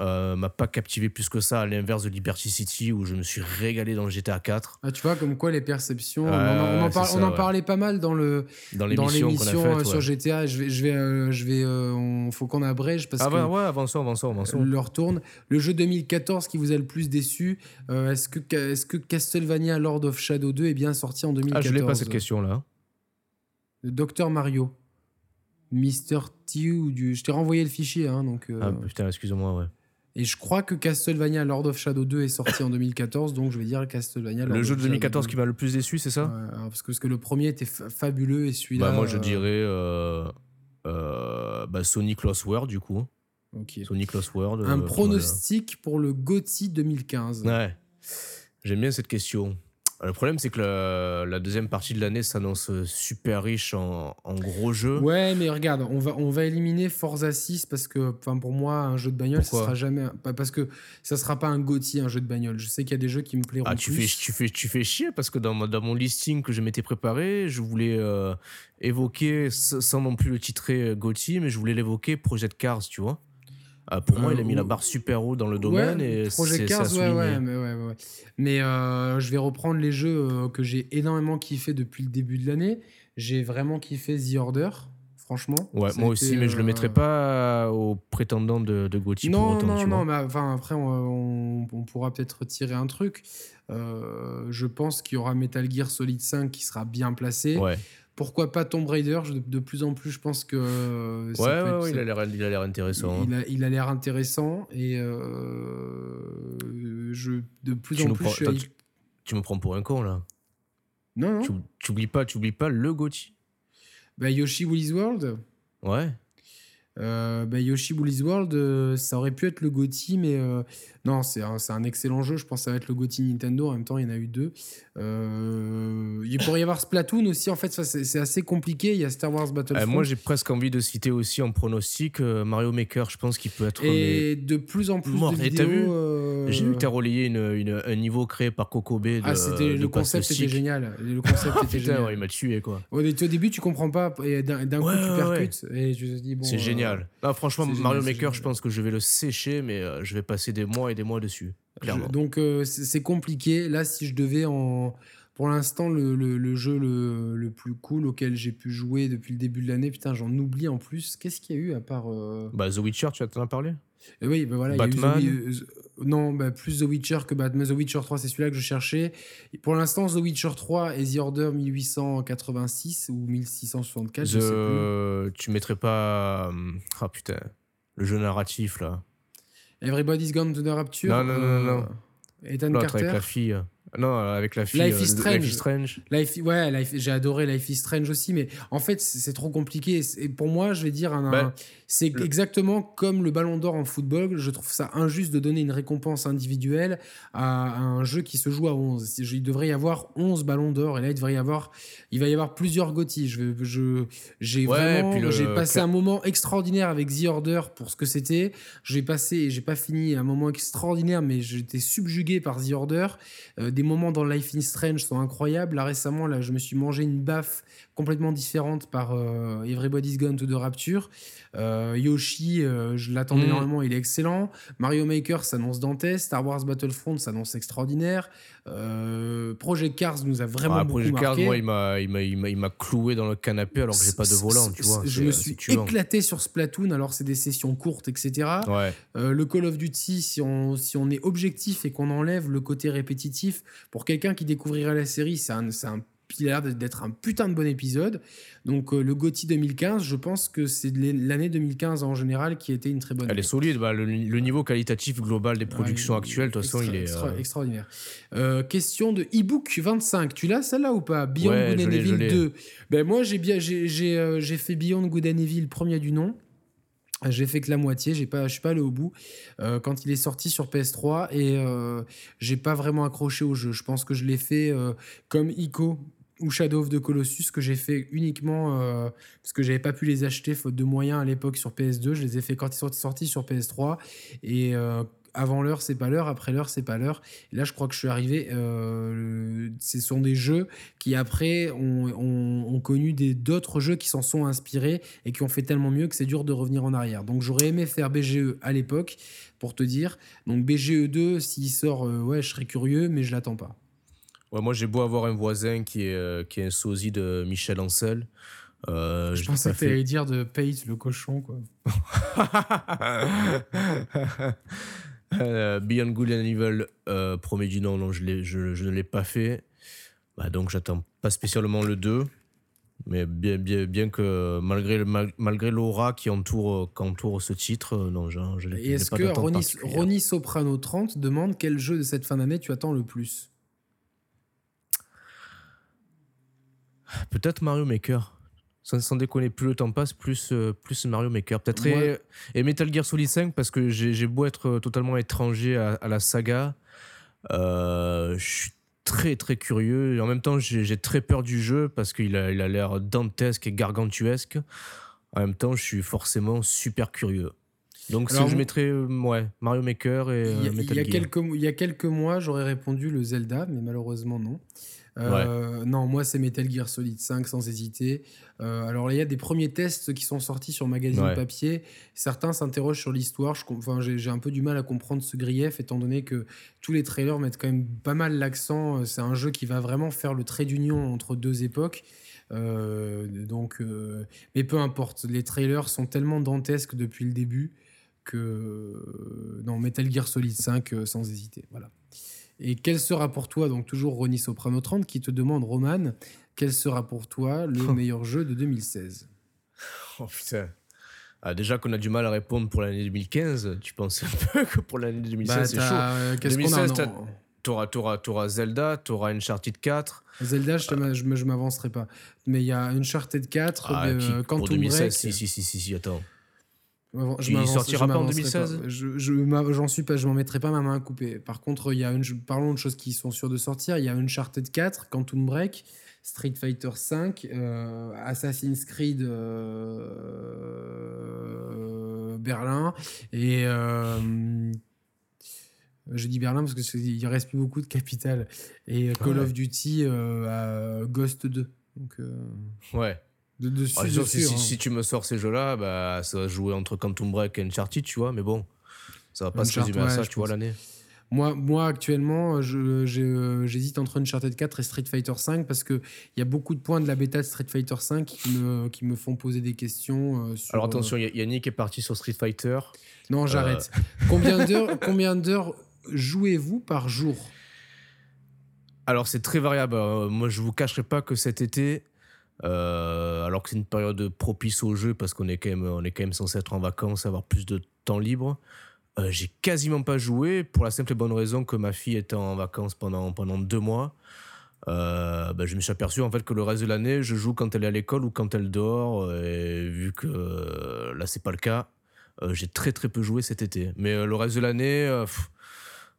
euh, m'a pas captivé plus que ça, à l'inverse de Liberty City où je me suis régalé dans le GTA 4. Ah, tu vois, comme quoi les perceptions. on, en, on en parlait pas mal dans le dans l'émission euh, sur GTA. Je vais, je vais, euh, je vais, faut qu'on abrège parce ah, que. Ouais, avançons, avançons, avançons. Le retourne. Le jeu 2014 qui vous a le plus déçu. est-ce que, est-ce que Castlevania Lord of Shadow 2 est bien sorti en 2014 Ah, je l'ai pas cette question là. Docteur Mario. Mister T ou du. Je t'ai renvoyé le fichier, hein, donc. Ah putain, excuse-moi, ouais. Et je crois que Castlevania Lord of Shadow 2 est sorti en 2014, donc je vais dire Castlevania Lord Le jeu de 2014 qui m'a le plus déçu, c'est ça parce, que, parce, que, le premier était fabuleux et celui-là. Bah, moi, je euh, dirais euh, euh, bah, Sonic Lost World, du coup. Ok. Sonic Lost World. Un pronostic pour le GOTY 2015. Ouais. J'aime bien cette question. Le problème, c'est que la, deuxième partie de l'année s'annonce super riche en, gros jeux. Ouais, mais regarde, on va, on va éliminer Forza 6 parce que, pour moi, un jeu de bagnole, ça sera jamais. Parce que ça sera pas un GOTY, un jeu de bagnole. Je sais qu'il y a des jeux qui me plairont ah, tu Fais, tu, fais, tu fais chier parce que dans, dans mon listing que je m'étais préparé, je voulais euh, évoquer, sans non plus le titrer GOTY, mais je voulais l'évoquer Project Cars, tu vois. Euh, pour moi, il a mis la euh, barre super haut dans le domaine. et Projet Cars, ouais, ouais, mais, ouais, ouais. mais euh, je vais reprendre les jeux que j'ai énormément kiffé depuis le début de l'année. J'ai vraiment kiffé The Order. franchement. Ouais, moi aussi, mais je le mettrais pas au prétendant de, de Gauthier. Non, non, non, mais enfin, après, on, on pourra peut-être retirer un truc. je pense qu'il y aura Metal Gear Solid 5 qui sera bien placé. Ouais pourquoi pas Tomb Raider de, plus en plus, je pense que. Euh, ouais, ouais, il a l'air intéressant. Il a, a l'air intéressant et euh, je, de plus en plus. tu, me prends pour un con là. Non, non. Tu oublies pas, oublies pas le Gauthier. Bah, Yoshi Woolly's World. Ouais. Euh, bah, Yoshi Woolly's World, ça aurait pu être le Gauthier, mais non, c'est un, un, excellent jeu. Je pense que ça va être le Gauthier Nintendo. En même temps, il y en a eu deux. Euh, il pourrait y avoir Splatoon aussi. En fait, c'est assez compliqué. Il y a Star Wars Battlefront. moi, j'ai presque envie de citer aussi en pronostic euh, Mario Maker. Je pense qu'il peut être. Et de plus en plus de vidéos. Euh, j'ai vu que tu as relayé une, un niveau créé par Coco B. ah, c'était le concept était génial. Le concept [laughs] était génial. il m'a tué quoi. Au, début, tu comprends pas. Et d'un coup, tu percutes. Et bon. C'est génial. Franchement, Mario Maker, je pense que je vais le sécher, mais je vais passer des mois et des mois dessus donc euh, c'est compliqué. Là, si je devais en... Pour l'instant, le, le, jeu le, le, plus cool auquel j'ai pu jouer depuis le début de l'année, putain, j'en oublie en plus. Qu'est-ce qu'il y a eu à part... Euh, bah, The Witcher, tu as en parlé? Euh, Oui, bah voilà. Batman Non, bah, plus The Witcher que Batman. The Witcher 3, c'est celui-là que je cherchais. pour l'instant, The Witcher 3 et The Order 1886 ou 1664, je sais plus. Tu mettrais pas... Ah putain, le jeu narratif, là. Everybody's Gone to the Rapture. Non, non, non, non. Euh, Ethan Carter. Avec la fille. Non, avec la fille. Life is Strange. Life is Strange. Life, ouais, j'ai adoré Life is Strange aussi, mais en fait, c'est trop compliqué. Et pour moi, je vais dire un, bah, c'est exactement comme le ballon d'or en football. Je trouve ça injuste de donner une récompense individuelle à, un jeu qui se joue à 11. Il devrait y avoir 11 ballons d'or et là, il devrait y avoir, il va y avoir plusieurs Gotti. Je, je, j'ai vraiment, j'ai passé un moment extraordinaire avec The Order pour ce que c'était. J'ai passé, j'ai pas fini un moment extraordinaire, mais j'étais subjugué par The Order. Euh, des moments dans Life is Strange sont incroyables. Là, récemment, je me suis mangé une baffe complètement différente par euh, Everybody's Gone to the Rapture. Euh, Yoshi, euh, je l'attends mm. énormément, il est excellent. Mario Maker s'annonce dantesque. Star Wars Battlefront s'annonce extraordinaire. Project Cars nous a vraiment ah, beaucoup Project Cars, moi, il m'a cloué dans le canapé alors que j'ai pas de volant, tu vois. Je me suis éclaté sur Splatoon, alors c'est des sessions courtes, etc. le Call of Duty, si on, si on est objectif et qu'on enlève le côté répétitif, pour quelqu'un qui découvrirait la série, c'est un, un il a l'air d'être un putain de bon épisode. Donc euh, le GOTY 2015, je pense que c'est l'année 2015 en général qui a été une très bonne. Elle est solide. Bah, le, niveau qualitatif global des productions actuelles, de toute façon, il est euh, extraordinaire. Euh, question de ebook 25. Tu l'as celle-là ou pas? Beyond Good and Evil 2. Ben moi j'ai bien j'ai fait Beyond Good and Evil premier du nom. J'ai fait que la moitié, j'ai pas, je suis pas allé au bout quand il est sorti sur PS3 et j'ai pas vraiment accroché au jeu. Je pense que je l'ai fait comme Ico ou Shadow of the Colossus que j'ai fait uniquement euh, parce que j'avais pas pu les acheter faute de moyens à l'époque sur PS2. Je les ai fait quand ils sont sortis sur PS3 et euh, avant l'heure c'est pas l'heure, après l'heure c'est pas l'heure. Là je crois que je suis arrivé. Euh, ce sont des jeux qui après ont, connu d'autres jeux qui s'en sont inspirés et qui ont fait tellement mieux que c'est dur de revenir en arrière. Donc j'aurais aimé faire BGE à l'époque pour te dire. Donc BGE 2 s'il sort, ouais je serais curieux mais je l'attends pas. Ouais, moi, j'ai beau avoir un voisin qui est, euh, qui est un sosie de Michel Ancel. Euh, je pensais que tu allais dire de Pace le cochon, quoi. [laughs] euh, Beyond Good and Evil, euh, premier du nom, non, je, je, je ne l'ai pas fait. Bah, donc, j'attends pas spécialement le 2. Mais bien, bien, bien que malgré, malgré l'aura qui entoure, entoure ce titre, non, je, je Et est-ce que Ronnie, Ronnie Soprano 30 demande quel jeu de cette fin d'année tu attends le plus? Peut-être Mario Maker. Sans, sans, déconner, plus le temps passe, plus, euh, plus Mario Maker. Peut-être et, Metal Gear Solid 5 parce que j'ai beau être euh, totalement étranger à, la saga, euh, je suis très très curieux et en même temps j'ai très peur du jeu parce qu'il a l'air il a dantesque et gargantuesque. En même temps, je suis forcément super curieux. Donc je mettrais ouais, Mario Maker et Metal Gear. Quelques, il y a quelques mois, j'aurais répondu le Zelda, mais malheureusement non. Euh, non, moi c'est Metal Gear Solid 5 sans hésiter. Euh, alors il y a des premiers tests qui sont sortis sur magazine papier. Certains s'interrogent sur l'histoire. Enfin, j'ai un peu du mal à comprendre ce grief étant donné que tous les trailers mettent quand même pas mal l'accent. Euh, c'est un jeu qui va vraiment faire le trait d'union entre deux époques. donc, mais peu importe, les trailers sont tellement dantesques depuis le début que non, Metal Gear Solid 5 sans hésiter. Voilà. Et quel sera pour toi, donc toujours Ronnie Soprano 30 qui te demande, Roman, quel sera pour toi le [laughs] meilleur jeu de 2016 Oh putain. Ah, déjà qu'on a du mal à répondre pour l'année 2015, tu penses un peu que pour l'année 2016 bah, c'est chaud. Euh, qu'on a T'auras, t'auras, t'auras Zelda, t'auras Uncharted 4. Zelda, je, ne je m'avancerai pas. Mais il y a Uncharted 4, ah, de, Quantum pour 2016, Break. Si, si, si, si, si, attends. Je il sortira pas en 2016 je, je, J'en suis pas, je m'en mettrai pas ma main à couper. Par contre, il y a une, parlons de choses qui sont sûres de sortir. Il y a Uncharted 4, Quantum Break, Street Fighter 5, euh, Assassin's Creed euh, Berlin et euh, je dis Berlin parce qu'il reste plus beaucoup de capitales et Call of Duty Ghost 2. Donc, ouais. De, si, hein. si, tu me sors ces jeux-là, bah, ça va jouer entre Quantum Break et Uncharted, tu vois, mais bon, ça va pas se résumer à ça, tu vois, l'année. Moi, moi actuellement, j'hésite entre Uncharted 4 et Street Fighter 5 parce qu'il y a beaucoup de points de la bêta de Street Fighter 5 qui me, qui me font poser des questions. Euh, Alors attention, euh, Yannick est parti sur Street Fighter. Non, j'arrête. Euh. [laughs] combien d'heures jouez-vous par jour? Alors c'est très variable. moi, je vous cacherai pas que cet été, alors que c'est une période propice au jeu parce qu'on est quand même même censé être en vacances, avoir plus de temps libre. Euh, j'ai quasiment pas joué pour la simple et bonne raison que ma fille était en vacances pendant, pendant deux mois. Euh, bah, je me suis aperçu en fait que le reste de l'année, je joue quand elle est à l'école ou quand elle dort. Et vu que euh, là, c'est pas le cas, j'ai très très peu joué cet été. Mais le reste de l'année,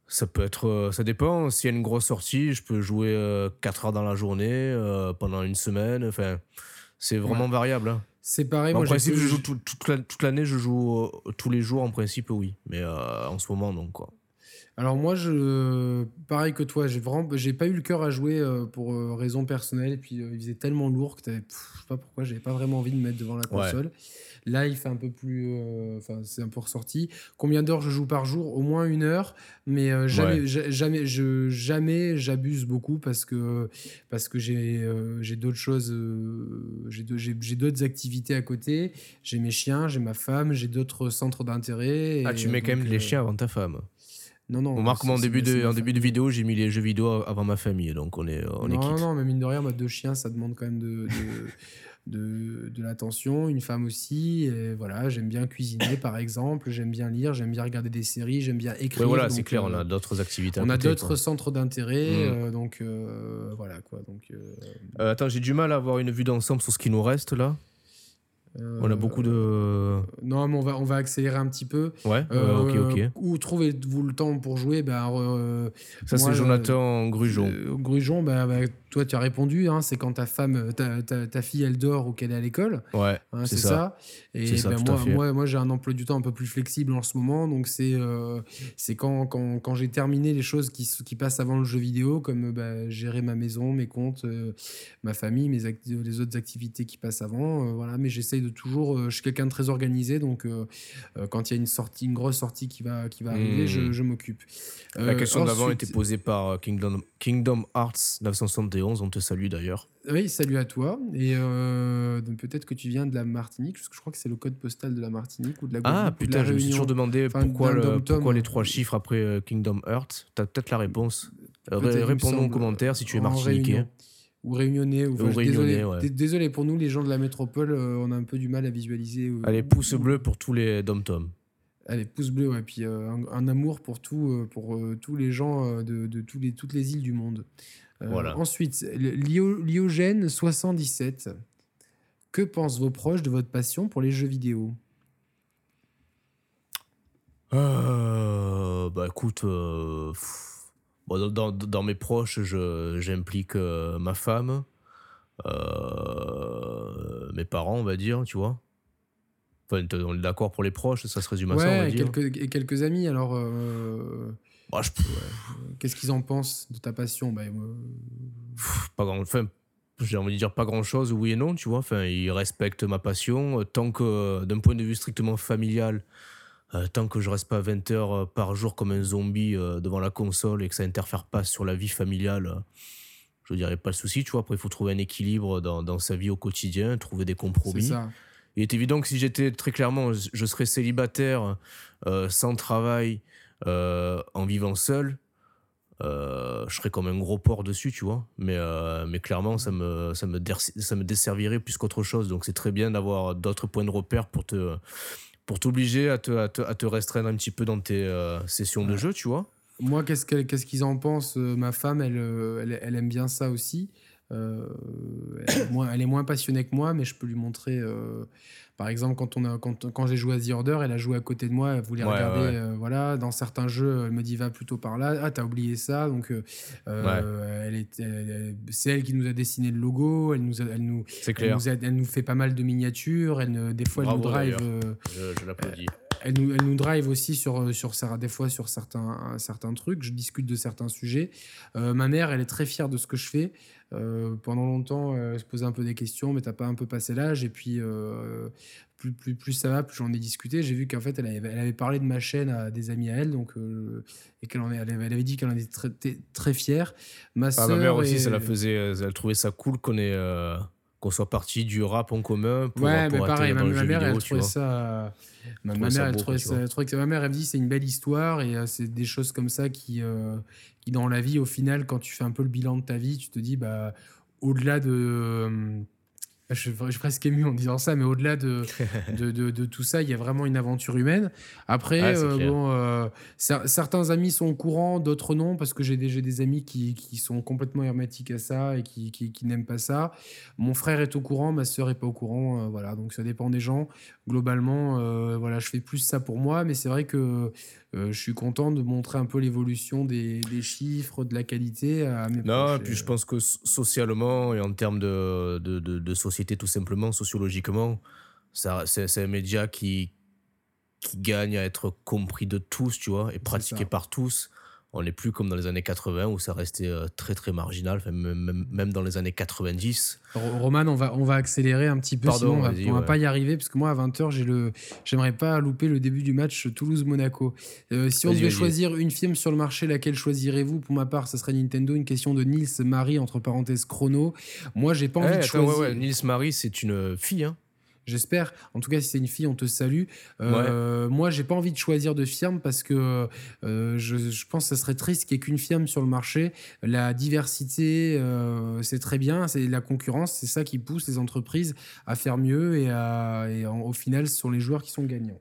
ça peut être, ça dépend. S'il y a une grosse sortie, je peux jouer 4 heures dans la journée pendant une semaine. Enfin, c'est vraiment variable. Hein. C'est pareil. En principe, je joue toute l'année, je joue euh, tous les jours, en principe, oui. Mais euh, en ce moment, non, quoi. Alors moi, je, pareil que toi, j'ai vraiment, j'ai pas eu le cœur à jouer euh, pour raison personnelle. Et puis il faisait tellement lourd que je sais pas pourquoi, j'avais pas vraiment envie de me mettre devant la console. Fait un peu plus. Euh, enfin, c'est un peu ressorti. Combien d'heures je joue par jour? Au moins une heure. Mais euh, jamais, jamais, je, jamais j'abuse beaucoup parce que, parce que j'ai, euh, j'ai d'autres choses. j'ai, j'ai, d'autres activités à côté. J'ai mes chiens, j'ai ma femme, j'ai d'autres centres d'intérêt. Ah, tu mets quand même les chiens avant ta femme non, non. On marque en début, de, en début de vidéo, j'ai mis les jeux vidéo avant ma famille, donc on est, on non, Non, mais mine de rien, deux chiens, ça demande quand même de, de, de l'attention, une femme aussi. Et voilà, j'aime bien cuisiner par exemple, j'aime bien lire, j'aime bien regarder des séries, j'aime bien écrire. voilà, c'est clair, on a euh, d'autres activités. On a d'autres centres d'intérêt, mm. euh, donc euh, voilà quoi. Donc, attends, j'ai du mal à avoir une vue d'ensemble sur ce qui nous reste là. on a beaucoup de. Non, mais on va, on va accélérer un petit peu. Ouais, ok, ok. Où trouvez-vous le temps pour jouer? Ben, Ça, c'est Jonathan Grujon. Grujon, ben, ben toi, tu as répondu, hein, c'est quand ta femme, ta, ta, fille, elle dort ou qu'elle est à l'école. Ouais, hein, c'est ça. Et ben, moi, moi, moi j'ai un emploi du temps un peu plus flexible en ce moment. Donc, c'est euh, c'est quand, quand, quand j'ai terminé les choses qui, qui passent avant le jeu vidéo, comme bah, gérer ma maison, mes comptes, euh, ma famille, mes les autres activités qui passent avant. Euh, voilà, mais j'essaye de toujours. je suis quelqu'un de très organisé. Donc, quand il y a une, sortie, une grosse sortie qui va, qui va arriver, je, hmm. je m'occupe. La question d'avant était posée par Kingdom, Kingdom Hearts 971 on te salue d'ailleurs. Oui, salut à toi. Et euh, peut-être que tu viens de la Martinique, parce que je crois que c'est le code postal de la Martinique ou de la Ah putain, je me suis toujours demandé pourquoi, les trois chiffres après euh, Kingdom Hearts. Tu as peut-être la réponse. Euh, réponds en commentaire si tu es martiniquais. Ou réunionnais. Ou, désolé, désolé, pour nous, les gens de la métropole, on a un peu du mal à visualiser. Allez, pouce bleu pour tous les dom-tom. Allez, pouce bleu, et puis un, amour pour, tout, pour tous les gens de, de tous les, toutes les îles du monde. Euh, ensuite, Lyogène 77. Que pensent vos proches de votre passion pour les jeux vidéo? Euh, Bah écoute, euh, dans, mes proches, j'implique ma femme, mes parents, on va dire, tu vois. Enfin, on est d'accord pour les proches, ça se résume à ça, on va dire. Quelques, et quelques amis, alors. Bah, Qu'est-ce qu'ils en pensent de ta passion? Bah, Pas grand. Enfin, j'ai envie de dire pas grand chose, oui et non, tu vois. Enfin, ils respectent ma passion. Tant que, d'un point de vue strictement familial, euh, tant que je reste pas 20 heures euh, par jour comme un zombie euh, devant la console et que ça interfère pas sur la vie familiale, je dirais pas le souci, tu vois. Après, il faut trouver un équilibre dans, dans, sa vie au quotidien, trouver des compromis. Ça. Il est évident que si j'étais très clairement, je serais célibataire, euh, sans travail, euh, en vivant seul, euh, je serais comme un gros porc dessus, tu vois. Mais, mais clairement, ça me, ça, me ça me desservirait plus qu'autre chose. Donc, c'est très bien d'avoir d'autres points de repère pour te pour t'obliger à te, à, te, restreindre un petit peu dans tes sessions de jeu, tu vois. Moi, qu'est-ce qu'ils en pensent Ma femme, elle, elle, elle, aime bien ça aussi. Euh, elle, est moins, elle, est moins, passionnée que moi, mais je peux lui montrer. Euh, par exemple, quand, on a, quand, quand j'ai joué à The Order, elle a joué à côté de moi, elle voulait regarder. Euh, voilà, dans certains jeux, elle me dit va plutôt par là. Ah, t'as oublié ça. Donc, elle est, c'est elle qui nous a dessiné le logo. Elle nous, elle nous, elle nous, elle nous fait pas mal de miniatures. Elle, des fois, elle nous drive. je, je l'applaudis elle nous, elle nous drive aussi sur, sur, des fois sur certains, certains trucs. Je discute de certains sujets. ma mère, elle est très fière de ce que je fais. Euh, pendant longtemps, euh, elle se posait un peu des questions, mais t'as pas un peu passé l'âge. Et puis, euh, plus, plus, plus, ça va, plus j'en ai discuté. J'ai vu qu'en fait, elle avait, elle avait, parlé de ma chaîne à des amis à elle, donc, et qu'elle en elle, avait, dit qu'elle en était très, très fière. Ma, ah, ma mère aussi, ça la faisait, elle trouvait ça cool qu'on ait qu'on soit parti du rap en commun pour, ouais, mais pareil, ma, mère, elle trouvait ça. Ma, mère, elle trouvait ça. que ma mère, elle me dit c'est une belle histoire et c'est des choses comme ça qui, qui, dans la vie, au final, quand tu fais un peu le bilan de ta vie, tu te dis, bah, au-delà de je, suis presque ému en disant ça, mais au-delà [laughs] de, de, de, tout ça, il y a vraiment une aventure humaine. Après, euh, bon, euh, certains amis sont au courant, d'autres non, parce que j'ai des, des amis qui, qui, sont complètement hermétiques à ça et qui, qui, qui n'aiment pas ça. Mon frère est au courant, ma sœur est pas au courant. Euh, voilà, donc ça dépend des gens. Globalement, voilà, je fais plus ça pour moi, mais c'est vrai que je suis content de montrer un peu l'évolution des, des, chiffres, de la qualité à mes Non, et puis je pense que socialement et en termes de, de, de société, tout simplement, sociologiquement. C'est un média qui, qui gagne à être compris de tous, tu vois, et pratiqué par tous. On n'est plus comme dans les années 80 où ça restait euh, très très marginal, même, même dans les années 90. Roman, on va, on va accélérer un petit peu, sinon on va, va pas y arriver, parce que moi à 20h, j'ai le, j'aimerais pas louper le début du match Toulouse-Monaco. Euh, si on devait choisir une firme sur le marché, laquelle choisirez-vous? Pour ma part, ça serait Nintendo, une question de Nils Marie, entre parenthèses chrono. Moi, j'ai pas envie de choisir. Nils Marie, c'est une fille, hein J'espère. En tout cas, si c'est une fille, on te salue. Euh, Moi, j'ai pas envie de choisir de firme parce que euh, je, pense que ça serait triste qu'il n'y ait qu'une firme sur le marché. La diversité, euh, c'est très bien. C'est la concurrence, c'est ça qui pousse les entreprises à faire mieux et, et au final, ce sont les joueurs qui sont gagnants.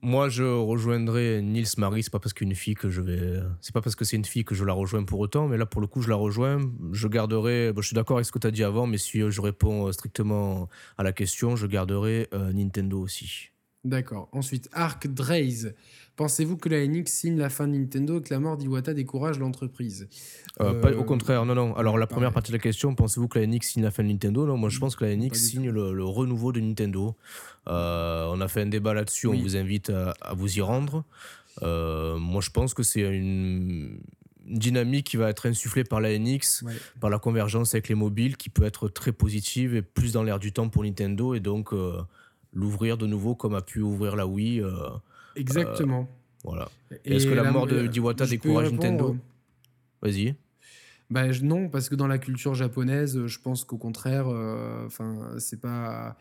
Moi, je rejoindrai Nils Marie. C'est pas parce qu'une fille que je vais. C'est pas parce que c'est une fille que je la rejoins pour autant. Mais là, pour le coup, je la rejoins. Je garderai. je suis d'accord avec ce que tu as dit avant, mais si je réponds strictement à la question, je garderai euh, Nintendo aussi. D'accord. Ensuite, Arc Draze. Pensez-vous que la NX signe la fin de Nintendo et que la mort d'Iwata décourage l'entreprise? Euh, Au contraire, non, non. Alors, la première partie de la question, pensez-vous que la NX signe la fin de Nintendo? Non, moi je pense que la NX signe le, renouveau de Nintendo. Euh, on a fait un débat là-dessus, on vous invite à, vous y rendre. Euh, moi je pense que c'est une dynamique qui va être insufflée par la NX, par la convergence avec les mobiles, qui peut être très positive et plus dans l'air du temps pour Nintendo, et donc l'ouvrir de nouveau comme a pu ouvrir la Wii. Exactement. Euh, voilà. Est-ce que la, mort de d'Iwata décourage Nintendo Vas-y. Bah, non, parce que dans la culture japonaise, je pense qu'au contraire, euh, enfin, c'est pas.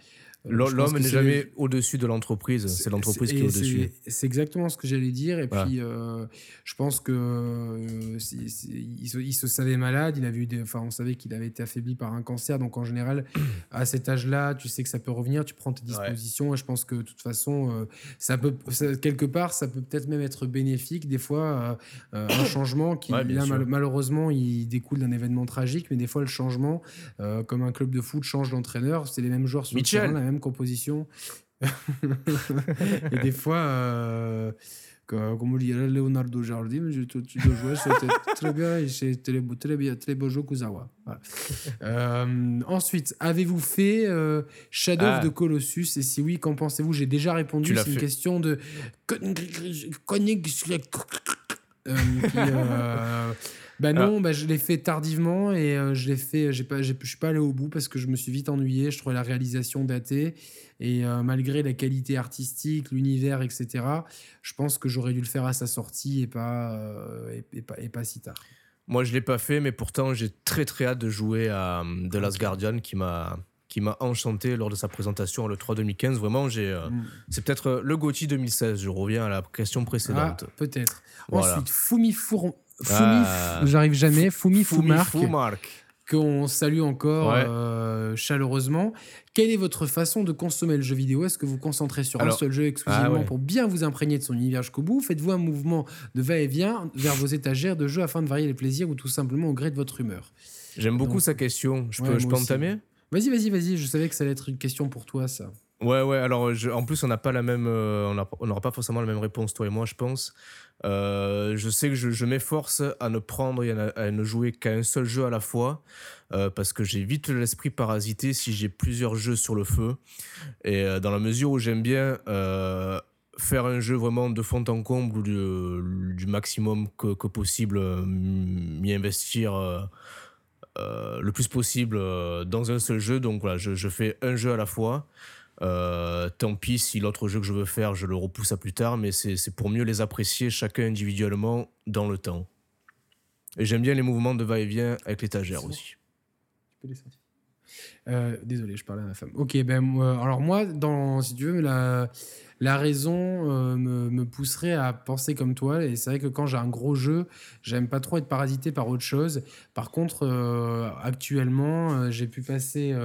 L'homme n'est jamais au-dessus de l'entreprise, c'est l'entreprise qui est au-dessus. C'est exactement ce que j'allais dire. Et puis, euh, je pense que euh, il, se, savait malade. Il avait eu des, enfin, on savait qu'il avait été affaibli par un cancer. Donc, en général, [clears throat] à cet âge-là, tu sais que ça peut revenir. Tu prends tes dispositions. Et je pense que de toute façon, euh, ça peut, quelque part, ça peut peut-être même être bénéfique. Des fois, un [coughs] changement qui, malheureusement, il découle d'un événement tragique. Mais des fois, le changement, comme un club de foot change d'entraîneur, c'est les mêmes joueurs sur le terrain, la même composition. [laughs] et des fois, euh, comme dirait Leonardo Jardim, tu, tu dois jouer, c'était très bien et c'était très, bien, très beau jeu Kuzawa. Euh, ensuite, avez-vous fait euh, Shadow of the ah. Colossus? Et si oui, qu'en pensez-vous? J'ai déjà répondu, c'est une question de. Euh, bah non, bah, je l'ai fait tardivement et euh, je l'ai fait. J'ai pas, je suis pas allé au bout parce que je me suis vite ennuyé. Je trouvais la réalisation datée et euh, malgré la qualité artistique, l'univers, etc. Je pense que j'aurais dû le faire à sa sortie et pas, et, pas, et pas si tard. Moi, je l'ai pas fait, mais pourtant, j'ai très très hâte de jouer à The Last Guardian qui m'a qui m'a enchanté lors de sa présentation à l'E3 2015. Vraiment, j'ai, mm. c'est peut-être le GOTY 2016. Je reviens à la question précédente. Ah, peut-être. Ensuite, Fumi Four... Fumi, ah. j'arrive jamais. Foumark qu'on salue encore euh, chaleureusement. Quelle est votre façon de consommer le jeu vidéo? Est-ce que vous concentrez sur un seul jeu exclusivement ah pour bien vous imprégner de son univers jusqu'au bout? Faites-vous un mouvement de va-et-vient vers vos étagères de jeux afin de varier les plaisirs ou tout simplement au gré de votre humeur? J'aime beaucoup sa question. Je peux, je peux entamer? Vas-y, vas-y, vas-y. Je savais que ça allait être une question pour toi, ça. Ouais, ouais. Alors, en plus, on n'a pas la même, euh, on n'aura pas forcément la même réponse, toi et moi, je pense. Euh, je sais que je, m'efforce à ne prendre et à, ne jouer qu'à un seul jeu à la fois, euh, parce que j'ai vite l'esprit parasité si j'ai plusieurs jeux sur le feu. Et dans la mesure où j'aime bien faire un jeu vraiment de fond en comble ou du, maximum que, possible, m'y investir. le plus possible dans un seul jeu. Donc voilà, je, fais un jeu à la fois. Euh, tant pis si l'autre jeu que je veux faire, je le repousse à plus tard, mais c'est pour mieux les apprécier chacun individuellement dans le temps. Et j'aime bien les mouvements de va-et-vient avec l'étagère aussi. Tu peux les sortir. Euh, désolé, je parlais à ma femme. Ok, ben alors moi, dans, si tu veux, la, la raison euh, me, pousserait à penser comme toi. Et c'est vrai que quand j'ai un gros jeu, j'aime pas trop être parasité par autre chose. Par contre, euh, actuellement, euh, j'ai pu passer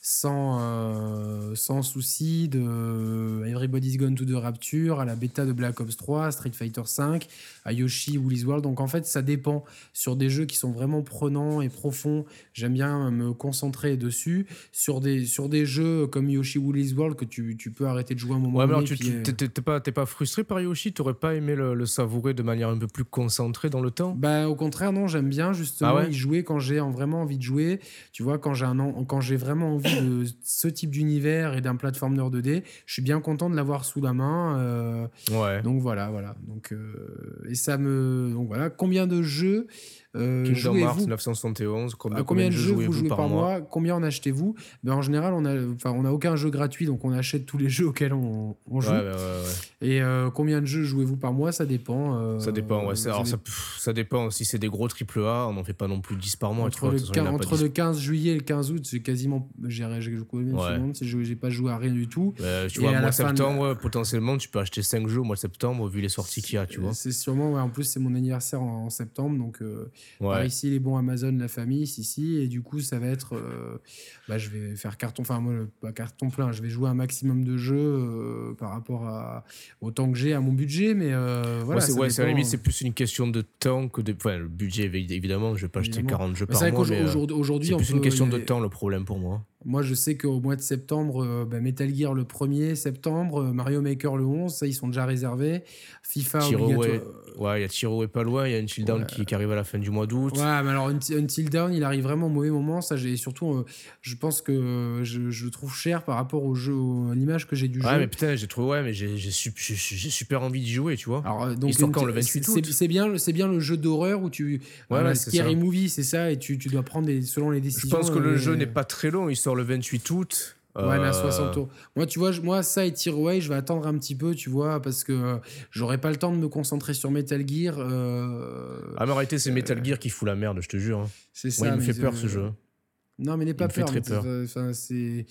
sans, sans souci de Everybody's Gone to the Rapture à la bêta de Black Ops 3, Street Fighter 5, à Yoshi, Woolly's World. Donc en fait, ça dépend. Sur des jeux qui sont vraiment prenants et profonds, j'aime bien me concentrer dessus. Sur des, sur des jeux comme Yoshi, Woolly's World, que tu, tu peux arrêter de jouer un moment tu euh, t'es pas, pas frustré par Yoshi? T'aurais pas aimé le, savourer de manière un peu plus concentrée dans le temps? Bah au contraire non, j'aime bien justement ah y jouer quand j'ai vraiment envie de jouer. Tu vois quand j'ai un quand j'ai vraiment envie de [coughs] ce type d'univers et d'un plateforme 2D, je suis bien content de l'avoir sous la main. Euh, ouais. Donc voilà voilà donc euh, et ça me donc voilà combien de jeux euh, Kingdom Hearts 971, combien, combien, de jeux vous jouez par, mois, Combien en achetez-vous? Ben, En général, on n'a on a aucun jeu gratuit, donc on achète tous les [laughs] jeux auxquels on, joue. Et euh, combien de jeux jouez-vous par mois? Ça dépend. Euh, ça dépend, ouais. Ça, alors, ça, ça, dépend. Si c'est des gros triple A, on n'en fait pas non plus 10 par mois. Entre, le, 15, entre le 15 juillet et le 15 août, j'ai quasiment. J'ai j'ai pas joué à rien du tout. tu vois, mois septembre, potentiellement, tu peux acheter 5 jeux au mois de septembre, vu les sorties qu'il y a, tu vois. C'est sûrement, en plus, c'est mon anniversaire en, septembre, donc. Par ici, les bons Amazon, la famille, ici, et du coup, ça va être. Euh, bah, je vais faire carton, enfin, moi, pas carton plein, je vais jouer un maximum de jeux euh, par rapport à, au temps que j'ai, à mon budget, mais euh, voilà. Ouais, c'est à la limite, c'est plus une question de temps que de. Enfin, le budget, évidemment, je vais pas acheter 40 jeux par mois. C'est plus une question de temps, le problème pour moi. Moi, je sais qu'au mois de septembre, bah, Metal Gear le 1er septembre, Mario Maker le 11, ça, ils sont déjà réservés. FIFA, Ouais, il y a Tiro et pas loin, il y a Until Dawn qui, qui, arrive à la fin du mois d'août. Ouais, mais alors Until Dawn, il arrive vraiment au mauvais moment. Ça, j'ai surtout, euh, je pense que je, je, le trouve cher par rapport au jeu, à l'image que j'ai du jeu. Ouais, mais putain, j'ai trouvé, ouais, mais j'ai super envie d'y jouer, tu vois. Alors, euh, donc, Histoire quand le 28 août. C'est bien, c'est bien le jeu d'horreur où tu, ouais, ouais Scary Movie, c'est ça, et tu, tu dois prendre des, selon les décisions. Je pense que le jeu n'est pas très long. Il sort le 28 août. Ouais, mais à 60 tours. Moi, tu vois, moi, ça et Tearaway, je vais attendre un petit peu, tu vois, parce que euh, j'aurai pas le temps de me concentrer sur Metal Gear. Euh, ah, mais en réalité, c'est Metal Gear qui fout la merde, je te jure. Hein. C'est ça. il me fait peur, ce jeu. Non, mais il n'est pas peur. Fait très peur. Enfin, c'est.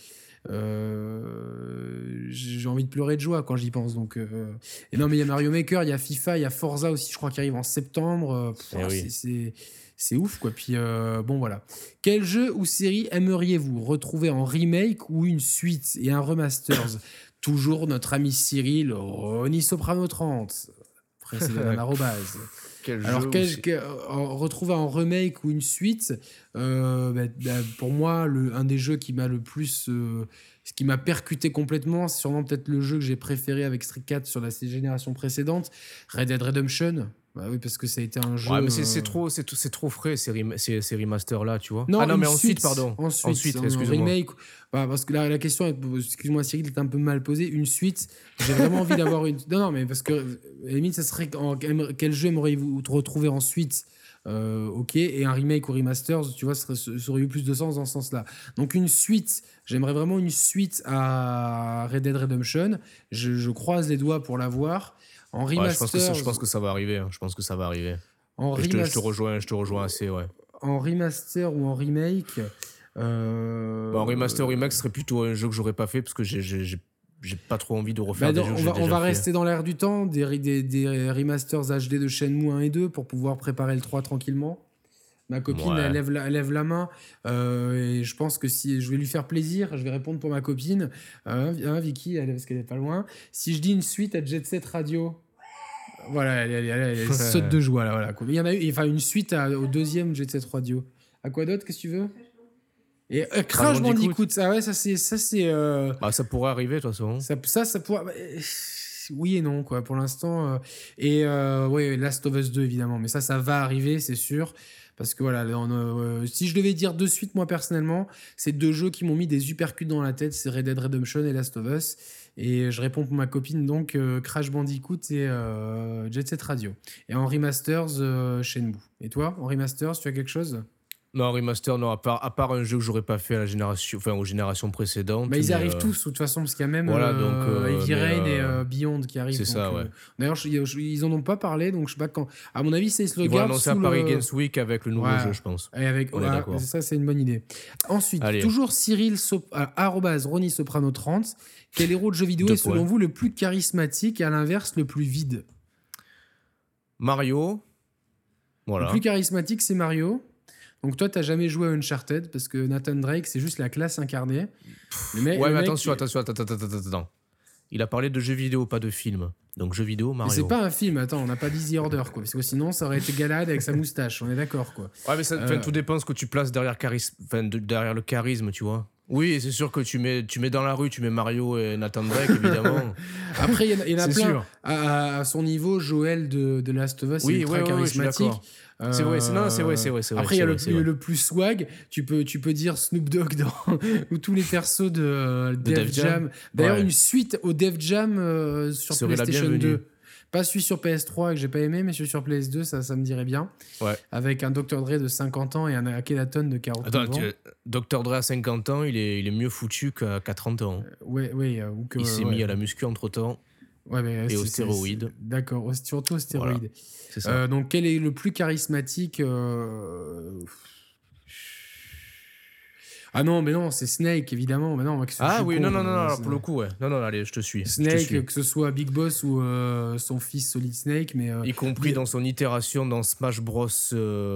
j'ai envie de pleurer de joie quand j'y pense. Donc, Et non, mais il y a Mario Maker, il y a FIFA, il y a Forza aussi, je crois, qui arrive en septembre. Eh c'est c'est ouf quoi. Puis euh, bon voilà. Quel jeu ou série aimeriez-vous retrouver en remake ou une suite et un remasters? [laughs] Toujours notre ami Cyril, Ronnie Soprano 30. Précédent [laughs] Alors, quel, retrouver en remake ou une suite, euh, bah, bah, pour moi, le, un des jeux qui m'a le plus. Euh, ce qui m'a percuté complètement, c'est sûrement peut-être le jeu que j'ai préféré avec Street 4 sur la génération précédente, Red Dead Redemption. Bah oui, parce que ça a été un jeu. Ouais, mais c'est euh, trop, c'est trop frais ces, ces, remasters là, tu vois. Non, ah non, mais ensuite, pardon. Ensuite, ensuite excuse-moi. Remake. Bah, parce que la, la question, excuse-moi Cyril, est un peu mal posée. Une suite, j'ai vraiment envie d'avoir une. Non, non, mais parce que limite, ça serait quel jeu aimeriez-vous retrouver ensuite? Euh, ok, et un remake ou remaster, tu vois, ça, aurait eu plus de sens dans ce sens-là. Donc une suite, j'aimerais vraiment une suite à Red Dead Redemption. Je, je croise les doigts pour l'avoir. En remaster. je, pense que ça, va arriver. Hein. Je pense que ça va arriver. En je, te, rejoins, je te rejoins assez, ouais. En remaster ou en remake. Euh... Bah, en remaster ou remake, ce serait plutôt un jeu que j'aurais pas fait parce que j'ai j'ai pas trop envie de refaire bah, des jeux on va, on va rester dans l'air du temps, des, des, des, remasters HD de Shenmue 1 et 2 pour pouvoir préparer le 3 tranquillement. Ma copine, elle, lève la, elle lève la main euh, et je pense que si je vais lui faire plaisir, je vais répondre pour ma copine. Euh, hein, Vicky, elle, parce qu'elle est pas loin. Si je dis une suite à Jet Set Radio, voilà, elle, elle, [laughs] saute de joie là. Voilà. Il y en a eu, enfin une suite au deuxième Jet Set Radio. À quoi d'autre Qu'est-ce que tu veux? Et euh, Crash Bandicoot, ça, ouais, ça c'est, ça c'est. Euh, bah, ça pourrait arriver de toute façon. Ça, ça, ça pourrait. Bah, oui et non quoi. Pour l'instant. Euh, et ouais, Last of Us 2 évidemment, mais ça, ça va arriver, c'est sûr. Parce que voilà, si je devais dire de suite, moi personnellement, c'est deux jeux qui m'ont mis des uppercuts dans la tête, c'est Red Dead Redemption et Last of Us. Et je réponds pour ma copine donc Crash Bandicoot et Jet Set Radio. Et en remasters, Shenmue. Et toi, en remasters, tu as quelque chose? Non, remaster, non, à part, à part un jeu que j'aurais pas fait à la génération, enfin, aux générations précédentes. Bah, ils arrivent euh, tous, de toute façon, parce qu'il y a même voilà, donc, euh, Heavy Rain et euh, Beyond qui arrivent. C'est ça, ouais. D'ailleurs, ils en ont pas parlé, donc je sais pas quand. À mon avis, c'est le vont annoncer à Paris Games Week avec le nouveau jeu, je pense. Et avec, ça, c'est une bonne idée. Ensuite, toujours Cyril, Sop... Ronnie Soprano 30. Quel héros de jeu vidéo [laughs] est selon vous le plus charismatique et à l'inverse le plus vide? Mario. Voilà. Le plus charismatique, c'est Mario. Donc toi, t'as jamais joué à Uncharted parce que Nathan Drake, c'est juste la classe incarnée. Mais ouais, mais attention, attention, attends, attends, attends, attends. Il a parlé de jeux vidéo, pas de film. Donc jeux vidéo, Mario. Mais c'est pas un film, attends, on n'a pas d'Easy Order, quoi. Parce que sinon, ça aurait été Galad avec sa moustache, on est d'accord, quoi. Ouais, mais ça, euh... tout dépend de ce que tu places derrière, charisme, de, derrière le charisme, tu vois. Oui, c'est sûr que tu mets, tu mets dans la rue, tu mets Mario et Nathan Drake, évidemment. [laughs] Après, il y, en a, plein. À, à, son niveau, Joël de, de Last of Us, oui, est très charismatique. C'est vrai, non, c'est vrai, c'est vrai, Après, il y a le, plus swag. Tu peux, tu peux dire Snoop Dogg dans [laughs] ou tous les persos de, euh, Def, Jam. D'ailleurs, une suite au Def Jam euh, sur PlayStation 2. Pas celui sur PS3 que j'ai pas aimé, mais celui sur PS2, ça, ça me dirait bien. Ouais. Avec un Dr. Dre de 50 ans et un Akhenaton de 40 ans. Attends, Dr. Dre à 50 ans, il est, il est mieux foutu qu'à 30 ans. Euh, ouais, ouais. il s'est mis à la muscu entre temps. Ouais, mais et aux stéroïdes. D'accord, surtout aux stéroïdes. Euh, donc, quel est le plus charismatique euh, ah non, mais non, c'est Snake, évidemment. Mais non, ah oui, non, non, non, non, pour le coup, ouais. Non, non, allez, je te suis. Snake, que ce soit Big Boss ou euh, son fils Solid Snake. mais Y compris dans son itération dans Smash Bros.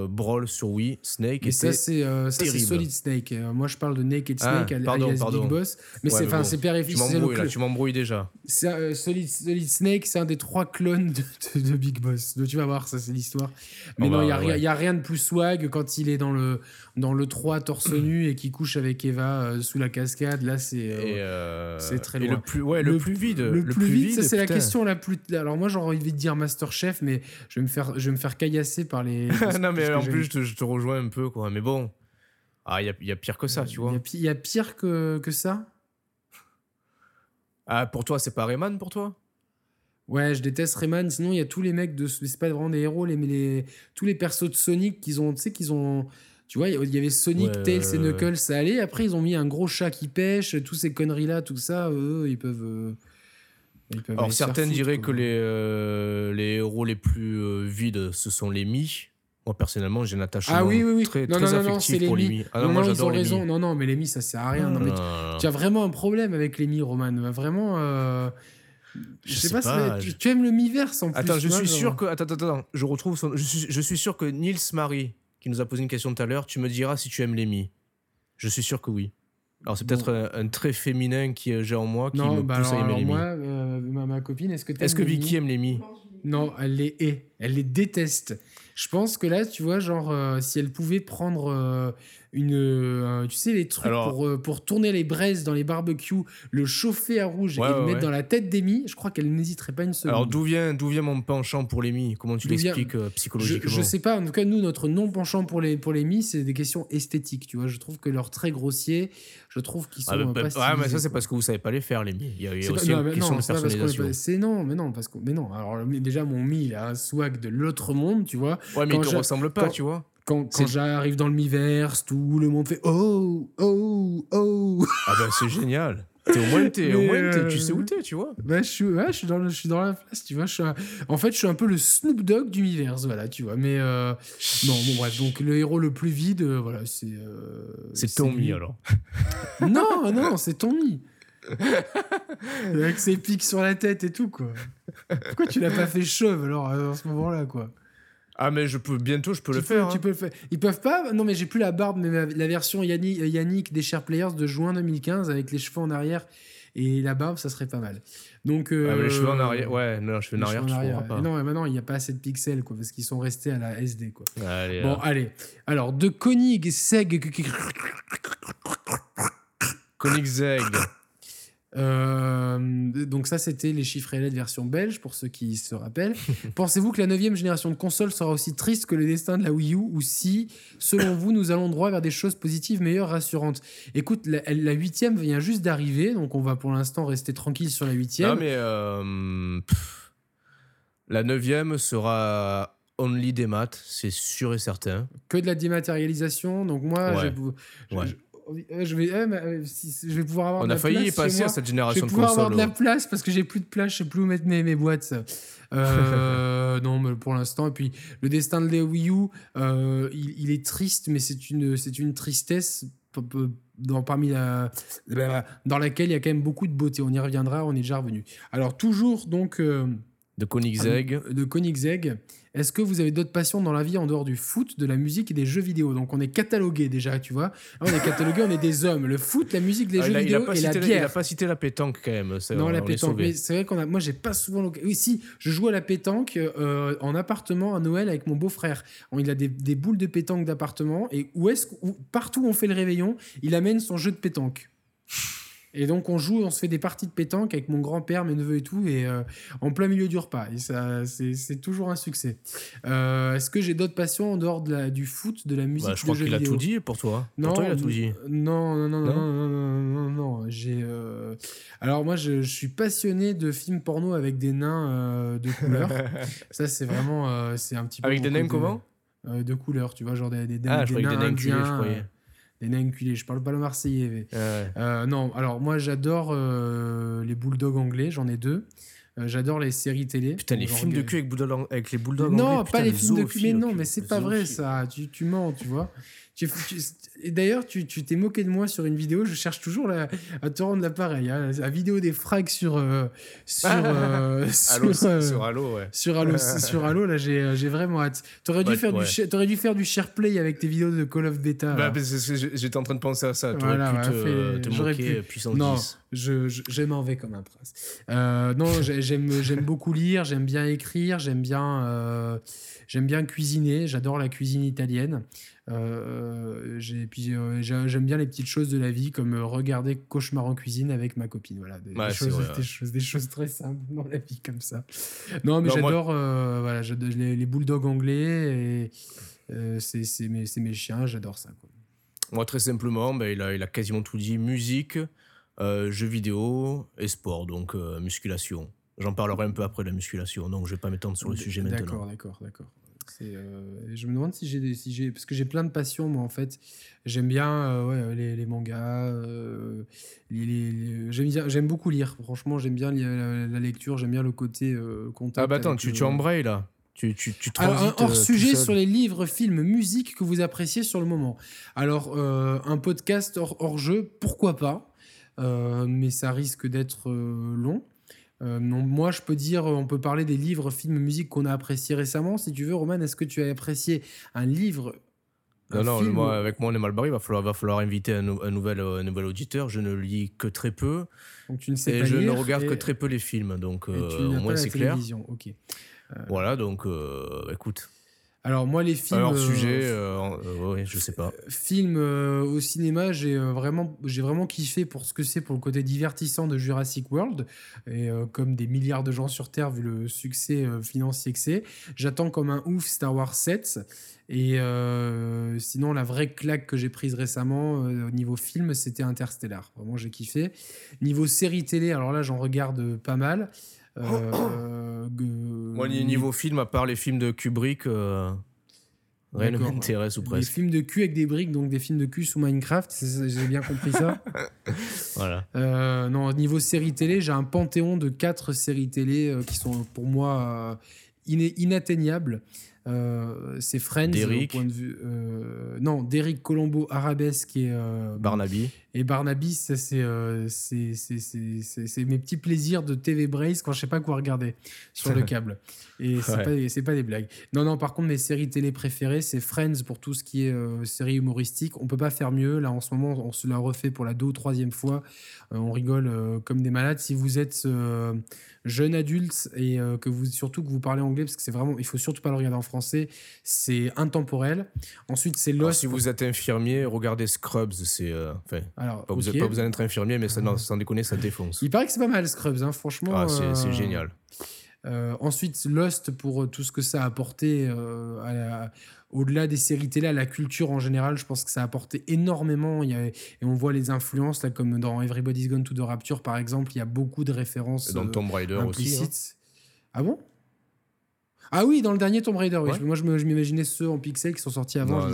Brawl sur Wii, Snake et ça, c'est Solid Snake. moi, je parle de Naked ah, Snake, pardon, pardon. Big Boss. Mais c'est bon. père et fils. Tu m'embrouilles déjà. Solid, Solid Snake, c'est un des trois clones de, de, Big Boss. Donc, tu vas voir, ça, c'est l'histoire. Mais non, il n'y a, rien de plus swag quand il est dans le, dans le 3 torse [clears throat] nu et qui couche avec Eva euh, sous la cascade. Là, c'est euh, euh, c'est très loin. le plus, ouais, le, plus vide. Le, plus, vide, ça, c'est la question la plus. Alors, moi, j'aurais envie de dire Masterchef, mais je vais me faire, je vais me faire caillasser par les. [laughs] non, mais en plus, je te, rejoins un peu, quoi. Mais bon, ah, il y a, y a, pire que ça, tu vois. Il y, a pire que, que ça? Ah, pour toi, c'est pas Rayman pour toi? Ouais, je déteste Rayman. Sinon, il y a tous les mecs de. C'est pas vraiment des héros, les, les, tous les persos de Sonic qu'ils ont. Tu sais, qu'ils ont tu vois, il y avait Sonic, Tails et Knuckles, ça allait. Après, ils ont mis un gros chat qui pêche, tous ces conneries-là, tout ça, eux, ils peuvent. Euh, Alors, certains diraient que les, euh, les héros les plus euh, vides, ce sont les Mi. Moi, personnellement, j'ai un attachement ah, oui, oui, oui. très, non, non, affectif pour les Mi. Ah, non, moi, j'adore les raison. Non, non, mais les Mi, ça sert à rien. Non, mais tu, as vraiment un problème avec les Mi, Roman. Vraiment. Je, sais, pas, Tu, aimes le mi-verse en plus. Attends, je suis sûr que. Attends, attends, attends. Je retrouve son... je, suis, je suis sûr que Nils Marie, qui nous a posé une question tout à l'heure, tu me diras si tu aimes Lémi. Je suis sûr que oui. Alors c'est peut-être un, trait féminin qui euh, j'ai en moi qui non, me bah pousse à aimer Moi, euh, ma, copine, est-ce que Est-ce que Vicky aime Lémi Non, elle les hait. Elle les déteste. Je pense que là, tu vois, genre, euh, si elle pouvait prendre une, euh, tu sais, les trucs pour, euh, pour tourner les braises dans les barbecues, le chauffer à rouge et le mettre dans la tête d'Emmy, je crois qu'elle n'hésiterait pas une seconde. Alors d'où vient, d'où vient mon penchant pour l'Emmy Comment tu l'expliques euh, psychologiquement? je, je, sais pas, en tout cas, nous, notre non-penchant pour les, pour les c'est des questions esthétiques, tu vois. Je trouve que leurs traits grossiers, je trouve qu'ils ah, sont ah, pas Ouais, mais ça, c'est parce que vous savez pas les faire, les mi. Il y a, aussi une question de personnalisation. C'est non, mais non, parce que, mais non. Alors, déjà, mon mi, il a un swag de l'autre monde, tu vois. Ouais, mais il te ressemble pas, tu vois quand, j'arrive dans le Miiverse, tout le monde fait oh, oh, oh. Ah ben c'est génial. au moins, tu sais où t'es, tu vois. Bah, je, suis, ouais, je, suis dans je suis dans la place, tu vois. Je suis en fait, je suis un peu le Snoop Dogg d'univers, voilà, tu vois. Mais non, bon, bref. Donc, le héros le plus vide, voilà, c'est. c'est Tommy, alors. [laughs] non, non, c'est Tommy. Avec ses pics sur la tête et tout, quoi. Pourquoi tu l'as pas fait chauve alors à ce moment-là, quoi? Ah mais je peux bientôt je peux le faire. Tu hein. peux le faire. Ils peuvent pas. Non mais j'ai plus la barbe mais la version Yannick, Yannick des Share Players de juin 2015 avec les cheveux en arrière et la barbe ça serait pas mal. Donc euh, ah, les cheveux en arrière ouais non cheveux en arrière, tu arrière pas. Non mais maintenant il n'y a pas assez de pixels quoi parce qu'ils sont restés à la SD quoi. Allez, bon allez alors de Koenigsegg Koenigsegg euh, donc ça, c'était les chiffres et lettres version belge, pour ceux qui se rappellent. [laughs] Pensez-vous que la neuvième génération de consoles sera aussi triste que le destin de la Wii U ou si, selon vous, nous allons droit vers des choses positives, meilleures, rassurantes? Écoute, la huitième vient juste d'arriver, donc on va pour l'instant rester tranquille sur la huitième. Non mais euh, la neuvième sera only des maths, c'est sûr et certain. Que de la dématérialisation, donc moi, je vais, je vais pouvoir avoir. On de a la failli y passer à cette génération de consoles. Je vais pouvoir avoir de la place parce que j'ai plus de place, je sais plus où mettre mes, mes boîtes. [laughs] Euh, non, mais pour l'instant. Et puis le destin de la Wii U, euh, il, est triste, mais c'est une, c'est une tristesse dans, parmi la, dans laquelle il y a quand même beaucoup de beauté. On y reviendra, on est déjà revenu. Alors toujours donc. Euh, de Koenigsegg. De Koenigsegg. Est-ce que vous avez d'autres passions dans la vie en dehors du foot, de la musique et des jeux vidéo? Donc on est catalogué déjà, tu vois. On est catalogué, on est des hommes. Le foot, la musique, les ah, jeux vidéo et la bière. Il n'a pas cité la pétanque quand même. Non, la pétanque. Mais c'est vrai qu'on a. Moi, j'ai pas souvent. Oui, si, je joue à la pétanque euh, en appartement à Noël avec mon beau-frère. Il a des, boules de pétanque d'appartement et où est-ce partout où on fait le réveillon, il amène son jeu de pétanque. Et donc on joue, on se fait des parties de pétanque avec mon grand-père, mes neveux et tout, et euh, en plein milieu du repas. Et ça, c'est toujours un succès. Euh, est-ce que j'ai d'autres passions en dehors de la, du foot, de la musique bah, Je crois qu'il a tout dit pour toi. Non, pour toi, il a tout dit. Non, non, non, non, non, non, non, non. J'ai. Euh, alors moi, je, je, suis passionné de films porno avec des nains de couleur. [laughs] ça, c'est vraiment, c'est un petit peu. Avec des nains comment? De couleur, tu vois, genre des, des, ah, des, des nains, des nains je croyais des nains enculés. Je parle pas le marseillais. Euh, non, alors moi j'adore euh, les bulldogs anglais, j'en ai deux. Euh, j'adore les séries télé. Putain, les films de cul avec, avec les bulldogs non, anglais. Non, pas les films de cul. Mais non, mais c'est pas vrai ça. Tu, tu mens, tu vois. D'ailleurs, tu t'es moqué de moi sur une vidéo. Je cherche toujours à te rendre l'appareil. Hein, la vidéo des frags sur euh, sur, euh, [laughs] sur, euh, sur Halo, ouais. Sur Halo, [laughs] sur Halo là, j'ai vraiment hâte. T'aurais dû faire du aurais dû faire du SharePlay avec tes vidéos de Call of Beta. Bah, j'étais en train de penser à ça. T'aurais voilà, pu te, te moquer pu. puissance non, 10. Je, je, m'en vais comme un prince. non, j'aime j'aime beaucoup lire, j'aime bien écrire, j'aime bien j'aime bien cuisiner. J'adore la cuisine italienne. Euh, j'ai, puis euh, j'aime bien les petites choses de la vie, comme euh, regarder Cauchemar en cuisine avec ma copine. Voilà, des, choses, des, choses, très simples dans la vie comme ça. Non, mais j'adore voilà, les, les, bulldogs anglais c'est, mes, mes, chiens, j'adore ça. Quoi. Moi, très simplement, ben, il, a, il a quasiment tout dit musique, jeux vidéo et sport, donc musculation. J'en parlerai un peu après la musculation, donc je vais pas m'étendre sur le sujet maintenant. D'accord, d'accord, d'accord. Euh, je me demande si j'ai si j'ai parce que j'ai plein de passions moi en fait. J'aime bien euh, ouais, les, les, mangas. Euh, les, j'aime beaucoup lire. Franchement, j'aime bien la, lecture. J'aime bien le côté contact. Ah bah attends, tu, tu embrayes là. Tu, tu, tu Alors, hors sujet sur les livres, films, musique que vous appréciez sur le moment. Alors, un podcast hors, hors, jeu, pourquoi pas Mais ça risque d'être long. Euh, moi, je peux dire, on peut parler des livres, films, musique qu'on a appréciés récemment. Si tu veux, Roman, est-ce que tu as apprécié un livre non, non, moi, avec moi, on est mal barré. Il va falloir, va falloir inviter un, nouvel, un nouvel auditeur. Je ne lis que très peu. Donc, tu ne sais et je ne regarde que très peu les films. Donc, euh, au moins, c'est clair. Ok. Euh, voilà, donc, écoute. Alors moi les films hors sujet euh, euh, je sais pas. Films euh, au cinéma, j'ai vraiment j'ai vraiment kiffé pour ce que c'est pour le côté divertissant de Jurassic World et comme des milliards de gens sur terre vu le succès financier que c'est, j'attends comme un ouf Star Wars 7 et sinon la vraie claque que j'ai prise récemment au niveau film, c'était Interstellar. Vraiment j'ai kiffé. Niveau série télé, alors là j'en regarde pas mal. [coughs] Euh, Moi, niveau film, à part les films de Kubrick. Euh, Rien ne m'intéresse ou presque. Des films de cul avec des briques, donc des films de cul sous Minecraft, j'ai bien compris ça. [laughs] voilà. Euh, non, niveau série télé, j'ai un panthéon de quatre séries télé qui sont pour moi inatteignables. Euh, c'est Friends au point de vue. Euh, non, Derek Colombo Arabesque et. Euh, Barnaby. Et Barnaby, ça c'est c'est mes petits plaisirs de TV Brace quand je sais pas quoi regarder sur le [laughs] câble. Et c'est pas, pas des blagues. Non, non, par contre, mes séries télé préférées, c'est Friends pour tout ce qui est série humoristique. On peut pas faire mieux. Là, en ce moment, on se l'a refait pour la deux ou troisième fois. on rigole comme des malades. Si vous êtes jeune adulte et euh, que vous surtout que vous parlez anglais parce que c'est vraiment il faut surtout pas le regarder en français c'est intemporel ensuite c'est Lost si vous êtes infirmier regardez Scrubs c'est euh, enfin Alors, pas, vous, pas besoin d'être infirmier mais ça, non, sans déconner ça défonce il paraît que c'est pas mal Scrubs hein, franchement ah, c'est euh, génial ensuite Lost pour tout ce que ça a apporté au-delà des séries télé, à la culture en général, je pense que ça a apporté énormément. Il y et on voit les influences, là, comme dans Everybody's Gone to the Rapture, par exemple, il y a beaucoup de références. Et dans Tomb Raider aussi. Hein. Ah bon? Ah oui, dans le dernier Tomb Raider, oui. Moi, je m'imaginais ceux en pixels qui sont sortis avant.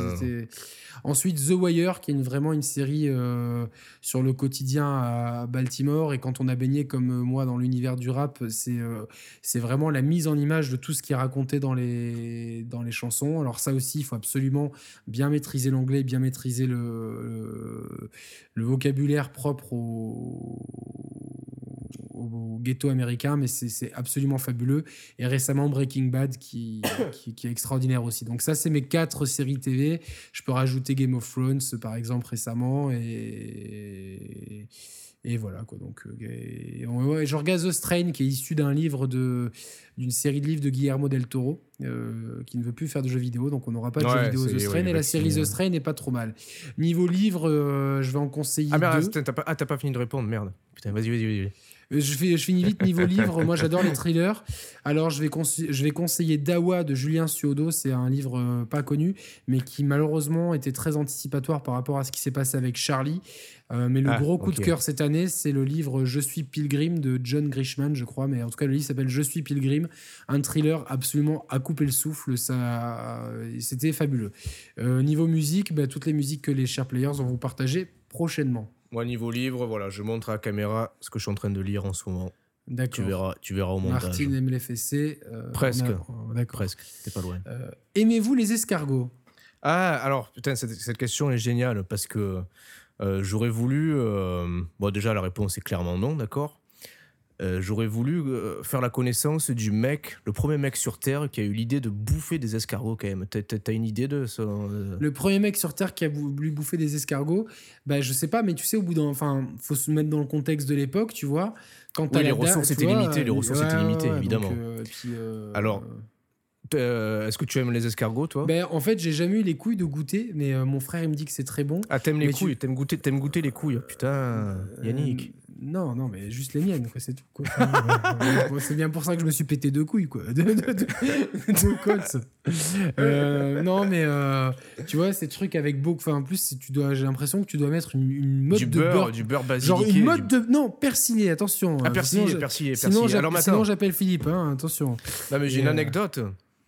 Ensuite, The Wire, qui est vraiment une série euh, sur le quotidien à Baltimore. Et quand on a baigné comme euh, moi dans l'univers du rap, c'est euh, c'est vraiment la mise en image de tout ce qui est raconté dans les, dans les chansons. Alors ça aussi, il faut absolument bien maîtriser l'anglais, bien maîtriser le, le vocabulaire propre au au, ghetto américain, mais c'est absolument fabuleux. Et récemment, Breaking Bad, [coughs] qui, qui, est extraordinaire aussi. Donc ça, c'est mes quatre séries TV. Je peux rajouter Game of Thrones, par exemple, récemment. Et, et voilà, quoi. Donc, euh, je regarde The Strain, qui est issu d'un livre de d'une série de livres de Guillermo del Toro, euh, qui ne veut plus faire de jeux vidéo, donc on n'aura pas de jeux vidéo The Strain, et la série The Strain n'est pas trop mal. Niveau livre, euh, je vais en conseiller ah, merde, T'as pas, ah, pas fini de répondre, merde. Putain, vas-y, vas-y, vas-y. Je, fais, je finis vite niveau [laughs] livre. Moi, j'adore les thrillers. Alors, je vais, je vais conseiller Dawa de Julien Suodo. C'est un livre euh, pas connu, mais qui malheureusement était très anticipatoire par rapport à ce qui s'est passé avec Charlie. Euh, mais le ah, gros coup de cœur cette année, c'est le livre Je suis Pilgrim de John Grishman, je crois. Mais en tout cas, le livre s'appelle Je suis Pilgrim. Un thriller absolument à couper le souffle. Ça, c'était fabuleux. Euh, niveau musique, bah, toutes les musiques que les chers players vont vous partager prochainement. Moi, niveau livre, voilà, je montre à la caméra ce que je suis en train de lire en ce moment. D'accord. Tu verras, tu verras au montage. Martine aime les fessées. Euh, Presque. D'accord. Presque. T'es pas loin. Euh, aimez-vous les escargots? Ah, alors, putain, cette, cette, question est géniale parce que euh, j'aurais voulu. bon, déjà, la réponse est clairement non, d'accord? Euh, j'aurais voulu euh, faire la connaissance du mec, le premier mec sur Terre qui a eu l'idée de bouffer des escargots quand même. T'as une idée de ça euh Le premier mec sur Terre qui a voulu bouffer des escargots, bah je sais pas, mais tu sais, au bout d'un. Enfin, faut se mettre dans le contexte de l'époque, tu vois. Quand les, ressources étaient limitées, les ressources étaient limitées, évidemment. Alors, est-ce que tu aimes les escargots, toi? Ben, En fait, j'ai jamais eu les couilles de goûter, mais mon frère, il me dit que c'est très bon. Ah, t'aimes les couilles T'aimes goûter, aimes goûter les couilles Putain, Yannick. Non, non, mais juste les miennes, c'est tout. [laughs] c'est bien pour ça que je me suis pété deux couilles, quoi. [laughs] Deux, [laughs] euh, non, mais euh, tu vois, ces trucs avec beaucoup. Enfin, en plus, tu dois, j'ai l'impression que tu dois mettre une, une mode du de beurre, Du beurre basiliqué. Genre une mode de. Non, persillé, attention. Ah, persillé, sinon, persillé, Sinon, sinon j'appelle Philippe, hein, attention. Non, mais j'ai une euh, anecdote.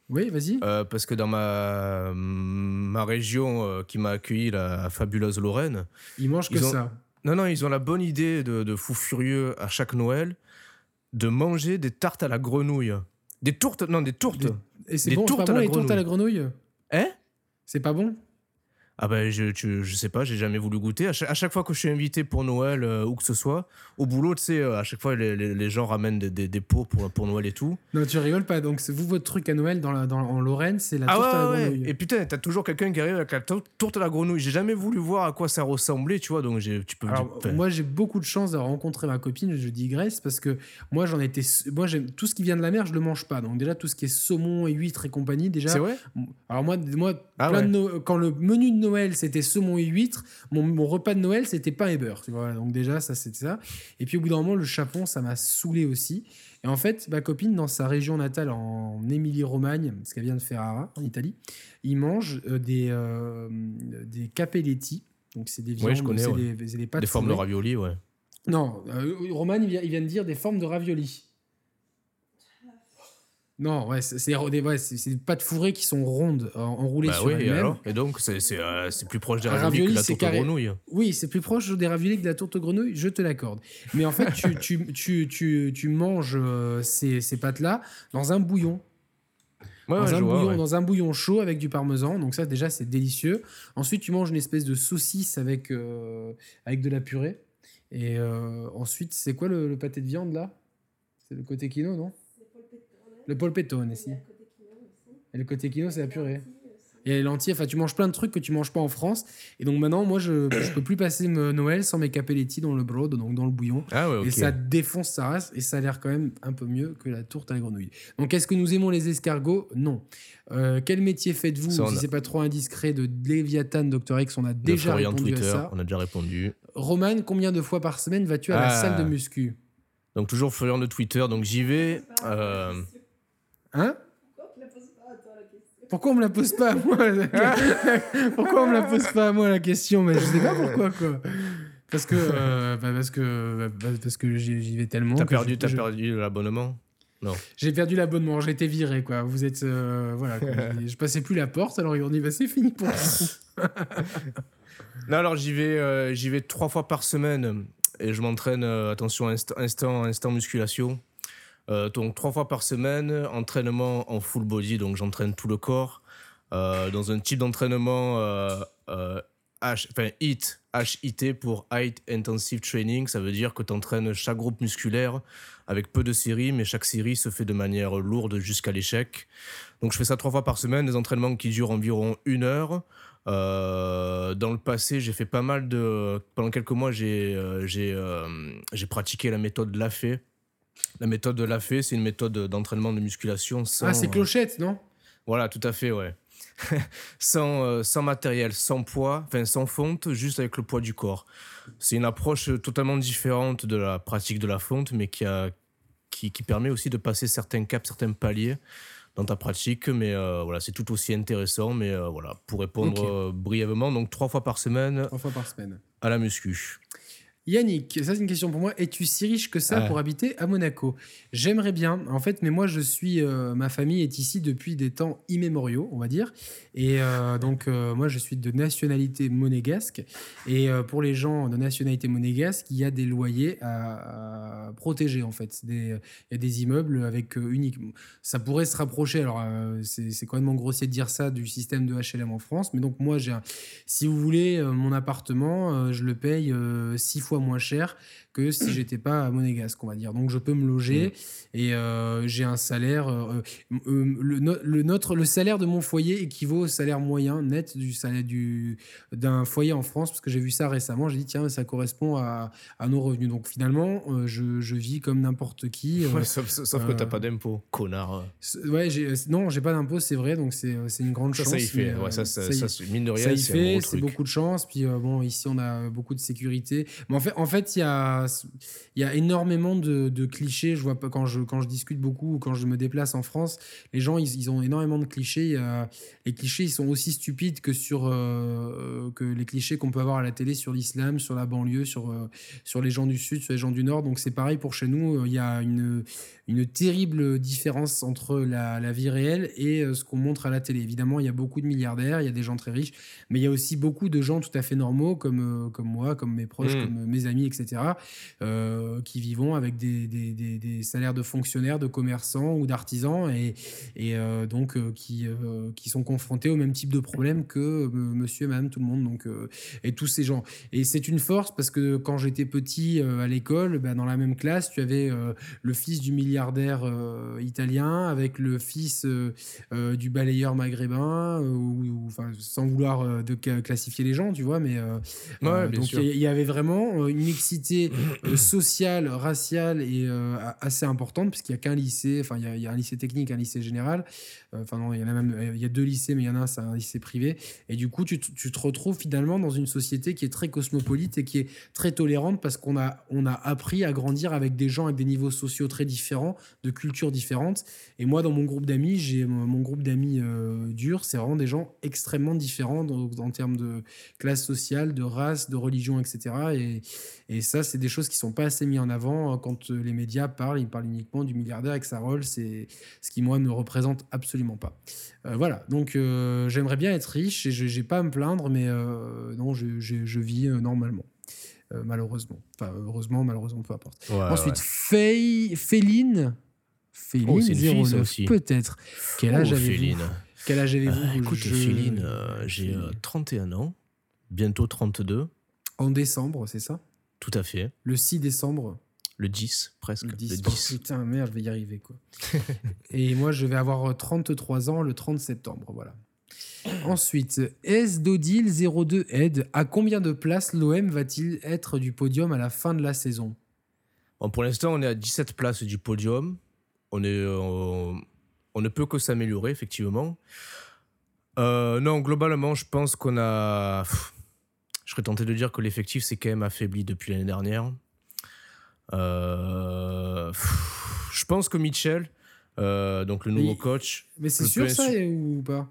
Oui, vas-y. parce que dans ma, ma région qui m'a accueilli, la fabuleuse Lorraine. Ils mangent que ça. Non, non, ils ont la bonne idée de, de fou furieux à chaque Noël de manger des tartes à la grenouille. Des tourtes, non, des tourtes. Et c'est bon, tourtes pas bon, les tourtes à la grenouille Hein? C'est pas bon ah ben je, je, sais pas, j'ai jamais voulu goûter. À chaque, fois que je suis invité pour Noël euh, ou que ce soit, au boulot, tu sais, euh, à chaque fois les, les, gens ramènent des, des, pots pour, pour Noël et tout. Non, tu rigoles pas. Donc c'est vous votre truc à Noël dans la, dans, en Lorraine, c'est la ah tourte à la grenouille. Et putain, t'as toujours quelqu'un qui arrive avec la tourte à la grenouille. J'ai jamais voulu voir à quoi ça ressemblait, tu vois. Donc tu peux. moi j'ai beaucoup de chance d'avoir rencontré ma copine, je dis Grace, parce que moi j'en étais, moi j'aime tout ce qui vient de la mer, je le mange pas. Donc déjà tout ce qui est saumon et huîtres et compagnie, déjà. C'est vrai? Alors moi, moi ah quand le menu de Noël c'était saumon et huîtres. Mon, repas de Noël, c'était pain et beurre. Tu vois Donc déjà, ça, c'était ça. Et puis au bout d'un moment, le chapon, ça m'a saoulé aussi. Et en fait, ma copine, dans sa région natale, en Émilie-Romagne, parce qu'elle vient de Ferrara, en Italie, il mange euh, des, euh, des capelletti. Donc c'est des viandes, je connais, des, des, des formes de ravioli, ouais. Non, euh, il vient, il vient de dire des formes de ravioli. Non, ouais, c'est des, ouais, des pâtes fourrées qui sont rondes, enroulées bah sur oui, et, alors et donc, c'est plus proche des raviolis, que la tourte carré... grenouille. Oui, c'est plus proche des raviolis que de la tourte grenouille, je te l'accorde. Mais en fait, tu, tu, [laughs] tu, tu, tu manges ces, ces pâtes-là dans un bouillon dans, un bouillon, dans un bouillon chaud avec du parmesan. Donc ça, déjà, c'est délicieux. Ensuite, tu manges une espèce de saucisse avec, euh, avec de la purée. Et euh, ensuite, c'est quoi le, pâté de viande, là? C'est le côté quino, non? Le polpettone, ici. Et le côté quino, c'est la purée et les lentilles. Enfin, tu manges plein de trucs que tu manges pas en France. Et donc maintenant, moi, je, [coughs] je peux plus passer Noël sans mes capelletti dans le broad, donc dans le bouillon. Ah ouais, Et ça défonce sa race et ça a l'air quand même un peu mieux que la tourte à la grenouille. Donc, est-ce que nous aimons les escargots? Non. Euh, quel métier faites-vous? Si c'est pas trop indiscret de Léviathan, Dr X, on a déjà répondu à ça. On a déjà répondu. Roman, combien de fois par semaine vas-tu à la ah. salle de muscu? Donc toujours Florian de Twitter, donc j'y vais. Euh... Hein pourquoi on me la pose pas à moi? Pourquoi on me la pose pas à [laughs] moi la question? Mais je sais pas pourquoi quoi. Parce que euh, bah, parce que bah, parce que j'y vais tellement. T'as perdu as perdu l'abonnement? Non. J'ai perdu l'abonnement, j'ai été viré quoi. Vous êtes euh, voilà. je passais plus la porte, alors ils ont dit bah c'est fini pour vous. [laughs] non alors j'y vais euh, j'y vais trois fois par semaine et je m'entraîne attention instant instant musculation. Euh, donc trois fois par semaine, entraînement en full body, donc j'entraîne tout le corps. Euh, dans un type d'entraînement euh, H, enfin HIT, HIT pour Height Intensive Training, ça veut dire que tu entraînes chaque groupe musculaire avec peu de séries, mais chaque série se fait de manière lourde jusqu'à l'échec. Donc je fais ça trois fois par semaine, des entraînements qui durent environ une heure. dans le passé, j'ai fait pas mal de. Pendant quelques mois, j'ai pratiqué la méthode LAFE, la méthode de la c'est une méthode d'entraînement de musculation sans. Ah, c'est clochette, non? Voilà, tout à fait, ouais. [laughs] sans, euh, sans matériel, sans poids, enfin sans fonte, juste avec le poids du corps. C'est une approche totalement différente de la pratique de la fonte, mais qui, a, qui, qui permet aussi de passer certains caps, certains paliers dans ta pratique. Mais euh, voilà, c'est tout aussi intéressant. Mais euh, voilà, pour répondre brièvement, donc trois fois par semaine. Trois fois par semaine. À la muscu. Yannick, ça c'est une question pour moi. Es-tu si riche que ça pour habiter à Monaco? J'aimerais bien, en fait, mais moi je suis, euh, ma famille est ici depuis des temps immémoriaux, on va dire. Et euh, donc euh, moi je suis de nationalité monégasque. Et pour les gens de nationalité monégasque, il y a des loyers à, protéger en fait. il y a des immeubles avec uniquement. Ça pourrait se rapprocher. Alors c'est quand même grossier de dire ça du système de HLM en France, mais donc moi j'ai, si vous voulez, mon appartement, je le paye six fois moins cher que si j'étais pas à Monégasque, on va dire. Donc je peux me loger mm. et euh, j'ai un salaire. Euh, euh, le, le, notre, le salaire de mon foyer équivaut au salaire moyen net du salaire du, d'un foyer en France, parce que j'ai vu ça récemment. J'ai dit, tiens, ça correspond à, à nos revenus. Donc finalement, je, je, vis comme n'importe qui. sauf, sauf que tu n'as pas d'impôt, connard. Ouais, j'ai, non, j'ai pas d'impôt, c'est vrai. Donc c'est, c'est une grande chance. Ça, y fait. ça, ça, ça, mine de rien, c'est, c'est beaucoup de chance. Puis bon, ici, on a beaucoup de sécurité. Mais en fait, en fait il y a il y a énormément de, clichés. Je vois quand je, quand je discute beaucoup ou quand je me déplace en France, les gens, ils, ont énormément de clichés. les clichés, ils sont aussi stupides que, sur, euh, que les clichés qu'on peut avoir à la télé sur l'islam, sur la banlieue, sur, euh, sur les gens du Sud, sur les gens du Nord. Donc c'est pareil pour chez nous. Il y a une, une terrible différence entre la, la vie réelle et euh, ce qu'on montre à la télé. Évidemment, il y a beaucoup de milliardaires, il y a des gens très riches, mais il y a aussi beaucoup de gens tout à fait normaux, comme, comme moi, comme mes proches, mmh. comme mes amis, etc., euh, qui vivent avec des, des, des, salaires de fonctionnaires, de commerçants ou d'artisans, et, et euh, donc euh, qui, qui sont confrontés au même type de problème que monsieur et madame tout le monde. Donc, et tous ces gens. Et c'est une force parce que quand j'étais petit à l'école, bah, dans la même classe, tu avais le fils du milliardaire italien avec le fils du balayeur maghrébin, ou, enfin, sans vouloir de classifier les gens, tu vois, mais donc il y, avait vraiment une mixité sociale, raciale et euh, assez importante, puisqu'il n'y a qu'un lycée, enfin, il y, a un lycée technique, un lycée général. Euh, enfin, non, il y en a même, il y a deux lycées, mais il y en a un, c'est un lycée privé. Et du coup, tu, te retrouves finalement dans une société qui est très cosmopolite et qui est très tolérante parce qu'on a, on a appris à grandir avec des gens avec des niveaux sociaux très différents, de cultures différentes. Et moi, dans mon groupe d'amis, j'ai mon groupe d'amis euh, dur, c'est vraiment des gens extrêmement différents en, termes de classe sociale, de race, de religion, etc. Et, et ça, c'est des choses qui sont pas assez mises en avant hein, quand les médias parlent. Ils parlent uniquement du milliardaire avec sa rôle. C'est ce qui, moi, ne représente absolument pas. voilà, donc j'aimerais bien être riche et je n'ai pas à me plaindre, mais non, je, je vis normalement. Euh, malheureusement. Enfin, heureusement, malheureusement, peu importe. Ensuite, ouais. Féline. Féline, oh, 09, peut-être. Quel âge oh, avez-vous Quel âge avez-vous euh, Écoute, Féline, euh, j'ai 31 ans, bientôt 32. En décembre, c'est ça? Tout à fait. Le 6 décembre le 10, presque. Le 10. putain, merde, je vais y arriver, quoi. [laughs] Et moi, je vais avoir 33 ans le 30 septembre, voilà. [coughs] Ensuite, S. Dodil 02 Ed, à combien de places l'OM va-t-il être du podium à la fin de la saison? Pour l'instant, on est à 17 places du podium. On, est, euh, on, ne peut que s'améliorer, effectivement. Euh, non, globalement, je pense qu'on a. Je serais tenté de dire que l'effectif s'est quand même affaibli depuis l'année dernière. Euh, je pense que Mitchell, donc le nouveau coach. Mais c'est sûr ça ou pas?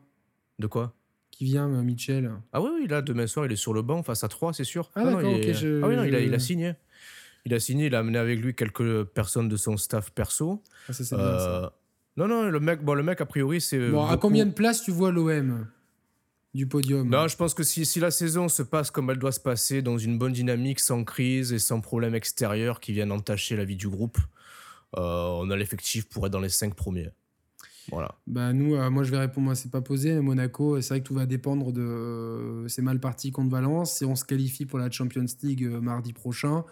De quoi? Qui vient, euh, Mitchell? Ah oui, oui, là, demain soir, il est sur le banc face à 3, c'est sûr. Ah, d'accord, ok. Ah oui, non, il a, il a signé. Il a signé, il a amené avec lui quelques personnes de son staff perso. Ah, ça, c'est bien, ça. Euh, non, non, le mec, bon, le mec a priori, c'est. Bon, à combien de places tu vois l'OM du podium Non, je pense que si, si, la saison se passe comme elle doit se passer, dans une bonne dynamique, sans crise et sans problème extérieur qui viennent entacher la vie du groupe, euh, on a l'effectif pour être dans les 5 premiers. Voilà. Bah nous, euh, moi je vais répondre, moi c'est pas posé. Monaco, c'est vrai que tout va dépendre de. Euh, c'est mal parti contre Valence. Si on se qualifie pour la Champions League euh, mardi prochain,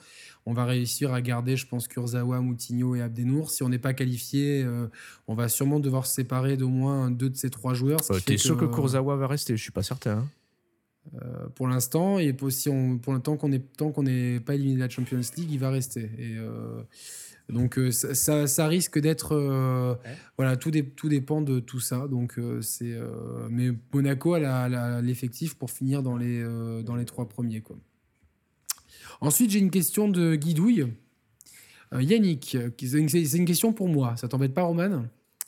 on va réussir à garder, je pense, Kurzawa, Moutinho et Abdenour. Si on n'est pas qualifié, on va sûrement devoir se séparer d'au moins deux de ces trois joueurs. T'es sûr que, Kurzawa va rester? Je suis pas certain. Hein. Pour l'instant, et pour, on, pour le temps qu'on n'est pas éliminé de la Champions League, il va rester. Et donc euh, ça, ça, risque d'être euh, voilà tout, tout, dépend de tout ça. Donc euh, c'est mais Monaco a l'effectif pour finir dans les dans les trois premiers quoi. Ensuite j'ai une question de Guidouille. Yannick, c'est une question pour moi. Ça t'embête pas Roman?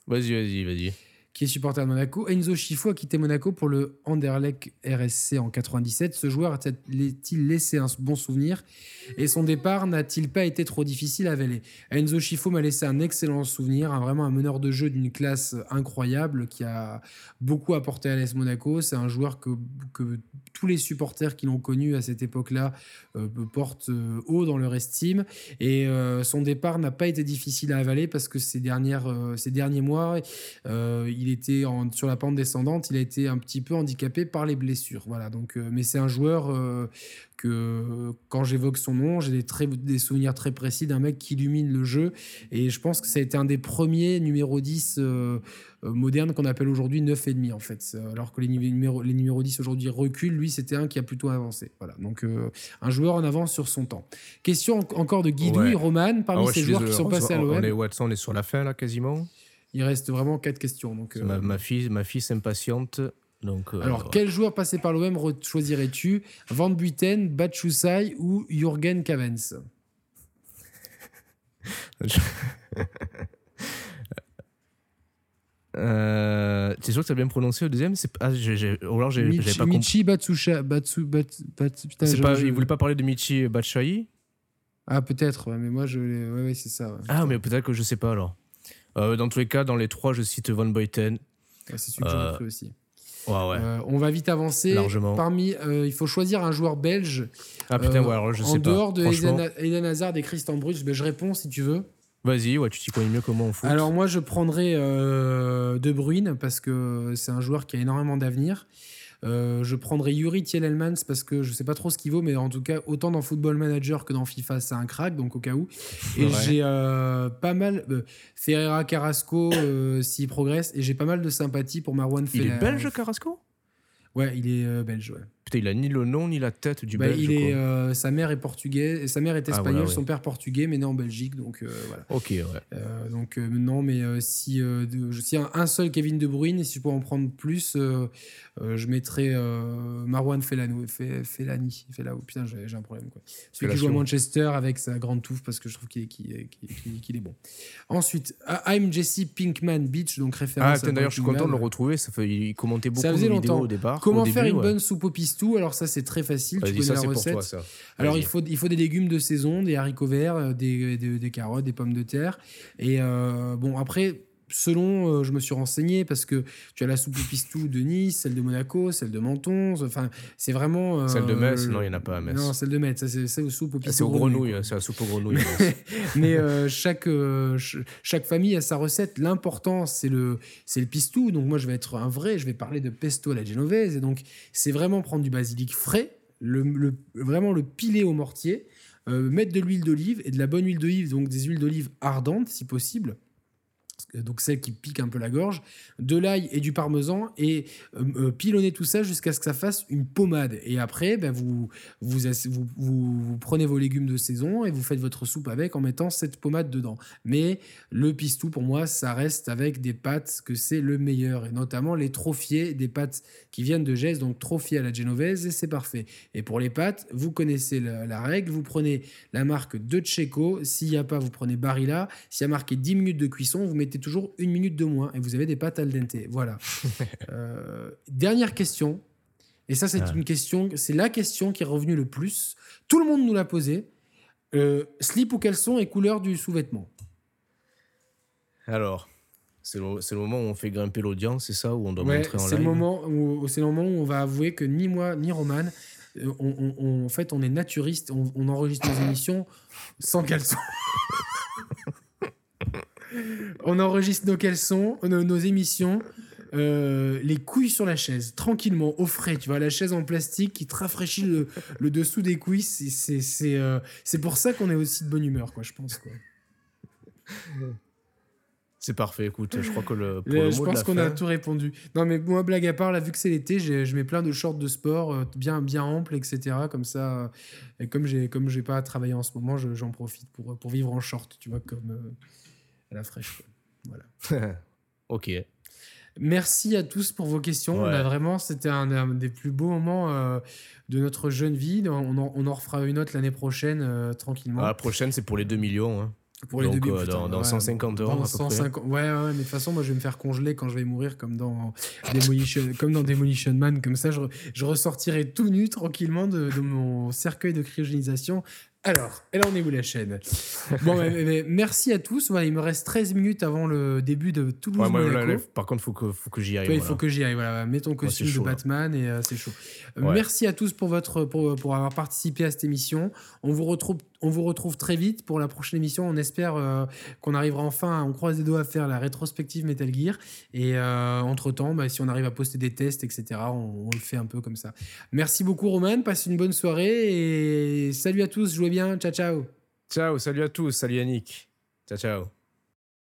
Vas-y vas-y vas-y qui est supporter de Monaco. Enzo Schifo a quitté Monaco pour le Anderlecht RSC en 97. Ce joueur a-t-il laissé un bon souvenir? Et son départ n'a-t-il pas été trop difficile à avaler? Enzo Schifo m'a laissé un excellent souvenir, vraiment un meneur de jeu d'une classe incroyable qui a beaucoup apporté à l'AS Monaco. C'est un joueur que, tous les supporters qui l'ont connu à cette époque-là euh, portent euh, haut dans leur estime. Et euh, son départ n'a pas été difficile à avaler parce que ces, dernières, ces derniers mois, il il était sur la pente descendante, il a été un petit peu handicapé par les blessures. Voilà, donc, euh, mais c'est un joueur euh, que quand j'évoque son nom, j'ai des, des souvenirs très précis d'un mec qui illumine le jeu. Et je pense que ça a été un des premiers numéro 10 euh, modernes qu'on appelle aujourd'hui 9,5 en fait. Alors que les, numéros, les numéros 10 aujourd'hui reculent, lui c'était un qui a plutôt avancé. Voilà, donc un joueur en avance sur son temps. Question encore de Guidouille, Roman, parmi ah ces joueurs qui sont passés à l'OM. On est, Watson, on est sur la fin là quasiment il reste vraiment quatre questions. Donc, ma, euh, ma, fille, ma fille s'impatiente. Donc, euh, Alors, quel joueur passé par l'OM choisirais-tu Van Buiten, Batchusai ou Jürgen Cavens? [laughs] Euh, c'est sûr que tu as bien prononcé le deuxième? C'est ah, ou alors j'ai pas Michi Batsusha Batsu Bat, pas, il voulait pas parler de Michi Batshai ah peut-être mais moi je ouais, ouais c'est ça ah mais peut-être que je sais pas alors dans tous les cas, dans les trois, je cite Van Boyten. c'est celui que j'aurais pris aussi. Ouais, ouais. Euh, on va vite avancer. Largement. Parmi, euh, il faut choisir un joueur belge. Ah putain, ouais, alors je sais en dehors de Eden, Hazard et Christian Bruce, ben, je réponds si tu veux. Vas-y, ouais, tu t'y connais mieux comment on fout. Alors moi, je prendrais De Bruyne parce que c'est un joueur qui a énormément d'avenir. Euh, je prendrais Yuri Tielemans parce que je sais pas trop ce qu'il vaut, mais en tout cas, autant dans Football Manager que dans FIFA, c'est un crack, donc au cas où. Et j'ai euh, pas mal. Euh, Ferreira Carrasco, s'il progresse, et j'ai pas mal de sympathie pour Marwan Il est belge, Carrasco? Ouais, il est belge, ouais. Putain, il a ni le nom ni la tête du bah, Belge. Il est, euh, sa mère est portugaise, et sa mère est ah, espagnole, son père portugais, mais né en Belgique, donc euh, voilà. Ok, ouais. Euh, donc non, mais si si un, un, seul Kevin De Bruyne, et si je pouvais en prendre plus, je mettrais Marwan Felano, Felani, Felao. Putain, j'ai un problème quoi. Celui qui joue à Manchester avec sa grande touffe parce que je trouve qu'il est, est, bon. Ensuite, I'm Jesse Pinkman Beach, donc référence. Ah, d'ailleurs, je suis content de le retrouver. Ça fait, il commentait beaucoup de vidéos au départ. Comment faire une bonne soupe au pistou, alors ça c'est très facile, tu connais la recette. Alors il faut, il faut des légumes de saison, des haricots verts, des, des, des carottes, des pommes de terre. Et bon, après, selon, euh, je me suis renseigné parce que tu as la soupe au pistou de Nice, celle de Monaco, celle de Menton. Enfin, c'est vraiment. Euh, celle de Metz, non, il n'y en a pas à Metz. Non, celle de Metz, c'est la soupe au pistou. C'est aux grenouilles, c'est la soupe aux grenouilles. [laughs] Mais euh, chaque, chaque famille a sa recette. L'important, c'est le, le pistou. Donc, moi, je vais être un vrai, je vais parler de pesto à la genovese. Et donc, c'est vraiment prendre du basilic frais, le, vraiment le piler au mortier, mettre de l'huile d'olive et de la bonne huile d'olive, donc des huiles d'olive ardentes si possible donc celle qui pique un peu la gorge, de l'ail et du parmesan et euh, euh, pilonner tout ça jusqu'à ce que ça fasse une pommade. Et après, ben, vous, vous, prenez vos légumes de saison et vous faites votre soupe avec en mettant cette pommade dedans. Mais le pistou, pour moi, ça reste avec des pâtes que c'est le meilleur, et notamment les trophiers, des pâtes qui viennent de Geste, donc trophier à la genovese, et c'est parfait. Et pour les pâtes, vous connaissez la, règle, vous prenez la marque de Checo, s'il n'y a pas, vous prenez Barilla, s'il y a marqué 10 minutes de cuisson, vous mettez toujours une minute de moins et vous avez des pâtes al dente. Voilà. [laughs] Euh, dernière question. Et ça, c'est ah. une question, c'est la question qui est revenue le plus. Tout le monde nous l'a posée. Euh, slip ou caleçon et couleur du sous-vêtement Alors, c'est le, le, moment où on fait grimper l'audience, c'est ça Où on doit montrer en live C'est le moment où on va avouer que ni moi, ni Roman, euh, on, en fait, on est naturiste. On, on enregistre nos émissions sans caleçon. [laughs] on enregistre nos caleçons, nos, nos émissions, euh, les couilles sur la chaise, tranquillement, au frais. Tu vois, la chaise en plastique qui te rafraîchit le, dessous des couilles. Euh, c'est pour ça qu'on est aussi de bonne humeur, quoi, je pense. Quoi. C'est parfait, écoute, je crois que le. je pense qu'on a tout répondu. Non, mais moi, blague à part, là, vu que c'est l'été, je mets plein de shorts de sport euh, bien, bien amples, etc. Comme ça, et comme j'ai comme j'ai pas à travailler en ce moment, j'en profite pour, pour vivre en short, tu vois, comme à la fraîche. Voilà. [laughs] ok. Merci à tous pour vos questions. vraiment, c'était un, des plus beaux moments euh, de notre jeune vie. On en, on en refera une autre l'année prochaine, euh, tranquillement. Ah, la prochaine, c'est pour les 2 millions. Hein. Pour les Donc, euh, dans, 150 euros. Ouais, ouais, mais de toute façon, moi, je vais me faire congeler quand je vais mourir, comme dans Demolition, [laughs] comme dans Demolition Man. Comme ça, je, je ressortirai tout nu tranquillement de, de mon cercueil de cryogénisation alors, et là, on est où la chaîne? Bon, merci à tous. il me reste 13 minutes avant le début de Toulouse ouais, Monaco. par contre, il faut que, faut que j'y aille. il faut que j'y aille. Voilà. Mets ton costume de Batman et euh, c'est chaud. Merci à tous pour, votre, pour, pour, avoir participé à cette émission. On vous retrouve on vous retrouve très vite pour la prochaine émission. On espère euh, qu'on arrivera enfin, on croise les doigts à faire la rétrospective Metal Gear. Et euh, entre-temps, bah, si on arrive à poster des tests, etc., on, le fait un peu comme ça. Merci beaucoup Roman, passe une bonne soirée et salut à tous, jouez bien, ciao ciao. Ciao, salut à tous, salut Yannick. Ciao ciao.